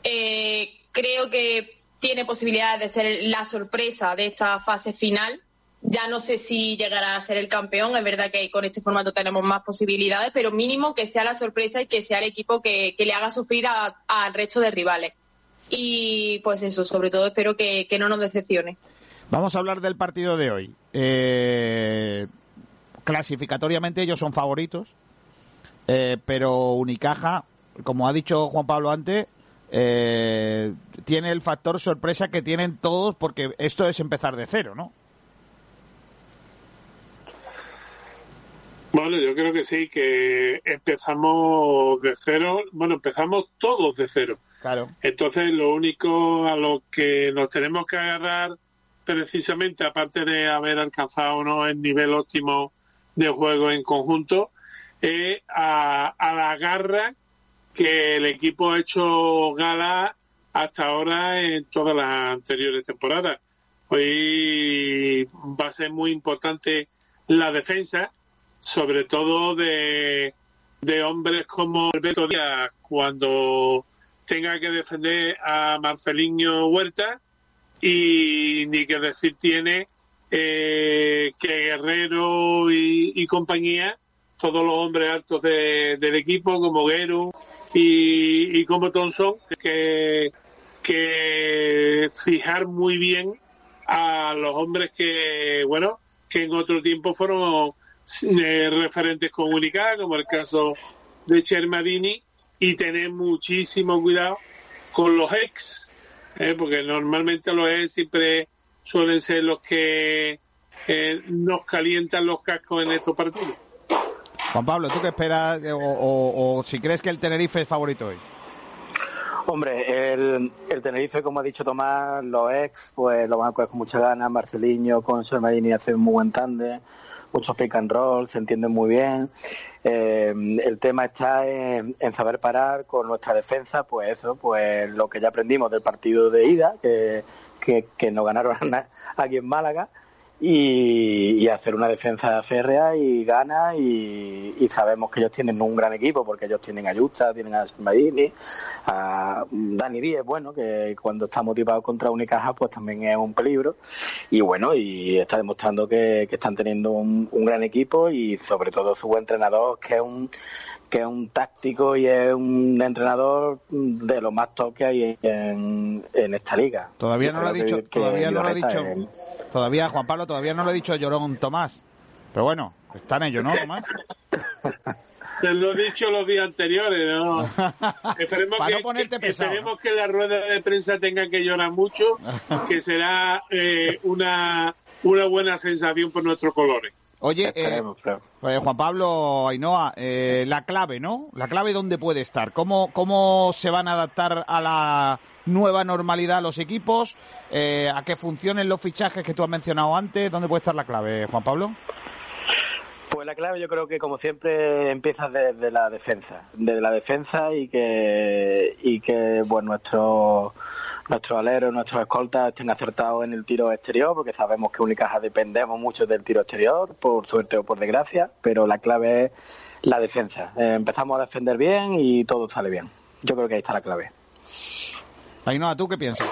Eh, creo que tiene posibilidades de ser la sorpresa de esta fase final. Ya no sé si llegará a ser el campeón, es verdad que con este formato tenemos más posibilidades, pero mínimo que sea la sorpresa y que sea el equipo que, le haga sufrir al resto de rivales y pues eso, sobre todo espero que, no nos decepcione. Vamos a hablar del partido de hoy. Eh, clasificatoriamente ellos son favoritos, eh, pero Unicaja, como ha dicho Juan Pablo antes, eh, tiene el factor sorpresa que tienen todos porque esto es empezar de cero, ¿no? Bueno, yo creo que sí, que empezamos de cero. Bueno, empezamos todos de cero. Entonces, lo único a lo que nos tenemos que agarrar, precisamente, aparte de haber alcanzado ¿no? el nivel óptimo de juego en conjunto, es a, la garra que el equipo ha hecho gala hasta ahora en todas las anteriores temporadas. Hoy va a ser muy importante la defensa, sobre todo de, de hombres como Alberto Díaz, cuando tenga que defender a Marcelinho Huerta y ni que decir tiene eh, que Guerrero y, compañía, todos los hombres altos del equipo como Guerrero y, como Thompson, que, que fijar muy bien a los hombres que, bueno, que en otro tiempo fueron eh, referentes comunicados, como el caso de Chermadini, y tener muchísimo cuidado con los ex, ¿eh? porque normalmente los ex siempre suelen ser los que eh, nos calientan los cascos en estos partidos. Juan Pablo, ¿tú qué esperas o, si crees que el Tenerife es favorito hoy? Hombre, el, Tenerife, como ha dicho Tomás, los ex, pues lo van a coger con mucha ganas. Marceliño con Madini hacen un muy buen tándem muchos pick and roll, se entienden muy bien. Eh, el tema está en, saber parar con nuestra defensa, pues eso, pues lo que ya aprendimos del partido de ida, que, que, que nos ganaron aquí en Málaga, y, hacer una defensa férrea y gana y, sabemos que ellos tienen un gran equipo porque ellos tienen a Justa, tienen a Smadini, a Dani Díez, bueno, que cuando está motivado contra Unicaja pues también es un peligro. Y bueno, y está demostrando que, están teniendo un, gran equipo y sobre todo su entrenador que es un que es un táctico y es un entrenador de lo más top que hay en, esta liga. Todavía no lo ha dicho, todavía no lo ha dicho. Todavía, Juan Pablo, todavía no lo he dicho Llorón Tomás. Pero bueno, están ellos, ¿no, Tomás? Te lo he dicho los días anteriores, ¿no? esperemos, que, esperemos que la rueda de prensa tenga que llorar mucho, que será eh, una, una buena sensación por nuestros colores. Oye, eh, pues, Juan Pablo Ainhoa, eh, la clave, ¿no? La clave, ¿dónde puede estar? ¿Cómo, ¿Cómo se van a adaptar a la nueva normalidad los equipos? Eh, ¿A que funcionen los fichajes que tú has mencionado antes? ¿Dónde puede estar la clave, Juan Pablo? Pues la clave yo creo que como siempre empieza desde la defensa, desde la defensa y que y que bueno nuestro nuestros aleros, nuestros escoltas estén acertados en el tiro exterior, porque sabemos que Unicaja dependemos mucho del tiro exterior, por suerte o por desgracia, pero la clave es la defensa. Eh, empezamos a defender bien y todo sale bien. Yo creo que ahí está la clave. Ainhoa, ¿tú qué piensas?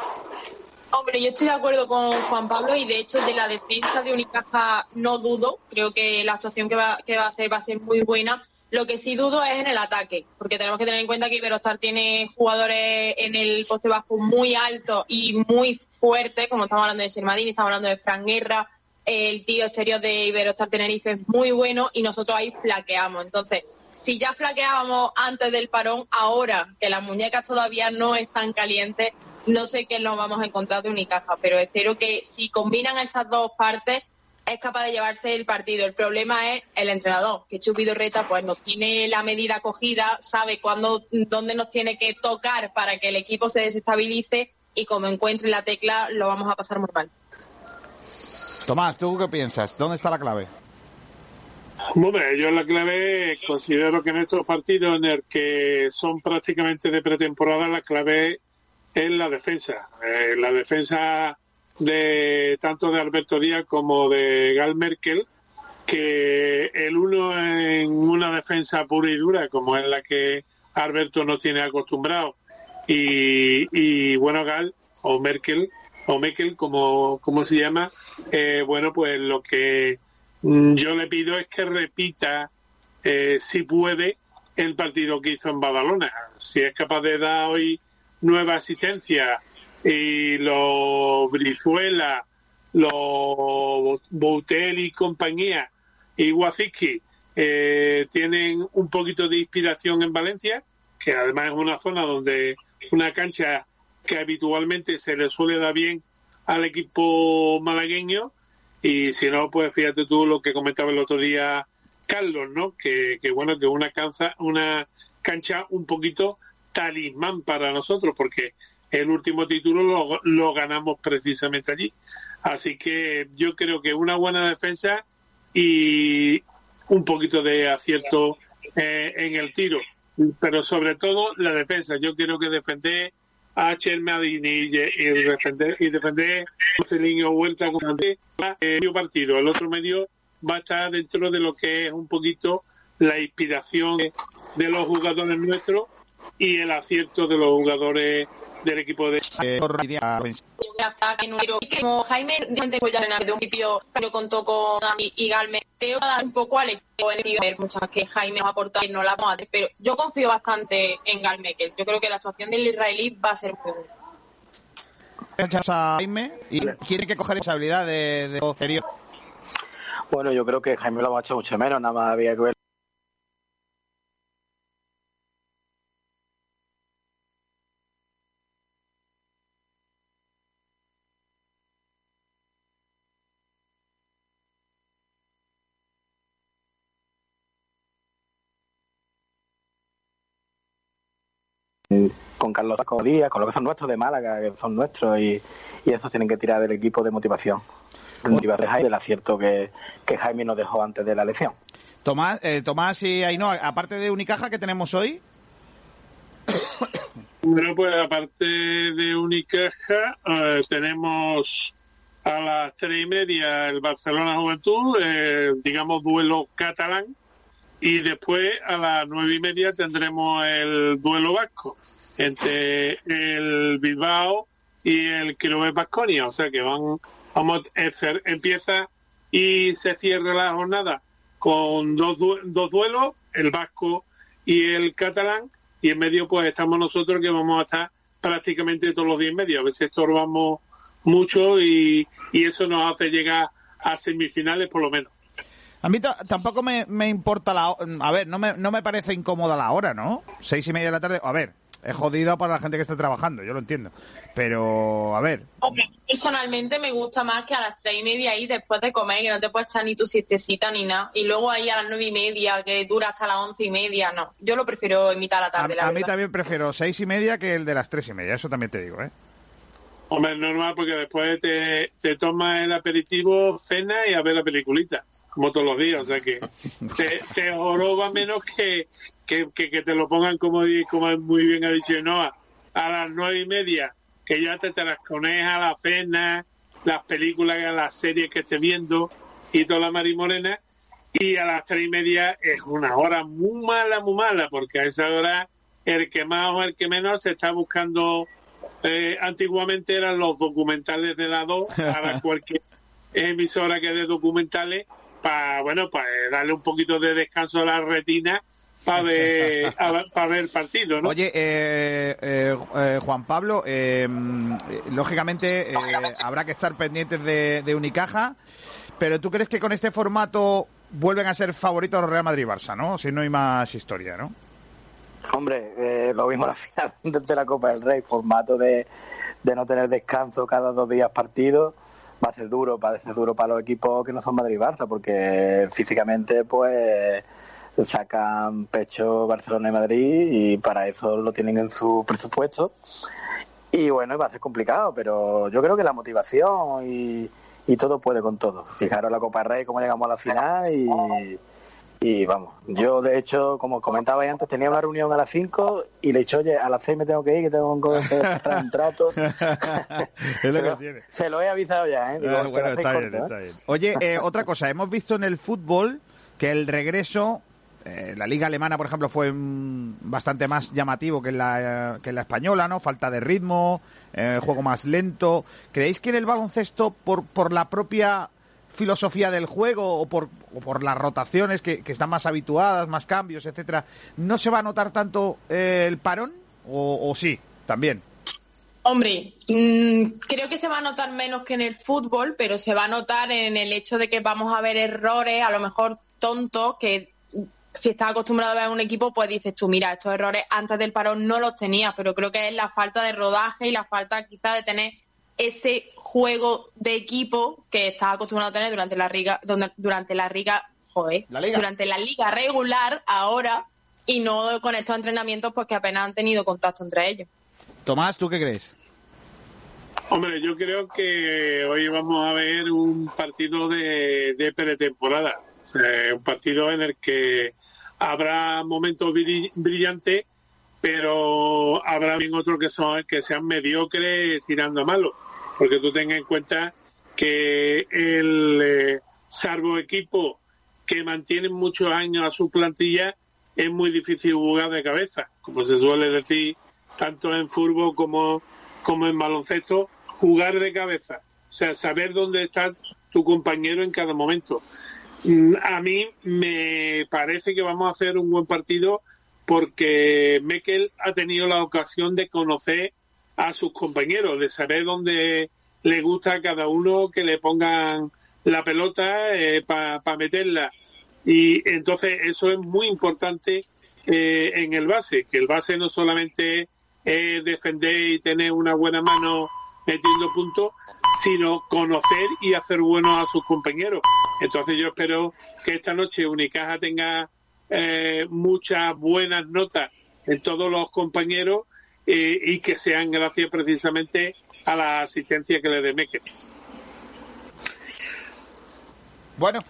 Hombre, yo estoy de acuerdo con Juan Pablo y de hecho de la defensa de Unicaja no dudo. Creo que la actuación que va, que va a hacer va a ser muy buena. Lo que sí dudo es en el ataque, porque tenemos que tener en cuenta que Iberostar tiene jugadores en el poste bajo muy altos y muy fuertes, como estamos hablando de Sermadini, estamos hablando de Fran Guerra, el tiro exterior de Iberostar Tenerife es muy bueno y nosotros ahí flaqueamos. Entonces, si ya flaqueábamos antes del parón, ahora que las muñecas todavía no están calientes, no sé qué nos vamos a encontrar de Unicaja, pero espero que si combinan esas dos partes es capaz de llevarse el partido. El problema es el entrenador, que Chupi Reta pues nos tiene la medida cogida, sabe cuándo, dónde nos tiene que tocar para que el equipo se desestabilice y como encuentre la tecla lo vamos a pasar muy mal. Tomás, ¿tú qué piensas? ¿Dónde está la clave? Hombre, yo la clave considero que en estos partidos en el que son prácticamente de pretemporada, la clave es la defensa. Eh, la defensa de tanto de Alberto Díaz como de Gal Merkel, que el uno en una defensa pura y dura, como es la que Alberto no tiene acostumbrado, y, y bueno, Gal o Merkel, o Merkel, como, como se llama, eh, bueno, pues lo que yo le pido es que repita, eh, si puede, el partido que hizo en Badalona. Si es capaz de dar hoy nueva asistencia y los Brizuela, los Boutel y compañía y Waziski eh, tienen un poquito de inspiración en Valencia, que además es una zona donde una cancha que habitualmente se le suele dar bien al equipo malagueño y si no, pues fíjate tú lo que comentaba el otro día Carlos, ¿no? Que, que bueno, que una cancha, una cancha un poquito talismán para nosotros, porque el último título lo, ganamos precisamente allí. Así que yo creo que una buena defensa y un poquito de acierto eh, en el tiro, pero sobre todo la defensa. Yo quiero que defender a Chermadini y, defender y defender a Huerta como el medio partido. El otro medio va a estar dentro de lo que es un poquito la inspiración de los jugadores nuestros y el acierto de los jugadores del equipo de como Jaime pues ya en el principio contó con y Galme. Creo que dar un poco al equipo en muchas que Jaime nos aporta y no la vamos a pero yo confío bastante en Galme que yo creo que la actuación del israelí va a ser muy buena. A Jaime y quiere que coger responsabilidad de, de bueno yo creo que Jaime lo ha hecho mucho menos nada más había que ver con Carlos Díaz, con lo que son nuestros de Málaga, que son nuestros, y, y esos tienen que tirar del equipo de motivación. De motivación Jaime, el acierto que, Jaime nos dejó antes de la elección. Tomás, eh, Tomás y Ainhoa, aparte de Unicaja, ¿qué tenemos hoy? Bueno, pues aparte de Unicaja, eh, tenemos a las tres y media el Barcelona Juventud, eh, digamos duelo catalán, y después a las nueve y media tendremos el duelo vasco entre el Bilbao y el Quilomé Basconia. O sea que van, vamos empieza y se cierra la jornada con dos, dos duelos, el vasco y el catalán, y en medio pues estamos nosotros que vamos a estar prácticamente todos los días en medio. A veces estorbamos mucho y, y eso nos hace llegar a semifinales por lo menos. A mí tampoco me, me, importa la... A ver, no me, no me parece incómoda la hora, ¿no? Seis y media de la tarde. A ver, es jodido para la gente que está trabajando, yo lo entiendo. Pero, a ver. Personalmente me gusta más que a las tres y media ahí después de comer, que no te puedes echar ni tu siestecita ni nada. Y luego ahí a las nueve y media, que dura hasta las once y media, no. Yo lo prefiero imitar a la tarde. A, a mí también prefiero seis y media que el de las tres y media, eso también te digo, ¿eh? Hombre, es normal porque después te, te tomas el aperitivo, cena y a ver la peliculita como todos los días, o sea que te, te joroba menos que, que, que, te lo pongan como, como muy bien ha dicho Noah, a las nueve y media, que ya te trascones a la cena, las películas, las series que estés viendo y toda la marimorena, y a las tres y media es una hora muy mala, muy mala, porque a esa hora el que más o el que menos se está buscando. eh, antiguamente eran los documentales de la 2, ahora cualquier emisora que dé documentales, para bueno, para darle un poquito de descanso a la retina para ver, partido, ¿no? Oye, eh, eh, eh, Juan Pablo, eh, mm, lógicamente eh, habrá que estar pendientes de, de Unicaja, pero ¿tú crees que con este formato vuelven a ser favoritos Real Madrid y Barça, no? Si no hay más historia, ¿no? Hombre, eh, lo mismo la final de la Copa del Rey, formato de, de no tener descanso cada dos días partido, va a ser duro, va a ser duro para los equipos que no son Madrid y Barça, porque físicamente pues sacan pecho Barcelona y Madrid y para eso lo tienen en su presupuesto. Y bueno, va a ser complicado, pero yo creo que la motivación y, y todo puede con todo. Fijaros la Copa Rey, cómo llegamos a la final y, y vamos. Yo, de hecho, como comentaba antes, tenía una reunión a las 5 y le he dicho, oye, a las 6 me tengo que ir, que tengo que cerrar un trato. Es lo se, que lo, tiene. se lo he avisado ya, ¿eh? Digo, Ah, que bueno, lo hacéis está bien, corto, ¿eh? bien. Oye, eh, otra cosa, hemos visto en el fútbol que el regreso, eh, la liga alemana, por ejemplo, fue mm, bastante más llamativo que la, que en la española, ¿no? Falta de ritmo, eh, juego más lento. ¿Creéis que en el baloncesto, por, por la propia filosofía del juego o por, por las rotaciones que, que están más habituadas, más cambios, etcétera, no se va a notar tanto eh, el parón? ¿O, o sí, también? Hombre, mm, creo que se va a notar menos que en el fútbol, pero se va a notar en el hecho de que vamos a ver errores, a lo mejor tontos, que si estás acostumbrado a ver un equipo, pues dices tú, mira, estos errores antes del parón no los tenías, pero creo que es la falta de rodaje y la falta quizá de tener ese juego de equipo que estás acostumbrado a tener durante la liga, durante la liga, joder, La liga. durante la liga regular ahora y no con estos entrenamientos pues que apenas han tenido contacto entre ellos. Tomás, ¿tú qué crees? Hombre, yo creo que hoy vamos a ver un partido de, de pretemporada. O sea, un partido en el que habrá momentos brill- brillantes, pero habrá también otros que, son, que sean mediocres tirando a malos. Porque tú tengas en cuenta que el eh, salvo equipo que mantienen muchos años a su plantilla, es muy difícil jugar de cabeza, como se suele decir tanto en fútbol como, como en baloncesto, jugar de cabeza, o sea, saber dónde está tu compañero en cada momento. Mm, A mí me parece que vamos a hacer un buen partido porque Mekel ha tenido la ocasión de conocer a sus compañeros, de saber dónde le gusta a cada uno que le pongan la pelota para meterla. Y entonces eso es muy importante eh, en el base, que el base no solamente es defender y tener una buena mano metiendo puntos, sino conocer y hacer bueno a sus compañeros. Entonces yo espero que esta noche Unicaja tenga eh, muchas buenas notas en todos los compañeros eh, y que sean gracias precisamente a la asistencia que le dé Meque. Bueno,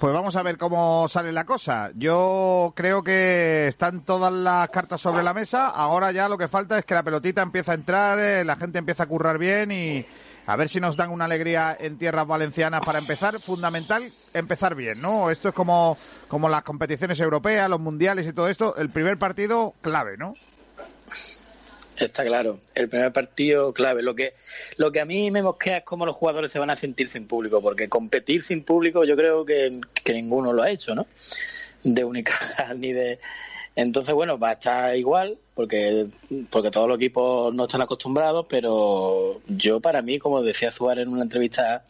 pues vamos a ver cómo sale la cosa. Yo creo que están todas las cartas sobre la mesa. Ahora ya lo que falta es que la pelotita empiece a entrar, eh, la gente empieza a currar bien y a ver si nos dan una alegría en tierras valencianas para empezar. Fundamental empezar bien, ¿no? Esto es como, como las competiciones europeas, los mundiales y todo esto. El primer partido clave, ¿no? Está claro, el primer partido clave. Lo que, lo que a mí me mosquea es cómo los jugadores se van a sentir sin público, porque competir sin público yo creo que, que ninguno lo ha hecho, ¿no? De Unicaja ni de... Entonces, bueno, va a estar igual, porque, porque todos los equipos no están acostumbrados, pero yo para mí, como decía Suárez en una entrevista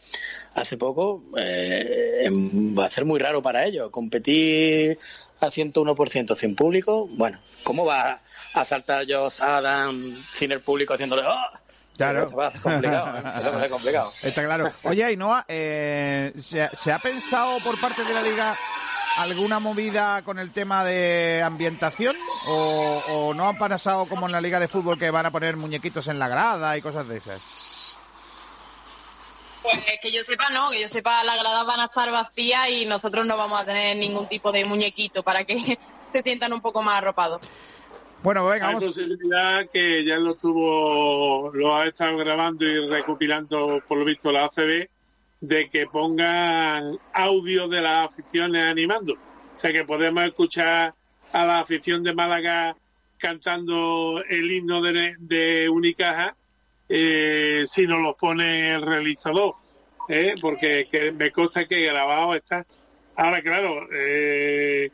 hace poco, eh, va a ser muy raro para ellos. Competir al 101% sin público, bueno, ¿cómo va a saltar Josh Adam sin el público haciéndole ¡ah! Claro. Eso va a ser complicado, ¿eh? Eso va a ser complicado. Está claro. Oye, Ainhoa, eh, ¿se, ¿se ha pensado por parte de la liga alguna movida con el tema de ambientación? ¿O, o no han pasado como en la liga de fútbol que van a poner muñequitos en la grada y cosas de esas? Pues que yo sepa, no, que yo sepa, las gradas van a estar vacías y nosotros no vamos a tener ningún tipo de muñequito para que se sientan un poco más arropados. Bueno, venga, Hay vamos. posibilidad que ya lo estuvo, lo ha estado grabando y recopilando, por lo visto, la ACB, de que pongan audio de las aficiones animando. O sea que podemos escuchar a la afición de Málaga cantando el himno de, de Unicaja eh, si nos lo pone el realizador. ¿eh? Porque que me consta que grabado está. Ahora, claro, eh,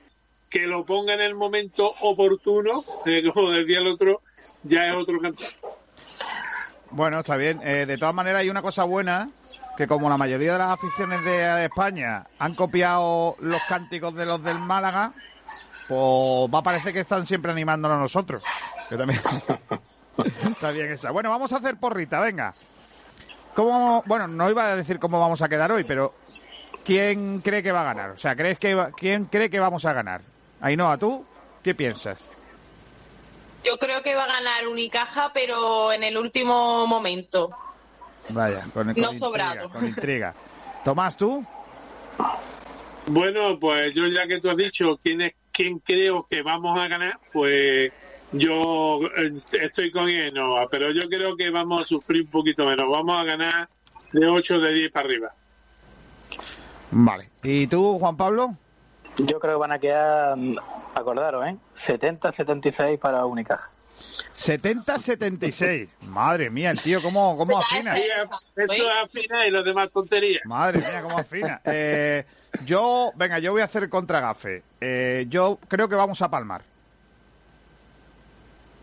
que lo ponga en el momento oportuno, eh, como decía el otro, ya es otro cantar. Bueno, está bien. Eh, de todas maneras, hay una cosa buena, que como la mayoría de las aficiones de España han copiado los cánticos de los del Málaga, pues va a parecer que están siempre animándonos a nosotros. Que también está bien esa. Bueno, vamos a hacer porrita, venga. ¿Cómo, bueno, no iba a decir cómo vamos a quedar hoy, pero ¿quién cree que va a ganar? O sea, ¿crees que ¿quién cree que vamos a ganar? Ainhoa, ¿tú qué piensas? Yo creo que va a ganar Unicaja, pero en el último momento. Vaya, con, con No intriga, sobrado. con intriga. Tomás, ¿tú? Bueno, pues yo ya que tú has dicho quién es quién creo que vamos a ganar, pues yo eh, estoy con Enoa, pero yo creo que vamos a sufrir un poquito menos. Vamos a ganar de 8 de 10 para arriba. Vale. ¿Y tú, Juan Pablo? Yo creo que van a quedar, mm, acordaros, ¿eh? 70-76 para Unicaja. 70-76. Madre mía, el tío, ¿cómo, cómo afina? Sí, Eso es afina y los demás tonterías. Madre mía, cómo afina. Eh, yo, venga, yo voy a hacer contragafe. Eh, yo creo que vamos a palmar.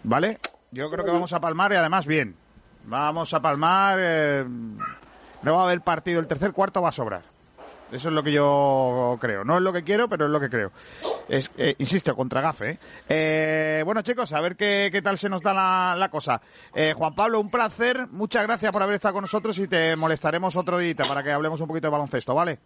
¿Vale? Yo creo que vamos a palmar y además bien. Vamos a palmar. eh, no va a haber partido. El tercer cuarto va a sobrar. Eso es lo que yo creo. No es lo que quiero, pero es lo que creo. Es, eh, insisto, contra gafe. ¿eh? Eh, bueno, chicos, a ver qué, qué tal se nos da la, la cosa. Eh, Juan Pablo, un placer. Muchas gracias por haber estado con nosotros y te molestaremos otro día para que hablemos un poquito de baloncesto, ¿vale?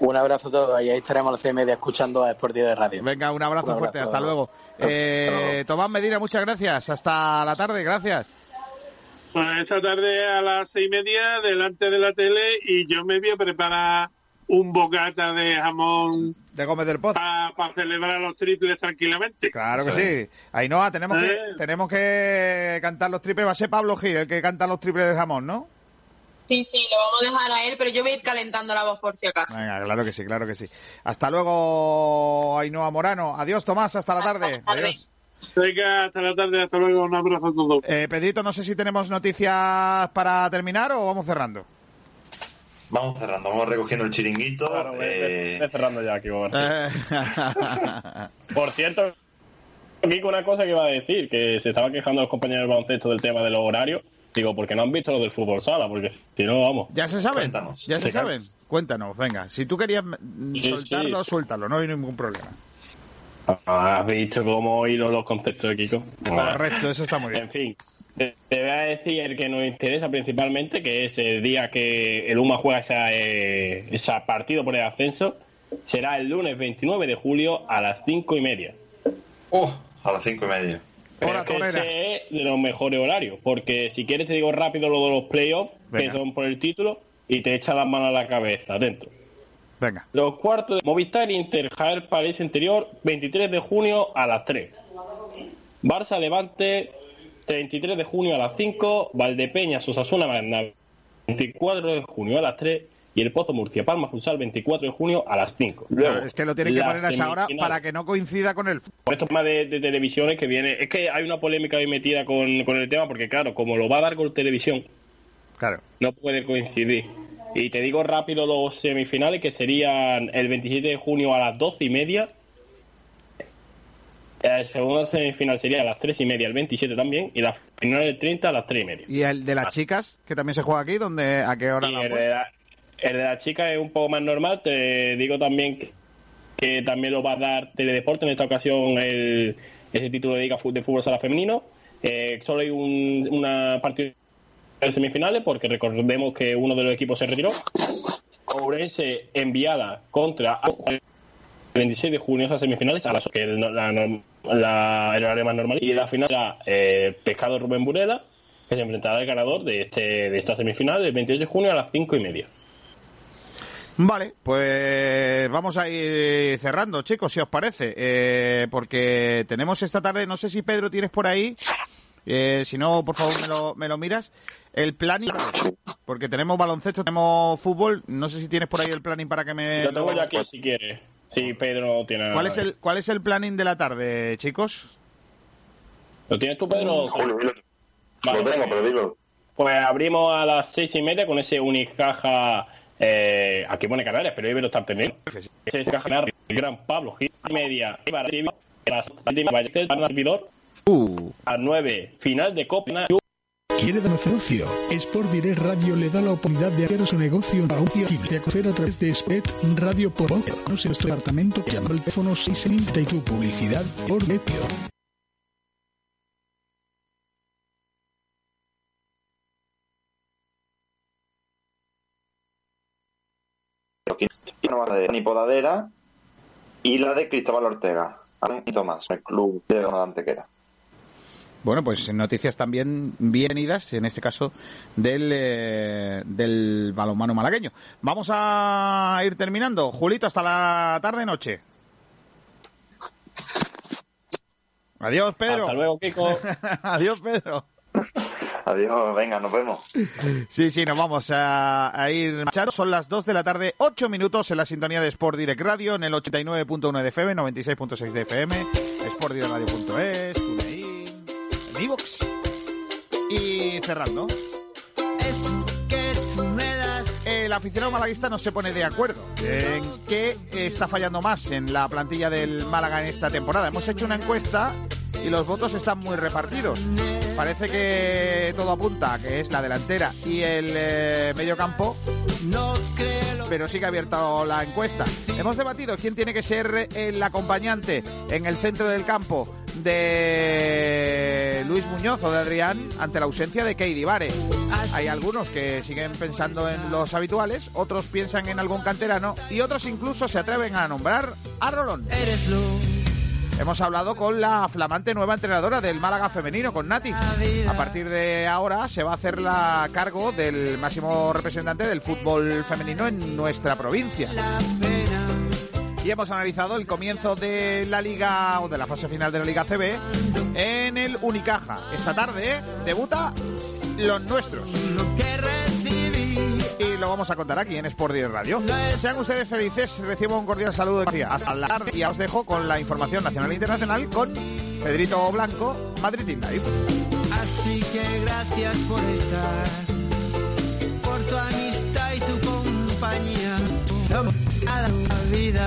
Un abrazo a todos y ahí estaremos a las seis y media escuchando a Sport Direct Radio. Venga, un abrazo, Un fuerte. abrazo. Hasta luego. Eh, Tomás Medina, muchas gracias. Hasta la tarde. Gracias. Pues esta tarde a las seis y media delante de la tele y yo me voy a preparar un bocata de jamón de Gómez del Pozo para celebrar los triples tranquilamente. Claro que sí. Ainhoa, tenemos Eh. que, tenemos que cantar los triples. Va a ser Pablo Gil el que canta los triples de jamón, ¿no? Sí, sí, lo vamos a dejar a él, pero yo voy a ir calentando la voz por si acaso. Venga, claro que sí, claro que sí. Hasta luego, Ainhoa Morano. Adiós, Tomás. Hasta la tarde. Adiós. Venga, hasta la tarde, hasta luego, un abrazo a todos. Eh, Pedrito, no sé si tenemos noticias para terminar o vamos cerrando. Vamos cerrando, vamos recogiendo el chiringuito. eh, Ve cerrando ya aquí, Bober. Por cierto, Kiko, una cosa que iba a decir, que se estaba quejando los compañeros del baloncesto del tema de los horarios. Digo, porque no han visto lo del fútbol sala, porque si no, vamos. ¿Ya se saben? ¿Ya se claro. saben? Cuéntanos, venga. Si tú querías Sí, soltarlo, sí. suéltalo, no hay ningún problema. ¿Has visto cómo oído los conceptos de Kiko? Correcto, eso está muy bien. En fin, te, te voy a decir el que nos interesa principalmente, que es el día que el UMA juega esa, eh, ese partido por el ascenso. Será el lunes 29 de julio a las 5 y media. oh, a las cinco y media. Pero que ese es de los mejores horarios, porque si quieres te digo rápido lo de los playoffs, que son por el título, y te echa las manos a la cabeza dentro. Venga. Los cuartos de Movistar Inter Jael París Interior, 23 de junio a las 3. Barça Levante, 33 de junio a las 5. Valdepeñas Osasuna Magna, 24 de junio a las 3. Y el Pozo Murcia Palma Futsal, 24 de junio a las 5. Claro, es que lo tienen que poner a esa hora para que no coincida con el... Por esto más de, de televisiones que viene. Es que hay una polémica ahí metida con, con el tema, porque claro, como lo va a dar con televisión, claro. no puede coincidir. Y te digo rápido los semifinales que serían el 27 de junio a las 12 y media. La segunda semifinal sería a las 3 y media, el 27 también. Y la final el 30 a las 3 y media. Y el de las chicas, que también se juega aquí, donde ¿a qué hora Y la el de, la, el de la chica es un poco más normal. Te digo también que, que también lo va a dar Teledeporte en esta ocasión el, ese título de Liga de Fútbol Sala Femenino. Eh, solo hay un, una partida de semifinales porque recordemos que uno de los equipos se retiró. Ourense enviada contra el 26 de junio esas semifinales a las que el, la, la- el horario más normal y la final será eh, Pescado Rubén Burela que se enfrentará al ganador de este de esta semifinal del 28 de junio a las 5 y media Vale, pues vamos a ir cerrando, chicos, si os parece, eh, porque tenemos esta tarde, no sé si Pedro tienes por ahí eh, si no, por favor, me lo, me lo miras. El planning, porque tenemos baloncesto, tenemos fútbol. No sé si tienes por ahí el planning para que me. Lo tengo ya aquí si quieres. Si Pedro tiene. ¿Cuál es el cuál es el planning de la tarde, chicos? ¿Lo tienes tú, Pedro? Lo tengo, pero dilo. Pues abrimos a las seis y media con ese Unicaja. Eh, aquí pone Canarias, pero Ibero está teniendo. Ese es Caja el gran Pablo media. y para arriba, a las van al servidor. A las nueve, final de Copa. ¿Quiere dar negocio? Sport Direct Radio le da la oportunidad de hacer su negocio a un de conocer a través de Spet Radio por sé nuestro departamento llamando al teléfono 630 y tu publicidad por medio. Dani Podadera y la de Cristóbal Ortega. Y Tomás, el club de Antequera. Bueno, pues noticias también bienvenidas, en este caso del, eh, del balonmano malagueño. Vamos a ir terminando. Julito, hasta la tarde-noche. Adiós, Pedro. Hasta luego, Kiko. Adiós, Pedro. Adiós, venga, nos vemos. Sí, sí, nos vamos a, a ir marchando. Son las 2 de la tarde, 8 minutos en la sintonía de Sport Direct Radio, en el 89.1 de FM, 96.6 de FM, sportdirectradio.es, IVoox. Y cerrando. El aficionado malaguista no se pone de acuerdo en qué está fallando más en la plantilla del Málaga en esta temporada. Hemos hecho una encuesta y los votos están muy repartidos. Parece que todo apunta que es la delantera y el eh, medio campo, pero sigue abierta la encuesta. Hemos debatido quién tiene que ser el acompañante en el centro del campo de Luis Muñoz o de Adrián ante la ausencia de Keidi Vare. Hay algunos que siguen pensando en los habituales, otros piensan en algún canterano y otros incluso se atreven a nombrar a Rolón. Hemos hablado con la flamante nueva entrenadora del Málaga femenino, con Nati. A partir de ahora se va a hacer la cargo del máximo representante del fútbol femenino en nuestra provincia. Y hemos analizado el comienzo de la liga o de la fase final de la Liga CB en el Unicaja. Esta tarde debuta los nuestros. Y lo vamos a contar aquí en Sport Direct Radio. Sean ustedes felices, recibo un cordial saludo de. Hasta la tarde y os dejo con la información nacional e internacional con Pedrito Blanco, Madrid in. Así que gracias por estar, por tu amistad y tu compañía. A la vida.